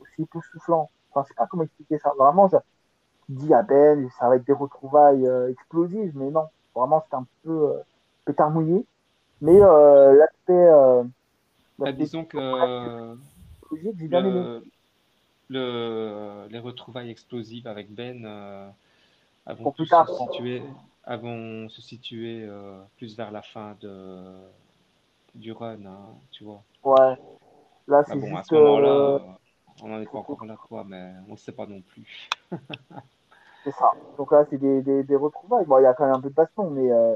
aussi époustouflant. Enfin, je sais pas comment expliquer ça. Vraiment, je dis à Ben, ça va être des retrouvailles euh, explosives, mais non. Vraiment, c'était un peu euh, pétard mouillé. Mais euh, l'aspect euh, Bah, l'aspect disons que aimé. le, le les retrouvailles explosives avec Ben euh, Pour plus se situer vont se situer euh, plus vers la fin de du run hein, tu vois Ouais. Là, Bah c'est bon, à ce moment-là, euh, euh, on n'en est pas encore là, quoi, mais on ne sait pas non plus. c'est ça. Donc là, c'est des, des, des retrouvailles. Bon, il y a quand même un peu de baston, mais. euh,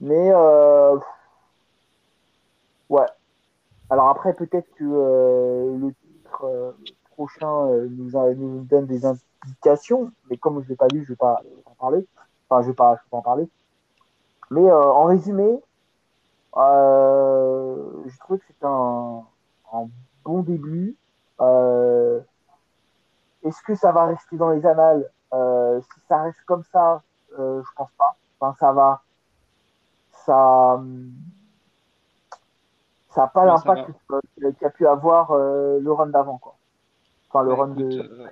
mais. euh, ouais. Alors après, peut-être que euh, le titre euh, prochain euh, nous, a- nous donne des indications, mais comme je l'ai pas lu, je vais pas en parler. Enfin, je vais pas, je vais pas en parler. Mais euh, en résumé, je trouve que c'est un, un bon début. Est-ce que ça va rester dans les annales? Si ça reste comme ça, je pense pas. Enfin, ça va, ça, ça a pas ça l'impact qu'a pu avoir euh, le run d'avant, quoi. Enfin, le Bah run écoute, de.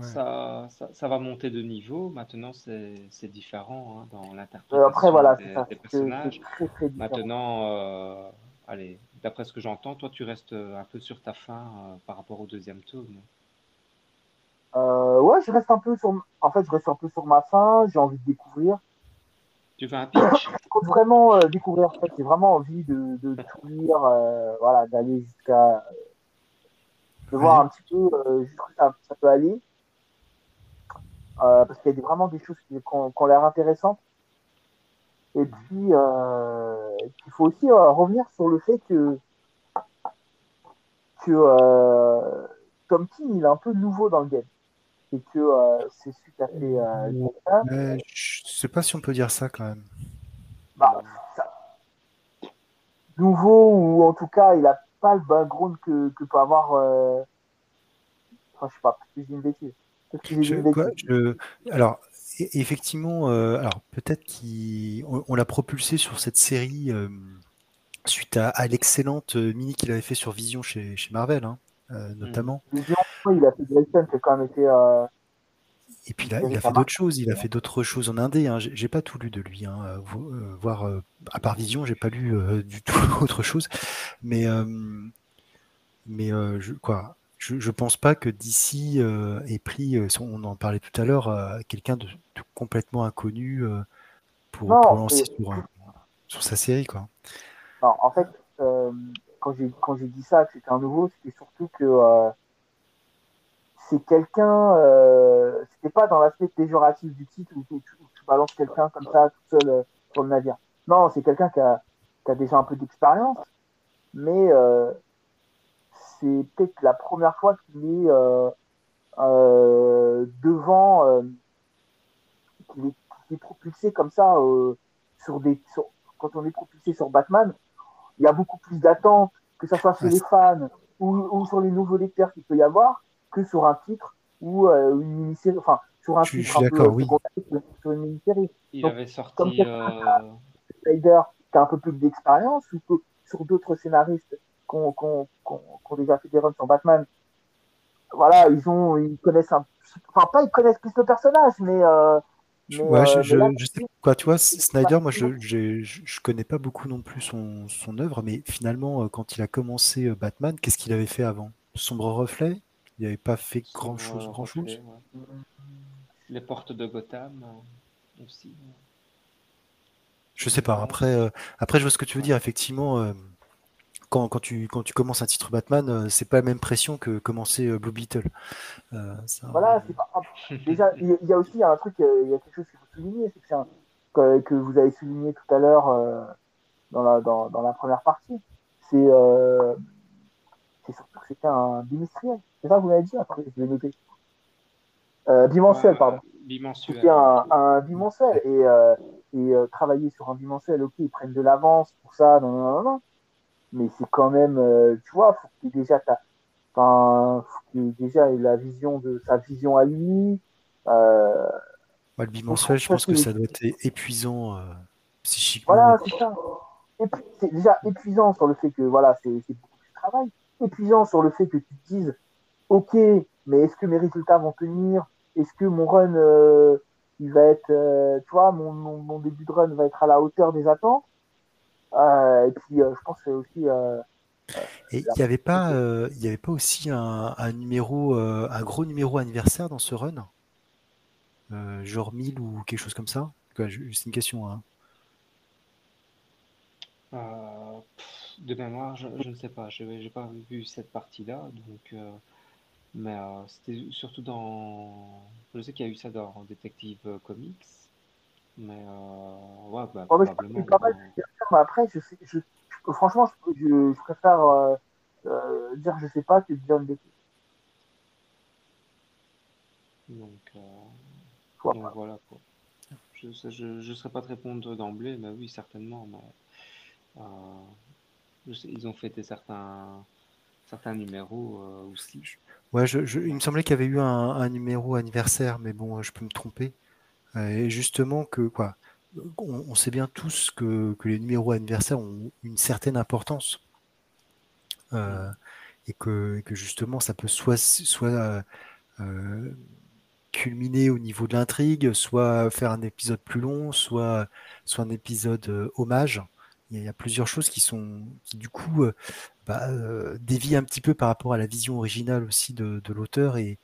euh, ça, ça, va monter de niveau. Maintenant, c'est différent hein, dans l'interprétation euh, après, voilà, des, ça, des personnages. très, très différent. Maintenant, euh, allez, d'après ce que j'entends, toi, tu restes un peu sur ta fin euh, par rapport au deuxième tome. Euh, ouais, je reste un peu sur. En fait, je reste un peu sur ma fin. J'ai envie de découvrir. Tu veux un pitch? Compte vraiment euh, découvrir. En fait, j'ai vraiment envie de, de tout lire, euh, voilà, d'aller jusqu'à. de voir un petit peu euh, jusqu'où ça, ça peut aller. Euh, parce qu'il y a vraiment des choses qui, qui ont, qui ont l'air intéressantes. Et puis, euh, il faut aussi euh, revenir sur le fait que, que euh, Tom King, il est un peu nouveau dans le game. Et que euh, c'est suite à euh, je sais pas si on peut dire ça quand même. Bah, ça- nouveau, ou en tout cas, il a pas le background que, que peut avoir. euh, Enfin, je sais pas, peut-être que une bêtise. Je- quoi, je- alors, e- effectivement, euh, alors peut-être qu'on on l'a propulsé sur cette série euh, suite à, à l'excellente euh, mini qu'il avait fait sur Vision chez, chez Marvel, hein, euh, notamment. Vision, il a fait Grayson, qui a quand même été. Et puis série il a fait d'autres choses. Il a fait d'autres choses en indé. Hein. J'ai pas tout lu de lui. Hein. euh, euh, Voir euh, à part Vision, j'ai pas lu euh, du tout autre chose. Mais euh, mais je, quoi, je, je pense pas que d'ici ait pris, on en parlait tout à l'heure, quelqu'un de, de complètement inconnu pour, Non, pour lancer sur, sur sa série, quoi. Non, en fait, quand j'ai quand j'ai dit ça, que c'était un nouveau, c'était surtout que c'est quelqu'un. Euh, c'était pas dans l'aspect péjoratif du titre où tu, où tu balances quelqu'un comme ça tout seul euh, sur le navire. Non, c'est quelqu'un qui a, qui a déjà un peu d'expérience, mais euh, c'est peut-être la première fois qu'il est euh, euh, devant, qu'il est, propulsé comme ça sur des. sur- quand on est propulsé sur Batman, il y a beaucoup plus d'attentes, que ce soit chez les fans ou, ou sur les nouveaux lecteurs qu'il peut y avoir, que sur un titre ou euh, une mini-série, enfin, sur un Je suis- titre je suis un peu d'accord, oui. sur une mini-série. Il Donc, avait comme sorti. euh, Snyder qui a un peu plus d'expérience ou que sur d'autres scénaristes qui ont, qui ont déjà fait des runs sur Batman, voilà, ils ont, ils connaissent un, enfin pas ils connaissent plus le personnage, mais, euh, mais, ouais, je, euh, je, mais là, je sais quoi, tu vois, Snyder, moi, je, je, je je connais pas beaucoup non plus son, son œuvre, mais finalement, euh, quand il a commencé Batman, qu'est-ce qu'il avait fait avant? Sombre Reflet? Il n'avait pas fait sur, grand chose, euh, grand chose. Reflet, ouais. Les portes de Gotham euh, aussi. Je sais pas. Après, euh, après, je vois ce que tu veux dire. Effectivement, euh, quand, quand tu, quand tu commences un titre Batman, euh, c'est pas la même pression que commencer euh, Blue Beetle. Euh, ça- Voilà, c'est pas. Déjà, il y a- il y a aussi un truc, il y a quelque chose qu'il faut souligner, c'est que, un- que, que vous avez souligné tout à l'heure euh, dans, la, dans, dans la première partie. C'est euh, c'est surtout que c'était un bimestriel. C'est ça que vous m'avez dit Après, je vais noter. Euh, bimensuel, Ouais, pardon. Bimensuel. C'était un, un bimensuel. Et, euh, et euh, travailler sur un bimensuel, ok, ils prennent de l'avance pour ça, non, non, non, non. Mais c'est quand même, euh, tu vois, faut que déjà ta, enfin, faut ait déjà la vision de sa vision à lui. Euh, Ouais, le bimensuel, je pense que ça doit être épuisant euh, psychiquement. Voilà, c'est ça. C'est déjà épuisant sur le fait que voilà, c'est c'est beaucoup de travail. Épuisant sur le fait que tu te dises, ok, mais est-ce que mes résultats vont tenir? Est-ce que mon run, euh, il va être, euh, tu vois, mon, mon, mon début de run va être à la hauteur des attentes? Euh, Et puis, euh, je pense que c'est aussi, euh, Et il n'y avait pas, euh, il y avait pas aussi un, un numéro, euh, un gros numéro anniversaire dans ce run, Euh, genre 1000 ou quelque chose comme ça? C'est une question. Hein. Euh, pff, de mémoire, je, je ne sais pas. Je n'ai pas vu cette partie-là. Donc, euh, mais euh, c'était surtout dans. Je sais qu'il y a eu ça dans Detective Comics. Mais euh, ouais, bah, mais je probablement. pas mal. mais après, je sais, je, je- franchement, je, je, je préfère euh, euh, dire je sais pas que dire une bêtise. Donc, Je donc voilà quoi. Je ne saurais pas te répondre d'emblée, mais oui, certainement. Mais, je sais, ils ont fêté certains, certains numéros euh, aussi. Ouais, il me semblait qu'il y avait eu un, numéro anniversaire, mais bon, je peux me tromper. Euh, Et justement que quoi, on, sait bien tous que, les numéros anniversaires ont une certaine importance euh, et que, justement ça peut soit culminer au niveau de l'intrigue, soit faire un épisode plus long, soit, un épisode hommage. Il y, a, plusieurs choses qui sont qui du coup euh, bah, dévient un petit peu par rapport à la vision originale aussi de, l'auteur. Et,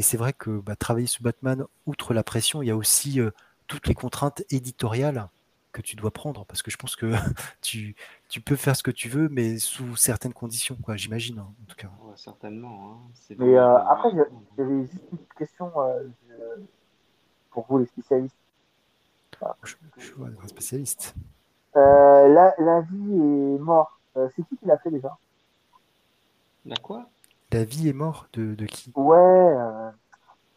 c'est vrai que bah, travailler sur Batman, outre la pression, il y a aussi toutes les contraintes éditoriales que tu dois prendre. Parce que je pense que tu, tu peux faire ce que tu veux, mais sous certaines conditions, quoi, j'imagine, hein, en tout cas. certainement. Hein. Mais après, j'avais juste une question pour vous, les spécialistes. je, suis un spécialiste. La, la, vie est mort. c'est qui qui l'a fait déjà? La quoi? La vie est mort de, de qui? Ouais. Euh...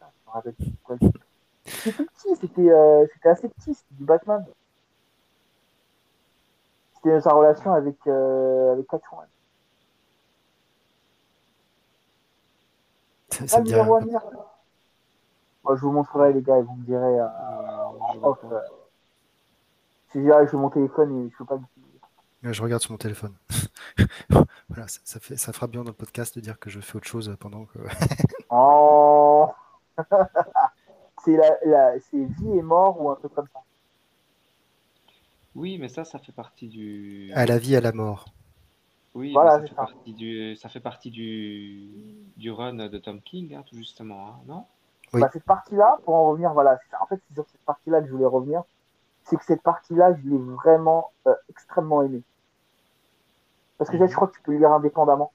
Je me rappelle C'était petit, c'était euh, assez petit, c'était du Batman. C'était sa relation avec, euh, avec Catwoman. Ça, ça me Moi, je vous montrerai, les gars, et vous me direz. Off, si j'arrive mon téléphone et je peux pas Je regarde sur mon téléphone. voilà, ça, ça, fait, ça fera bien dans le podcast de dire que je fais autre chose pendant que. oh C'est la, la, vie et mort ou un truc comme ça. Oui, mais ça, ça fait partie du. À la vie, à la mort. Oui, ça, fait Partie du... ça fait partie du, du run de Tom King, hein, tout justement, hein, non? Oui. bah, Cette partie-là, pour en revenir, voilà, en fait, c'est sur cette partie-là que je voulais revenir. C'est que cette partie-là, je l'ai vraiment euh, extrêmement aimée. Parce que je crois que tu peux le lire indépendamment.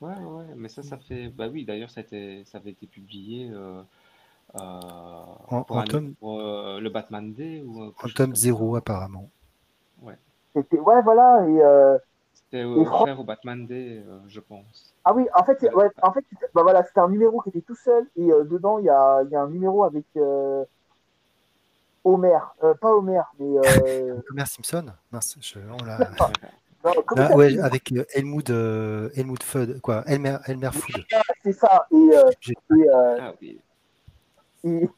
Ouais, ouais, mais ça, ça fait. Bah oui, d'ailleurs, ça, ça avait été publié. Euh, en, pour, euh, le Batman Day ou En tome 0 apparemment. Ouais. C'était ouais voilà et euh, c'était offert au Batman Day, euh, je pense. Ah oui, en fait, ouais, en fait, bah voilà, c'était un numéro qui était tout seul et dedans il y a, y a, un numéro avec Homer, pas Homer, mais Homer Simpson. Mince, je, on l'a. Ah, ouais, avec Helmut, Helmut Fudd, quoi, Elmer, Elmer Fudd. C'est ça. Et, et ah, oui. Et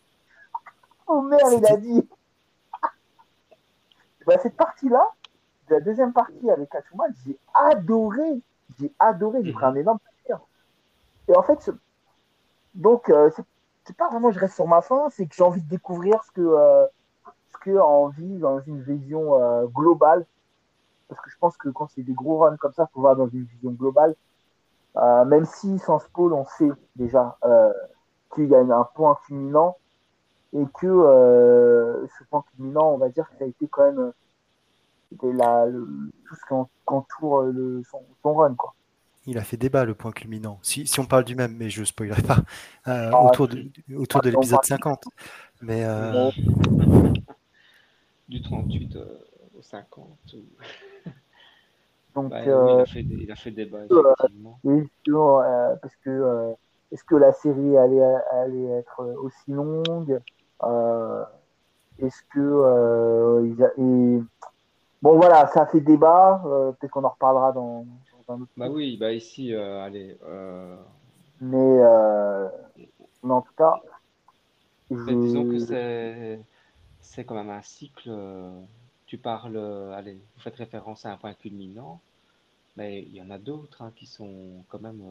Homer, il a dit bah, cette partie-là, la deuxième partie avec Catwoman, j'ai adoré. J'ai adoré, j'ai pris un énorme plaisir. Et en fait, donc, euh, c'est pas vraiment je reste sur ma fin, c'est que j'ai envie de découvrir ce que, euh, en vit dans une vision euh, globale. Parce que je pense que quand c'est des gros runs comme ça, il faut voir dans une vision globale. même si sans spoil, on sait déjà qu'il y a un point culminant et que euh, ce point culminant, on va dire que ça a été quand même la, tout ce qui entoure le, son, run. Quoi. Il a fait débat le point culminant. Si, si on parle du même, mais je ne spoilerai pas, euh, ah, autour de, autour de l'épisode 50. Mais, euh... Du 38 au 50. Donc, bah, oui, il, a fait, il, a fait, débat, effectivement. Oui, parce que est-ce que la série allait, allait être aussi longue euh, Est-ce que euh, bon voilà, ça fait débat. Euh, peut-être qu'on en reparlera dans, dans un autre. Bah oui, bah ici, allez. Mais, mais en tout cas, disons que c'est c'est quand même un cycle. Tu parles, allez, vous faites référence à un point culminant, mais il y en a d'autres hein, qui sont quand même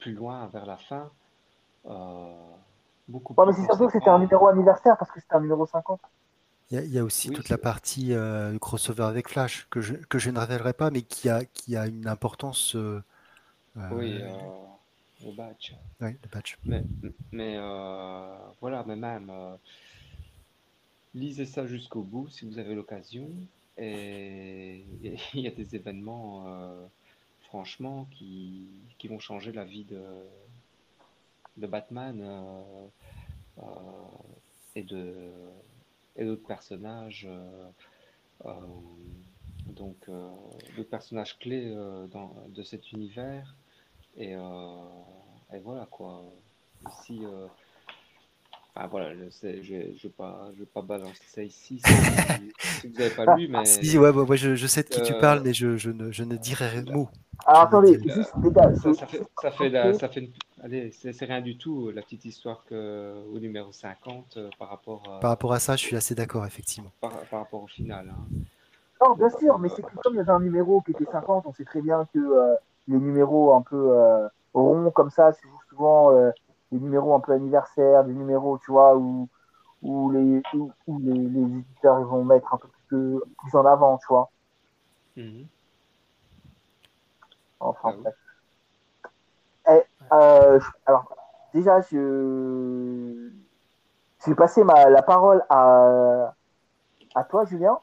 plus loin vers la fin. Euh, beaucoup ouais, mais c'est surtout que c'était un numéro anniversaire parce que c'était un numéro 50. Il y, a, aussi toute la partie euh, crossover avec Flash que je, que je ne révélerai pas, mais qui a, qui a une importance. Euh, oui, le badge. Oui, le badge. Mais, mais voilà, mais même, lisez ça jusqu'au bout si vous avez l'occasion. Et il y a des événements franchement, qui, vont changer la vie de, de Batman euh, euh, et de d'autres personnages. Euh, donc, d'autres personnages clés de cet univers. Et, voilà quoi. Ah, voilà, je sais, je ne vais, pas, je vais pas balancer ça ici si, vous n'avez pas lu, mais. Si, ouais, ouais, je, je, sais de qui tu parles, mais je, je, ne, je ne dirai rien de mot. Alors attendez, juste Ça, ça, fait, ça, fait, ça fait allez, c'est rien du tout la petite histoire que, au numéro 50 euh, par rapport à... Par rapport à ça, je suis assez d'accord, effectivement. Par, par, rapport au final. Hein. Non, bien sûr, mais c'est que comme il y avait un numéro qui était 50, on sait très bien que euh, les numéros un peu euh, ronds comme ça, c'est souvent numéros un peu anniversaires, des numéros, tu vois, où, où, les, où, les, les, éditeurs vont mettre un peu plus, plus en avant, tu vois. Mhm. Enfin, ah bref. Eh, euh, alors, déjà, je, je vais passer ma, la parole à, à toi, Julien.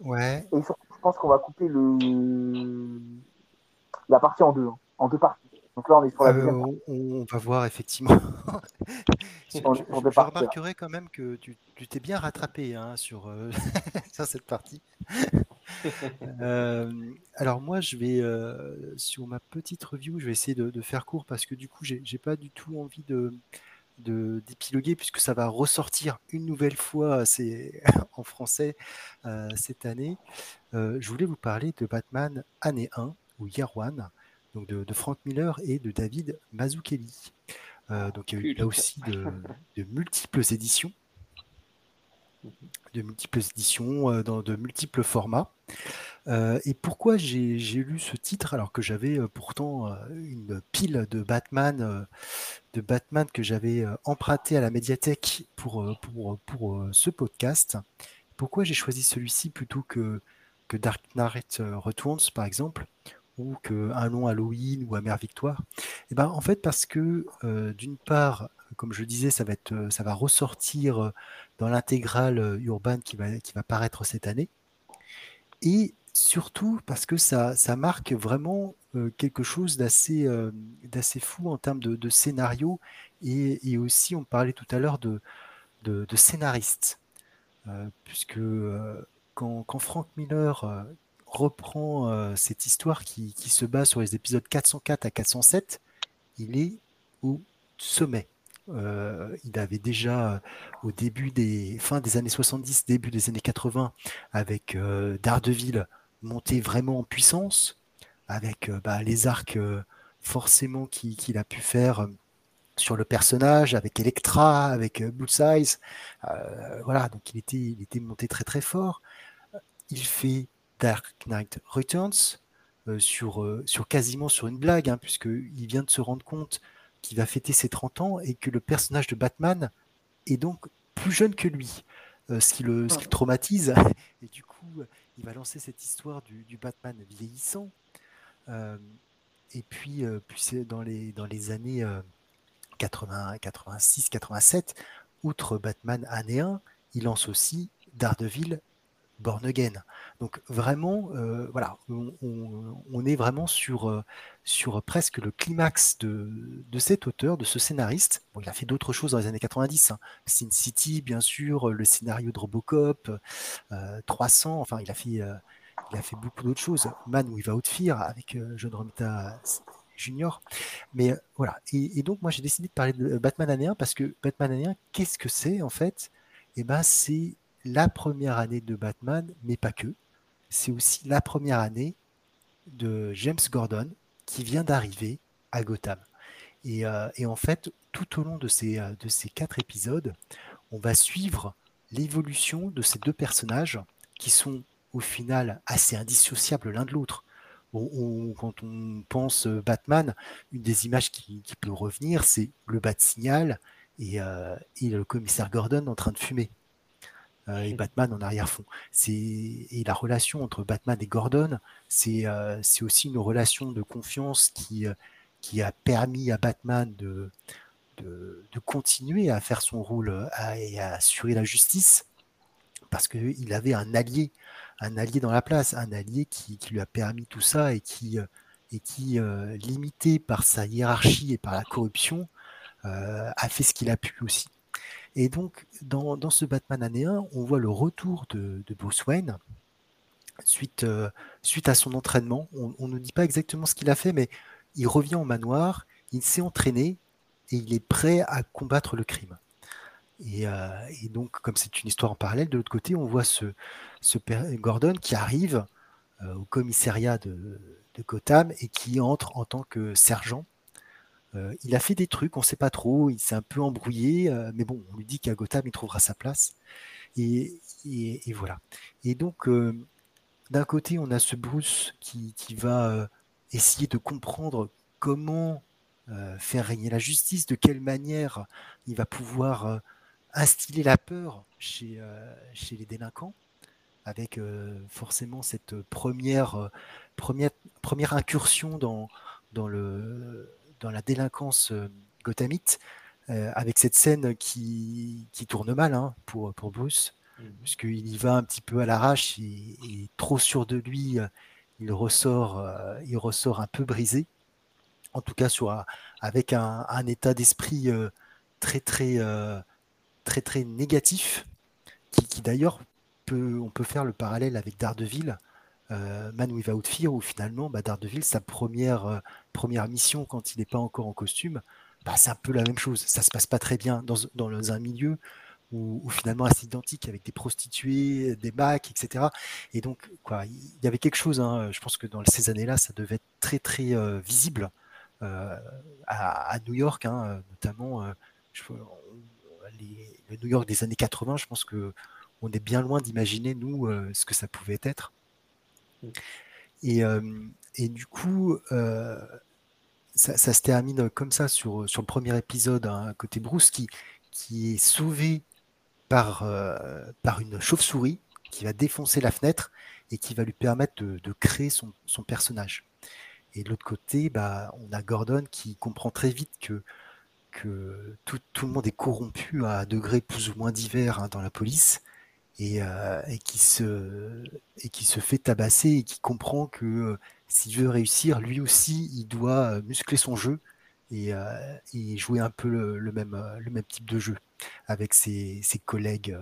Ouais. Et surtout, je pense qu'on va couper le, la partie en deux, hein, en deux parties. Donc là, on est sur la deuxième. Euh, on, va voir effectivement. je, remarquerai quand même que tu t'es bien rattrapé hein, sur, euh, sur cette partie. Euh, alors moi, je vais sur ma petite review, je vais essayer de, faire court parce que du coup, j'ai pas du tout envie de d'épiloguer puisque ça va ressortir une nouvelle fois en français cette année. je voulais vous parler de Batman année 1 ou Year One donc de, Frank Miller et de David Mazzucchelli. Euh, donc il y a eu là aussi de, multiples éditions, de multiples éditions euh, dans de multiples formats. Euh, et pourquoi j'ai lu ce titre alors que j'avais pourtant une pile de Batman, de Batman que j'avais emprunté à la médiathèque pour, pour, pour ce podcast? Pourquoi j'ai choisi celui-ci plutôt que, que Dark Knight Returns par exemple? Ou qu'un long Halloween ou Amère Victoire et eh ben, En fait, parce que euh, d'une part, comme je disais, ça va, être, euh, ça va ressortir euh, dans l'intégrale urbaine qui va, qui va paraître cette année. Et surtout parce que ça, ça marque vraiment quelque chose d'assez d'assez fou en termes de, scénario. Et, aussi, on parlait tout à l'heure de, de, scénaristes. puisque quand, quand, Frank Miller reprend euh, cette histoire qui, se base sur les épisodes 404 à 407, il est au sommet. Euh, il avait déjà euh, au début des fin des années 70, début des années 80, avec Daredevil monté vraiment en puissance, avec bah, les arcs forcément qu'il a pu faire sur le personnage, avec Electra, avec Bullseye. voilà, donc il était, il était monté très très fort. Il fait Dark Knight Returns euh, sur, euh, sur quasiment sur une blague, hein, puisqu'il vient de se rendre compte qu'il va fêter ses 30 ans et que le personnage de Batman est donc plus jeune que lui, euh, ce, qui le, traumatise. Et du coup, il va lancer cette histoire du, Batman vieillissant. et puis, puis dans, les, dans les années 80, 86, 87, outre Batman année 1, il lance aussi Daredevil Born Again. Donc vraiment, euh, voilà, on, est vraiment sur, euh, presque le climax de, cet auteur, de ce scénariste. Il a fait d'autres choses dans les années 90. Hein. Sin City, bien sûr, le scénario de Robocop, 300, euh, enfin, il a fait, il a fait beaucoup d'autres choses. Man Without Fear avec John Romita Junior. Mais voilà, et, donc moi j'ai décidé de parler de Batman année 1 parce que Batman année 1, qu'est-ce que c'est en fait? Eh ben c'est la première année de Batman, mais pas que. C'est aussi la première année de James Gordon qui vient d'arriver à Gotham. Et, euh, en fait, tout au long de ces, euh, de ces quatre épisodes, on va suivre l'évolution de ces deux personnages qui sont au final assez indissociables l'un de l'autre. quand on pense Batman, une des images qui, peut revenir, c'est le bat signal euh, et, le commissaire Gordon en train de fumer. Euh, et Batman en arrière-fond. Et la relation entre Batman et Gordon, c'est euh, aussi une relation de confiance qui, euh, qui a permis à Batman de, de, continuer à faire son rôle et à assurer la justice, parce qu'il avait un allié, un allié dans la place, un allié qui, qui lui a permis tout ça et qui, et qui limité par sa hiérarchie et par la corruption, a fait ce qu'il a pu aussi. Et donc, dans, ce Batman année 1, on voit le retour de, Bruce Wayne suite, euh, suite à son entraînement. On ne dit pas exactement ce qu'il a fait, mais il revient au manoir, il s'est entraîné et il est prêt à combattre le crime. Et, euh, donc, comme c'est une histoire en parallèle, de l'autre côté, on voit ce, ce Gordon qui arrive euh, au commissariat de, de, Gotham et qui entre en tant que sergent euh, il a fait des trucs, on ne sait pas trop, il s'est un peu embrouillé, euh, mais bon, on lui dit qu'à Gotham, il trouvera sa place. Et, voilà. Et donc, euh, d'un côté, on a ce Bruce qui, va essayer de comprendre comment faire régner la justice, de quelle manière il va pouvoir instiller la peur chez, les délinquants, avec forcément cette première, incursion dans, le, dans la délinquance gothamite, avec cette scène qui, qui tourne mal hein, pour, pour Bruce, mmh. puisqu'il y va un petit peu à l'arrache et, trop sûr de lui, il ressort, il ressort un peu brisé en tout cas sur, avec un, état d'esprit euh, très très euh, très très négatif, qui, d'ailleurs peut, on peut faire le parallèle avec Daredevil, euh, Man Without Fear, où finalement bah, Daredevil, sa première, euh, première mission quand il n'est pas encore en costume, bah, c'est un peu la même chose. Ça se passe pas très bien dans, dans un milieu où, finalement assez identique avec des prostituées, des bacs, etc. Et donc, il y avait quelque chose, hein, je pense que dans ces années-là, ça devait être très très visible euh, à, New York, hein, notamment euh, le New York des années 80, je pense que on est bien loin d'imaginer, nous, euh, ce que ça pouvait être. Mm. Et, du coup, ça, se termine comme ça sur, le premier épisode, hein, côté Bruce, qui, est sauvé par, par une chauve-souris qui va défoncer la fenêtre et qui va lui permettre de, créer son, son personnage. Et de l'autre côté, bah, on a Gordon qui comprend très vite que, que tout, le monde est corrompu à degrés plus ou moins divers hein, dans la police et, euh, et, qui se, et qui se fait tabasser et qui comprend que euh, s'il veut réussir, lui aussi, il doit euh, muscler son jeu et, et jouer un peu le, même, le même type de jeu avec ses, ses collègues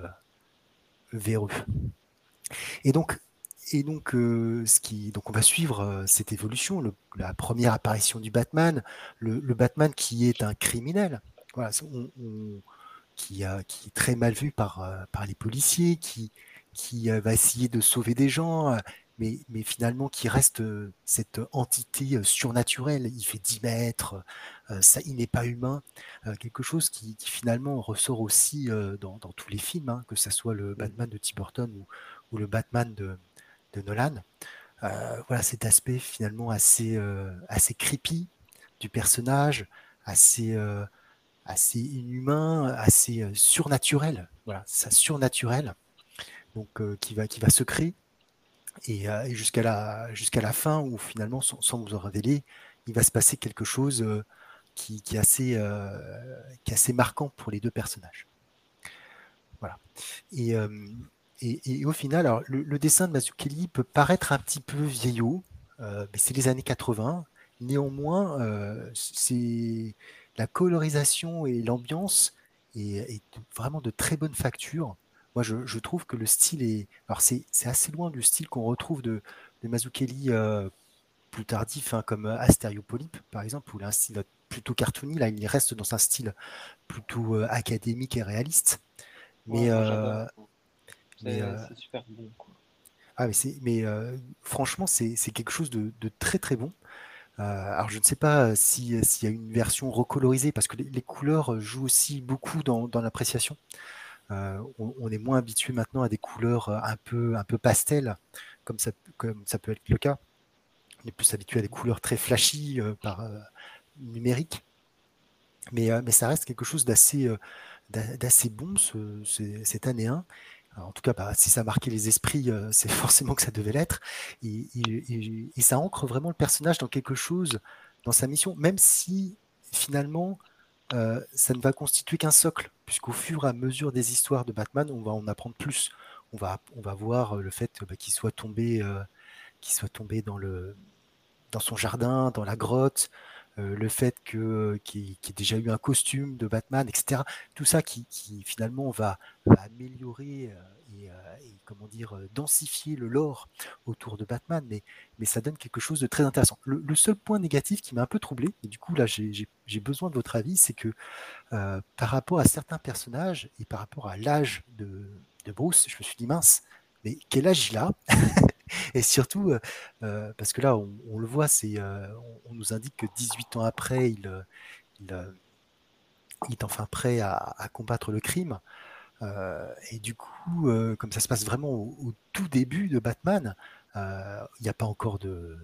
véreux. Et donc, et donc, euh, ce qui, donc on va suivre euh, cette évolution, la première apparition du Batman, le, Batman qui est un criminel, voilà, qui, est très mal vu par, euh, par les policiers, qui, qui va essayer de sauver des gens, mais, mais finalement qui reste cette entité surnaturelle. Il fait 10 mètres, ça, il n'est pas humain. quelque chose qui, finalement ressort aussi dans, dans, tous les films, hein, que ce soit le Batman de Tim Burton ou, ou le Batman de, de Nolan. Euh, voilà cet aspect finalement assez, euh, assez creepy du personnage, assez, euh, assez inhumain, assez surnaturel. Voilà, ça surnaturel, donc qui va qui va se créer et, jusqu'à la jusqu'à la fin où finalement sans, vous en révéler, il va se passer quelque chose qui, qui, est assez qui assez marquant pour les deux personnages. Voilà. Et et, au final, alors, le, dessin de Mazzucchelli peut paraître un petit peu vieillot, euh, mais c'est les années 80. Néanmoins, euh, c'est la colorisation et l'ambiance est, vraiment de très bonne facture. Moi, je, trouve que le style est. Alors, c'est, assez loin du style qu'on retrouve de, de Mazukeli euh, plus tardif, hein, comme Astéropolype, par exemple, où il a un style plutôt cartoony. Là, il reste dans un style plutôt euh, académique et réaliste. Mais. Euh, c'est super bon. Ah, mais, mais franchement, c'est quelque chose de, de, très très bon. Euh, alors je ne sais pas s'il y a une version recolorisée, parce que les, couleurs jouent aussi beaucoup dans, l'appréciation. on, est moins habitué maintenant à des couleurs un peu, un peu pastel, comme ça, comme ça peut être le cas. On est plus habitué à des couleurs très flashy par numérique. Mais, mais ça reste quelque chose d'assez bon ce, cette année 1 en tout cas, bah, si ça a marqué les esprits, euh, c'est forcément que ça devait l'être. Et, ça ancre vraiment le personnage dans quelque chose, dans sa mission, même si finalement, euh, ça ne va constituer qu'un socle, puisqu'au fur et à mesure des histoires de Batman, on va en apprendre plus. On va, voir le fait bah, qu'il soit tombé, euh, qu'il soit tombé dans, son jardin, dans la grotte, euh, le fait que qu'il ait déjà eu un costume de Batman, etc. Tout ça qui, finalement va, améliorer euh, euh, et, comment dire densifier le lore autour de Batman, mais, mais ça donne quelque chose de très intéressant. Le, seul point négatif qui m'a un peu troublé, et du coup là j'ai besoin de votre avis, c'est que par rapport à certains personnages et par rapport à l'âge de, de Bruce, je me suis dit mince, mais quel âge il a? et surtout, euh, euh, parce que là, on, le voit, euh, on, nous indique que 18 ans après, il, est enfin prêt à, combattre le crime. et du coup, comme ça se passe vraiment au, tout début de Batman, il n'y a pas encore de,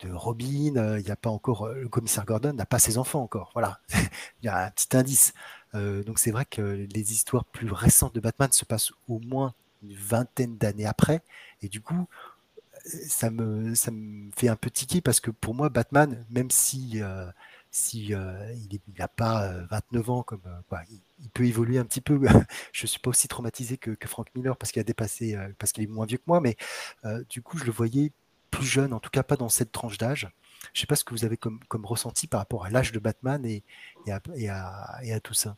de Robin, il n'y a pas encore le commissaire Gordon n'a pas ses enfants encore. Voilà, il y a un petit indice. donc c'est vrai que les histoires plus récentes de Batman se passent au moins une vingtaine d'années après, et du coup, ça me, ça me fait un peu tiquer parce que pour moi, Batman, même si, si il n'a pas 29 ans, comme il, peut évoluer un petit peu. je suis pas aussi traumatisé que, Frank Miller parce qu'il a dépassé, parce qu'il est moins vieux que moi, mais du coup, je le voyais plus jeune, en tout cas pas dans cette tranche d'âge. Je sais pas ce que vous avez comme, comme ressenti par rapport à l'âge de Batman et, et, à, et, à, et, à, tout ça.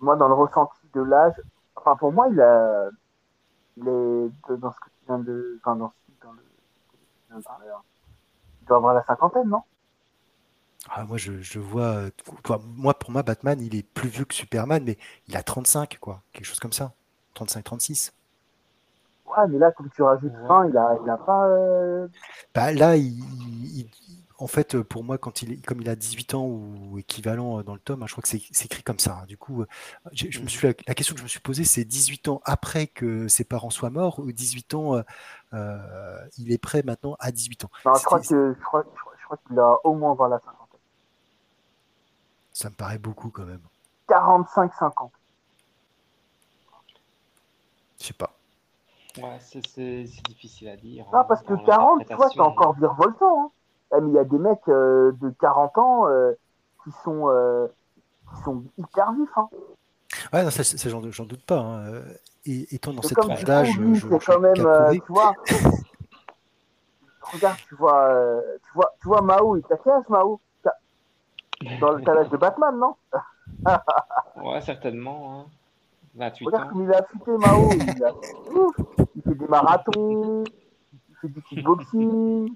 Moi, dans le ressenti de l'âge, enfin pour moi, il, a, il est dans ce que tu viens de, enfin il doit avoir la cinquantaine, non? Ah, moi, je, je vois, moi, pour moi, Batman, il est plus vieux que Superman, mais il a 35, quoi, quelque chose comme ça. 35, 36. Ouais, mais là, comme tu rajoutes 20, il a, il a pas. Euh, bah, là, il, en fait, pour moi, quand il comme il a 18 ans ou équivalent dans le tome, hein, je crois que c'est écrit comme ça. Hein. Du coup, je, me mmh. suis, la, question que je me suis posée, c'est 18 ans après que ses parents soient morts ou 18 ans, euh, il est prêt maintenant à 18 ans? je crois que je crois, je crois qu'il a au moins vers la cinquantaine. Ça me paraît beaucoup quand même. 45-50. Je sais pas. Ouais, c'est difficile à dire. Ah, parce que 40, tu vois, c'est encore virevoltant. Hein. Mais il y a des mecs euh, de 40 ans euh, qui, sont, euh, qui sont hyper vifs. Hein. Ouais, non, ça, ça j'en doute pas. Hein. Et, étant dans cette tranche d'âge, je, c'est quand même, tu vois. regarde, tu vois, tu vois, tu vois Mao, il t'a quel âge Mao dans le calage de Batman, non? Ouais, certainement. Hein. 28 Regarde ans. comme il a affûté Mao. Il, a... il, fait des marathons, il fait du kickboxing,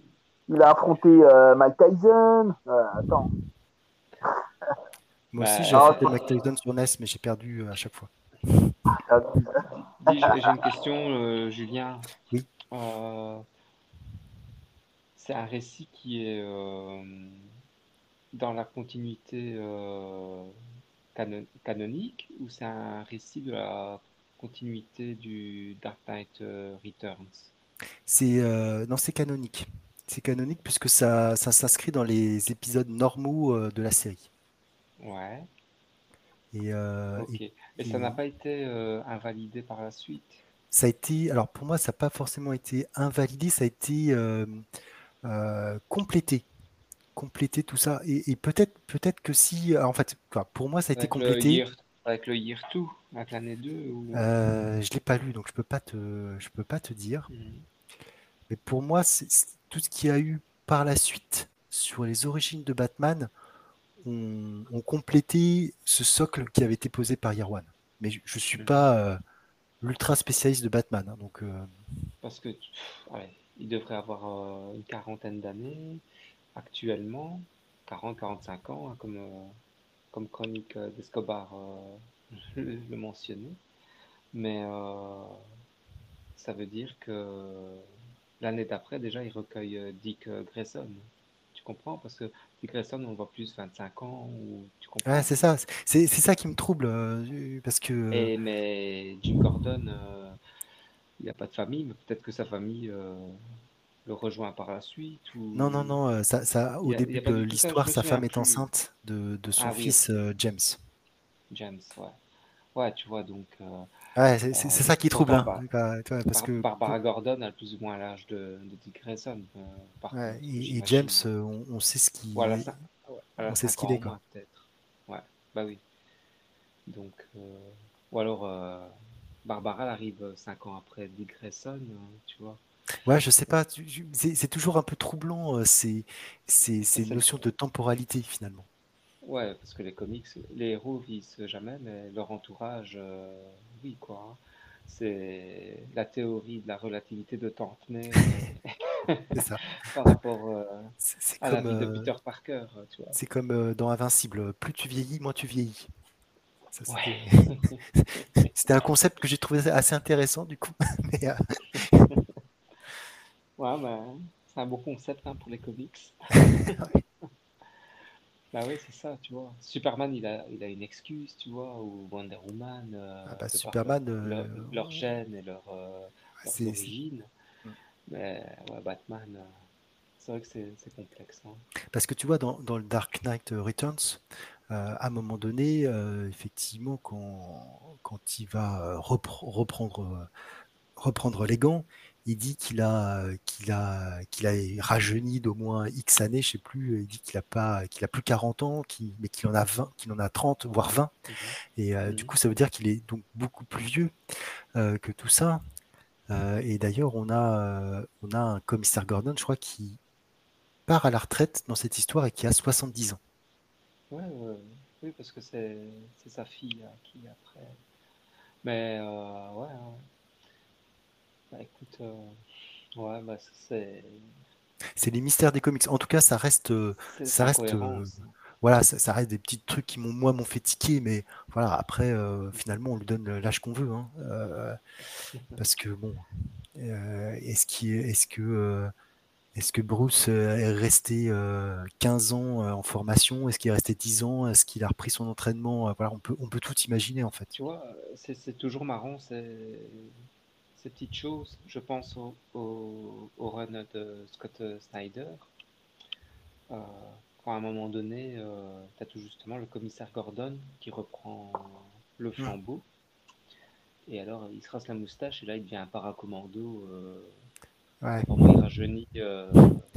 il a affronté euh, Mike Tyson. Euh, attends. Moi aussi, bah, j'ai affronté Mike Tyson sur NES, mais j'ai perdu euh, à chaque fois. J'ai une question, euh, Julien. Oui. C'est un récit qui est dans la continuité euh, canonique ou c'est un récit de la continuité du Dark Knight euh, Returns? C'est euh, non, c'est canonique. C'est canonique puisque ça, ça s'inscrit dans les épisodes normaux de la série. Ouais. Et, et, ça n'a pas été invalidé par la suite? Ça a été, alors pour moi, ça n'a pas forcément été invalidé, ça a été complété compléter tout ça. Et, peut-être peut-être que si, en fait, pour moi, ça a été complété. avec le Year 2, avec l'année 2 euh, Je l'ai pas lu, donc je peux pas te, je peux pas te dire. Mmh. Mais pour moi, c'est tout ce qu'il y a eu par la suite sur les origines de Batman ont, complété ce socle qui avait été posé par One. Mais je, ne suis pas euh, l'ultra spécialiste de Batman, hein, donc. Euh, Parce que, il devrait avoir une quarantaine d'années actuellement, 40-45 ans, hein, comme, euh, comme chronique euh, d'Escobar euh, le mentionnait. Mais ça veut dire que l'année d'après, déjà, il recueille Dick Grayson. Tu comprends? Parce que Dick Grayson, on voit plus 25 ans. Ou, tu comprends? C'est ça. C'est, ça qui me trouble. parce que... Et, mais Jim Gordon, il n'a pas de famille, mais peut-être que sa famille le rejoint par la suite ou... Non, non, non. Euh, ça, ça, au début de l'histoire, sa femme est enceinte de, de son ah fils euh, James. James, ouais. Ouais, tu vois, donc. Euh, ouais, c'est ça qui trouve hein, Barbara, parce que... Barbara Gordon a plus ou moins l'âge de, de, Dick Grayson. ouais, et, James, on, on, sait ce qu'il voilà, ça, on sait ce qu'il est, quoi. Ouais, bah oui. Donc, ou alors, Barbara arrive 5 ans après Dick Grayson, tu vois. Ouais, je sais pas, c'est toujours un peu troublant euh, ces, ces, ces notions de temporalité finalement. Ouais, parce que les comics, les héros vissent jamais, mais leur entourage, euh, oui, quoi. Hein. C'est la théorie de la relativité de Tantner C'est ça. par rapport euh, à la vie de Peter Parker, tu vois. c'est comme dans Invincible, plus tu vieillis, moins tu vieillis. c'était un concept que j'ai trouvé assez intéressant du coup. Mais, Ouais, bah, c'est un beau concept hein, pour les comics. Bah oui, c'est ça, tu vois. Superman, il a, il a une excuse, tu vois, ou Wonder Woman. Euh, ah bah, Superman. Leur, euh, leur, gène et leur, euh, origine. Mm. Mais ouais, Batman, c'est vrai que c'est complexe. Hein. Parce que tu vois, dans, dans le Dark Knight Returns, euh, à un moment donné, euh, effectivement, quand, quand il va reprendre, reprendre les gants, il dit qu'il a, qu'il a, qu'il a rajeuni d'au moins X années, je sais plus, il dit qu'il a pas, qu'il a plus 40 ans, mais qu'il en a 20, qu'il en a 30, voire 20. Mmh et mmh du coup, ça veut dire qu'il est donc beaucoup plus vieux que tout ça. et d'ailleurs, on a, on a un commissaire Gordon, je crois, qui part à la retraite dans cette histoire et qui a 70 ans. Ouais, oui, parce que c'est sa fille qui après. Mais euh, ouais, Bah écoute, euh, ouais, bah c'est. C'est les mystères des comics. En tout cas, ça reste, ça reste, voilà, ça, reste des petits trucs qui m'ont, moi, m'ont fait tiquer, mais voilà. Après, finalement, on lui donne l'âge qu'on veut, hein, parce que bon, est-ce est-ce que est-ce que Bruce euh, est resté 15 euh, ans euh, en formation? Est-ce qu'il est resté 10 ans? Est-ce qu'il a repris son entraînement? Voilà, on peut, on peut tout imaginer en fait. Tu vois, c'est toujours marrant ces, ces, petites choses. Je pense au, au, run de Scott Snyder. quand à un moment donné, tu as tout justement le commissaire Gordon qui reprend le mmh. flambeau. Et alors, il se rase la moustache et là, il devient un paracommando Ouais. il rajeunit euh,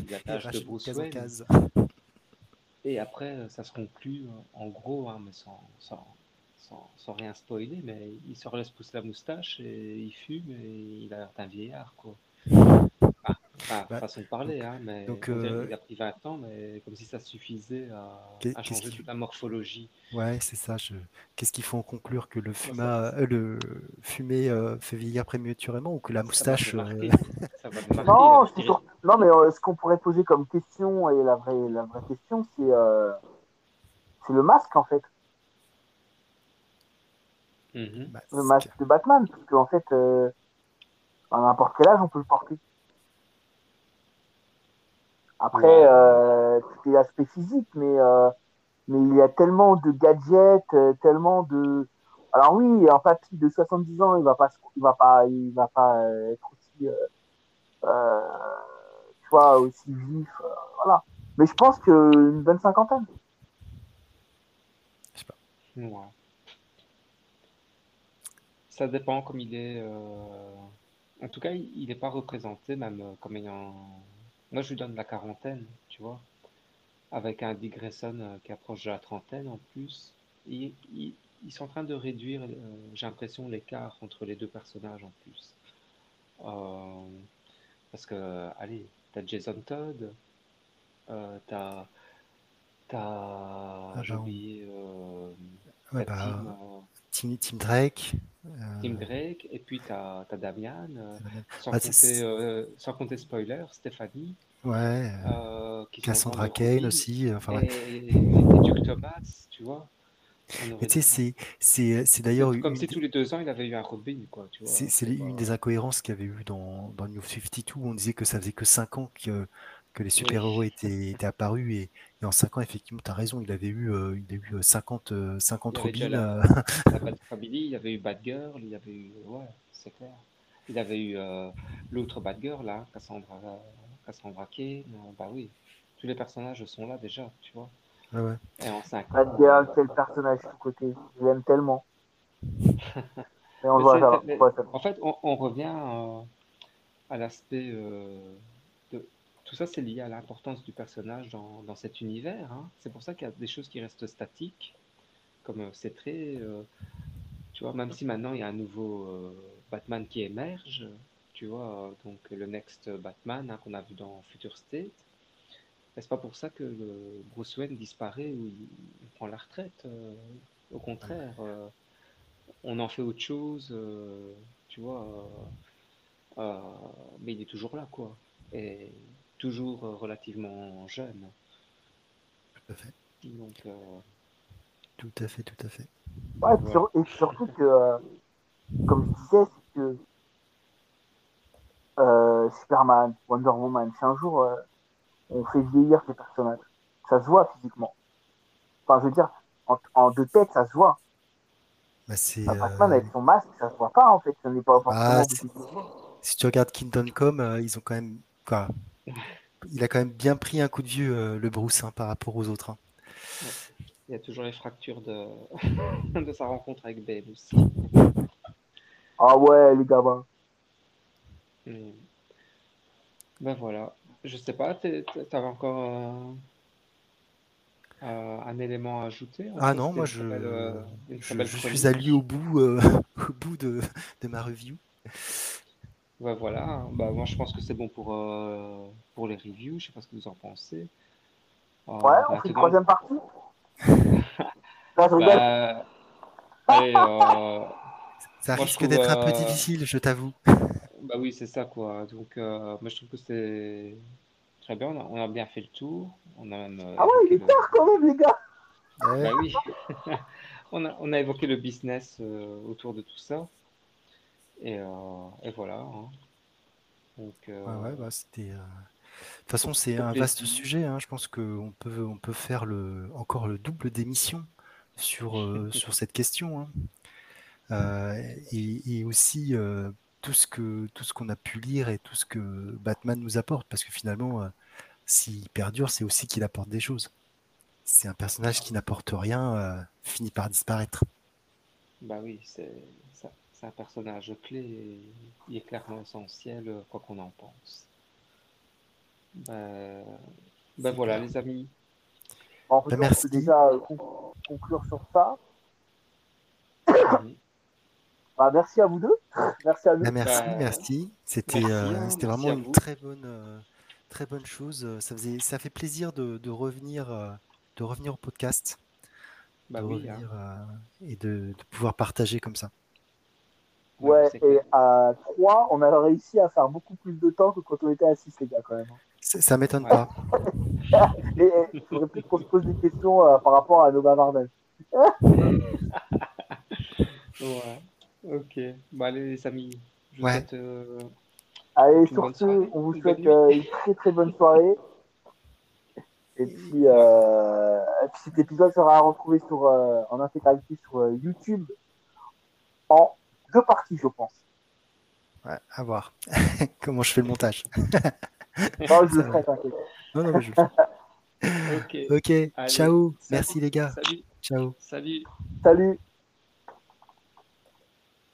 la tâche de Bruce Wayne. Et après, ça se conclut en gros, hein, mais sans, sans, sans, sans, rien spoiler, mais il se laisse pousser la moustache et il fume et il a l'air d'un vieillard. Quoi. Enfin, bah, façon de parler, hein, mais donc, euh... il a pris 20 ans, mais comme si ça suffisait à, à changer toute la morphologie. Ouais, c'est ça. Je... Qu'est-ce qu'il faut en conclure Que le, fuma... euh, le fumé euh, fait vieillir prématurément ou que la moustache. Euh, non, non, mais euh, ce qu'on pourrait poser comme question, et la vraie, la vraie question, c'est c'est le masque en fait. Mm-hmm. Le masque de Batman, parce qu'en fait, à n'importe quel âge, on peut le porter. Après, euh, c'est l'aspect physique, mais, euh, mais il y a tellement de gadgets, euh, tellement de. Alors oui, un papy de 70 ans, il va pas, il va pas, il va pas euh, être aussi, euh, tu vois, aussi vif, voilà. Mais je pense qu'une bonne cinquantaine. Je sais pas. Ouais. Ça dépend comme il est. En tout cas, il n'est pas représenté même comme ayant moi, je lui donne la quarantaine, tu vois, avec un Dick Grayson euh, qui approche de la trentaine en plus. ils sont en train de réduire, euh, j'ai l'impression, l'écart entre les deux personnages en plus. Euh, parce que, allez, t'as Jason Todd, t'as. T'as. Ah, j'ai oublié. Ouais, bah, Tim, Drake. Tim Drake, et puis t'as as Damian, sans, bah, compter, sans compter spoiler, Stéphanie. Ouais. Euh, Cassandra Kane aussi. Enfin, et, et, et, Duke Thomas, tu vois. Tu c'est d'ailleurs. Comme si tous les deux ans, il avait eu un Robin. C'est une des incohérences qu'il y avait eu dans, dans New 52. Où on disait que ça faisait que 5 ans que, que les super-héros étaient, étaient, apparus. Et, et en 5 ans, effectivement, tu as raison, il avait eu, euh, il a eu 50, 50 Robin. La, la Family, il y avait eu Batgirl, il y avait eu. Ouais, c'est clair. Il avait eu euh, l'autre Batgirl, là, Cassandra. Cassandra Kane, bah oui, tous les personnages sont là déjà, tu vois. Ah ouais. Et en 5 Batgirl, quel personnage de côté, je l'aime tellement. on voit, mais, en fait, on, on revient euh, à l'aspect euh, tout ça, c'est lié à l'importance du personnage dans, dans cet univers. Hein. C'est pour ça qu'il y a des choses qui restent statiques, comme euh, c'est très, tu vois, même si maintenant il y a un nouveau Batman qui émerge, tu vois, donc le Next Batman hein, qu'on a vu dans Future State. Est-ce pas pour ça que le Bruce Wayne disparaît ou il, prend la retraite euh, Au contraire, euh, on en fait autre chose, euh, tu vois. mais il est toujours là, quoi. Et toujours relativement jeune. Tout à fait. Donc, Tout à fait, tout à fait. Ouais, et surtout que, comme je disais, c'est que euh, Superman, Wonder Woman, si un jour euh, on fait vieillir ces personnages, ça se voit physiquement. Enfin, je veux dire, en, deux têtes, ça se voit. Bah, c'est, Batman euh, avec son masque, ça se voit pas en fait. Ça n'est pas ah, si tu regardes Kingdom Come, ils ont quand même. Quoi il a quand même bien pris un coup de vieux, euh, le Bruce, hein, par rapport aux autres. hein. Il y a toujours les fractures de, de sa rencontre avec Babe aussi. Ah ouais, les gamins. Hmm. Ben voilà. Je sais pas, tu avais encore euh, euh, un élément à ajouter? Ah non, moi je, belle, euh, suis allé chronique. au bout, euh, au bout de, de ma review. Ouais, voilà. Bah, moi, je pense que c'est bon pour, euh, pour les reviews. Je sais pas ce que vous en pensez. Euh, Ouais, on fait une troisième partie. Là, je rigole. bah, allez, euh, Ça risque trouve. d'être un peu difficile, je t'avoue. bah oui, c'est ça, quoi. Donc, euh, moi, je trouve que c'est très bien. On a, on a bien fait le tour. On a même euh, Ah ouais, il est le. tard quand même, les gars. Ouais, Bah oui. On a, on a évoqué le business euh, autour de tout ça. Et, euh, et voilà. hein. Donc, euh, ouais, bah, c'était. euh, De toute façon, c'est un vaste sujet. hein. Je pense qu'on peut, on peut faire le, encore le double d'émissions sur, euh, sur cette question. hein. Euh, et, et aussi euh, tout ce que tout ce qu'on a pu lire et tout ce que Batman nous apporte, parce que finalement, s'il perdure, c'est aussi qu'il apporte des choses. C'est un personnage qui n'apporte rien, finit par disparaître. Bah oui, c'est ça- c'est un personnage clé et il est clairement essentiel, euh, quoi qu'on en pense. Bah C'est voilà, clair. les amis. Bon, Ben, on peut merci. déjà euh, con- conclure sur ça. Bah, merci à vous deux. Merci à nous. Ben, merci, Bah, merci. C'était merci, euh, hein, c'était merci vraiment une très bonne euh, très bonne chose. Ça faisait ça fait plaisir de, de revenir euh, de revenir au podcast, Bah de oui, hein. revenir euh, et de, de pouvoir partager comme ça. Ouais, et à 3, on a réussi à faire beaucoup plus de temps que quand on était à 6, les gars, quand même. Ça, m'étonne Ouais. pas. Et il faudrait plus qu'on se pose des questions euh, par rapport à nos bavardages. Ouais. Ok. Bah allez, les amis. Je vous Ouais. souhaite euh, Allez, une sur bonne ce, soirée, on vous souhaite euh, une très très bonne soirée. Et puis, euh, et puis cet épisode sera retrouvé sur, euh, en intégralité sur euh, YouTube en deux parties, je pense. Ouais, à voir comment je fais le montage. Non, je le Ça va. ferai, t'inquiète. Non, non, mais je le fais. Ok. Allez, ciao. salut. Merci les gars. Salut. Ciao. Salut. Salut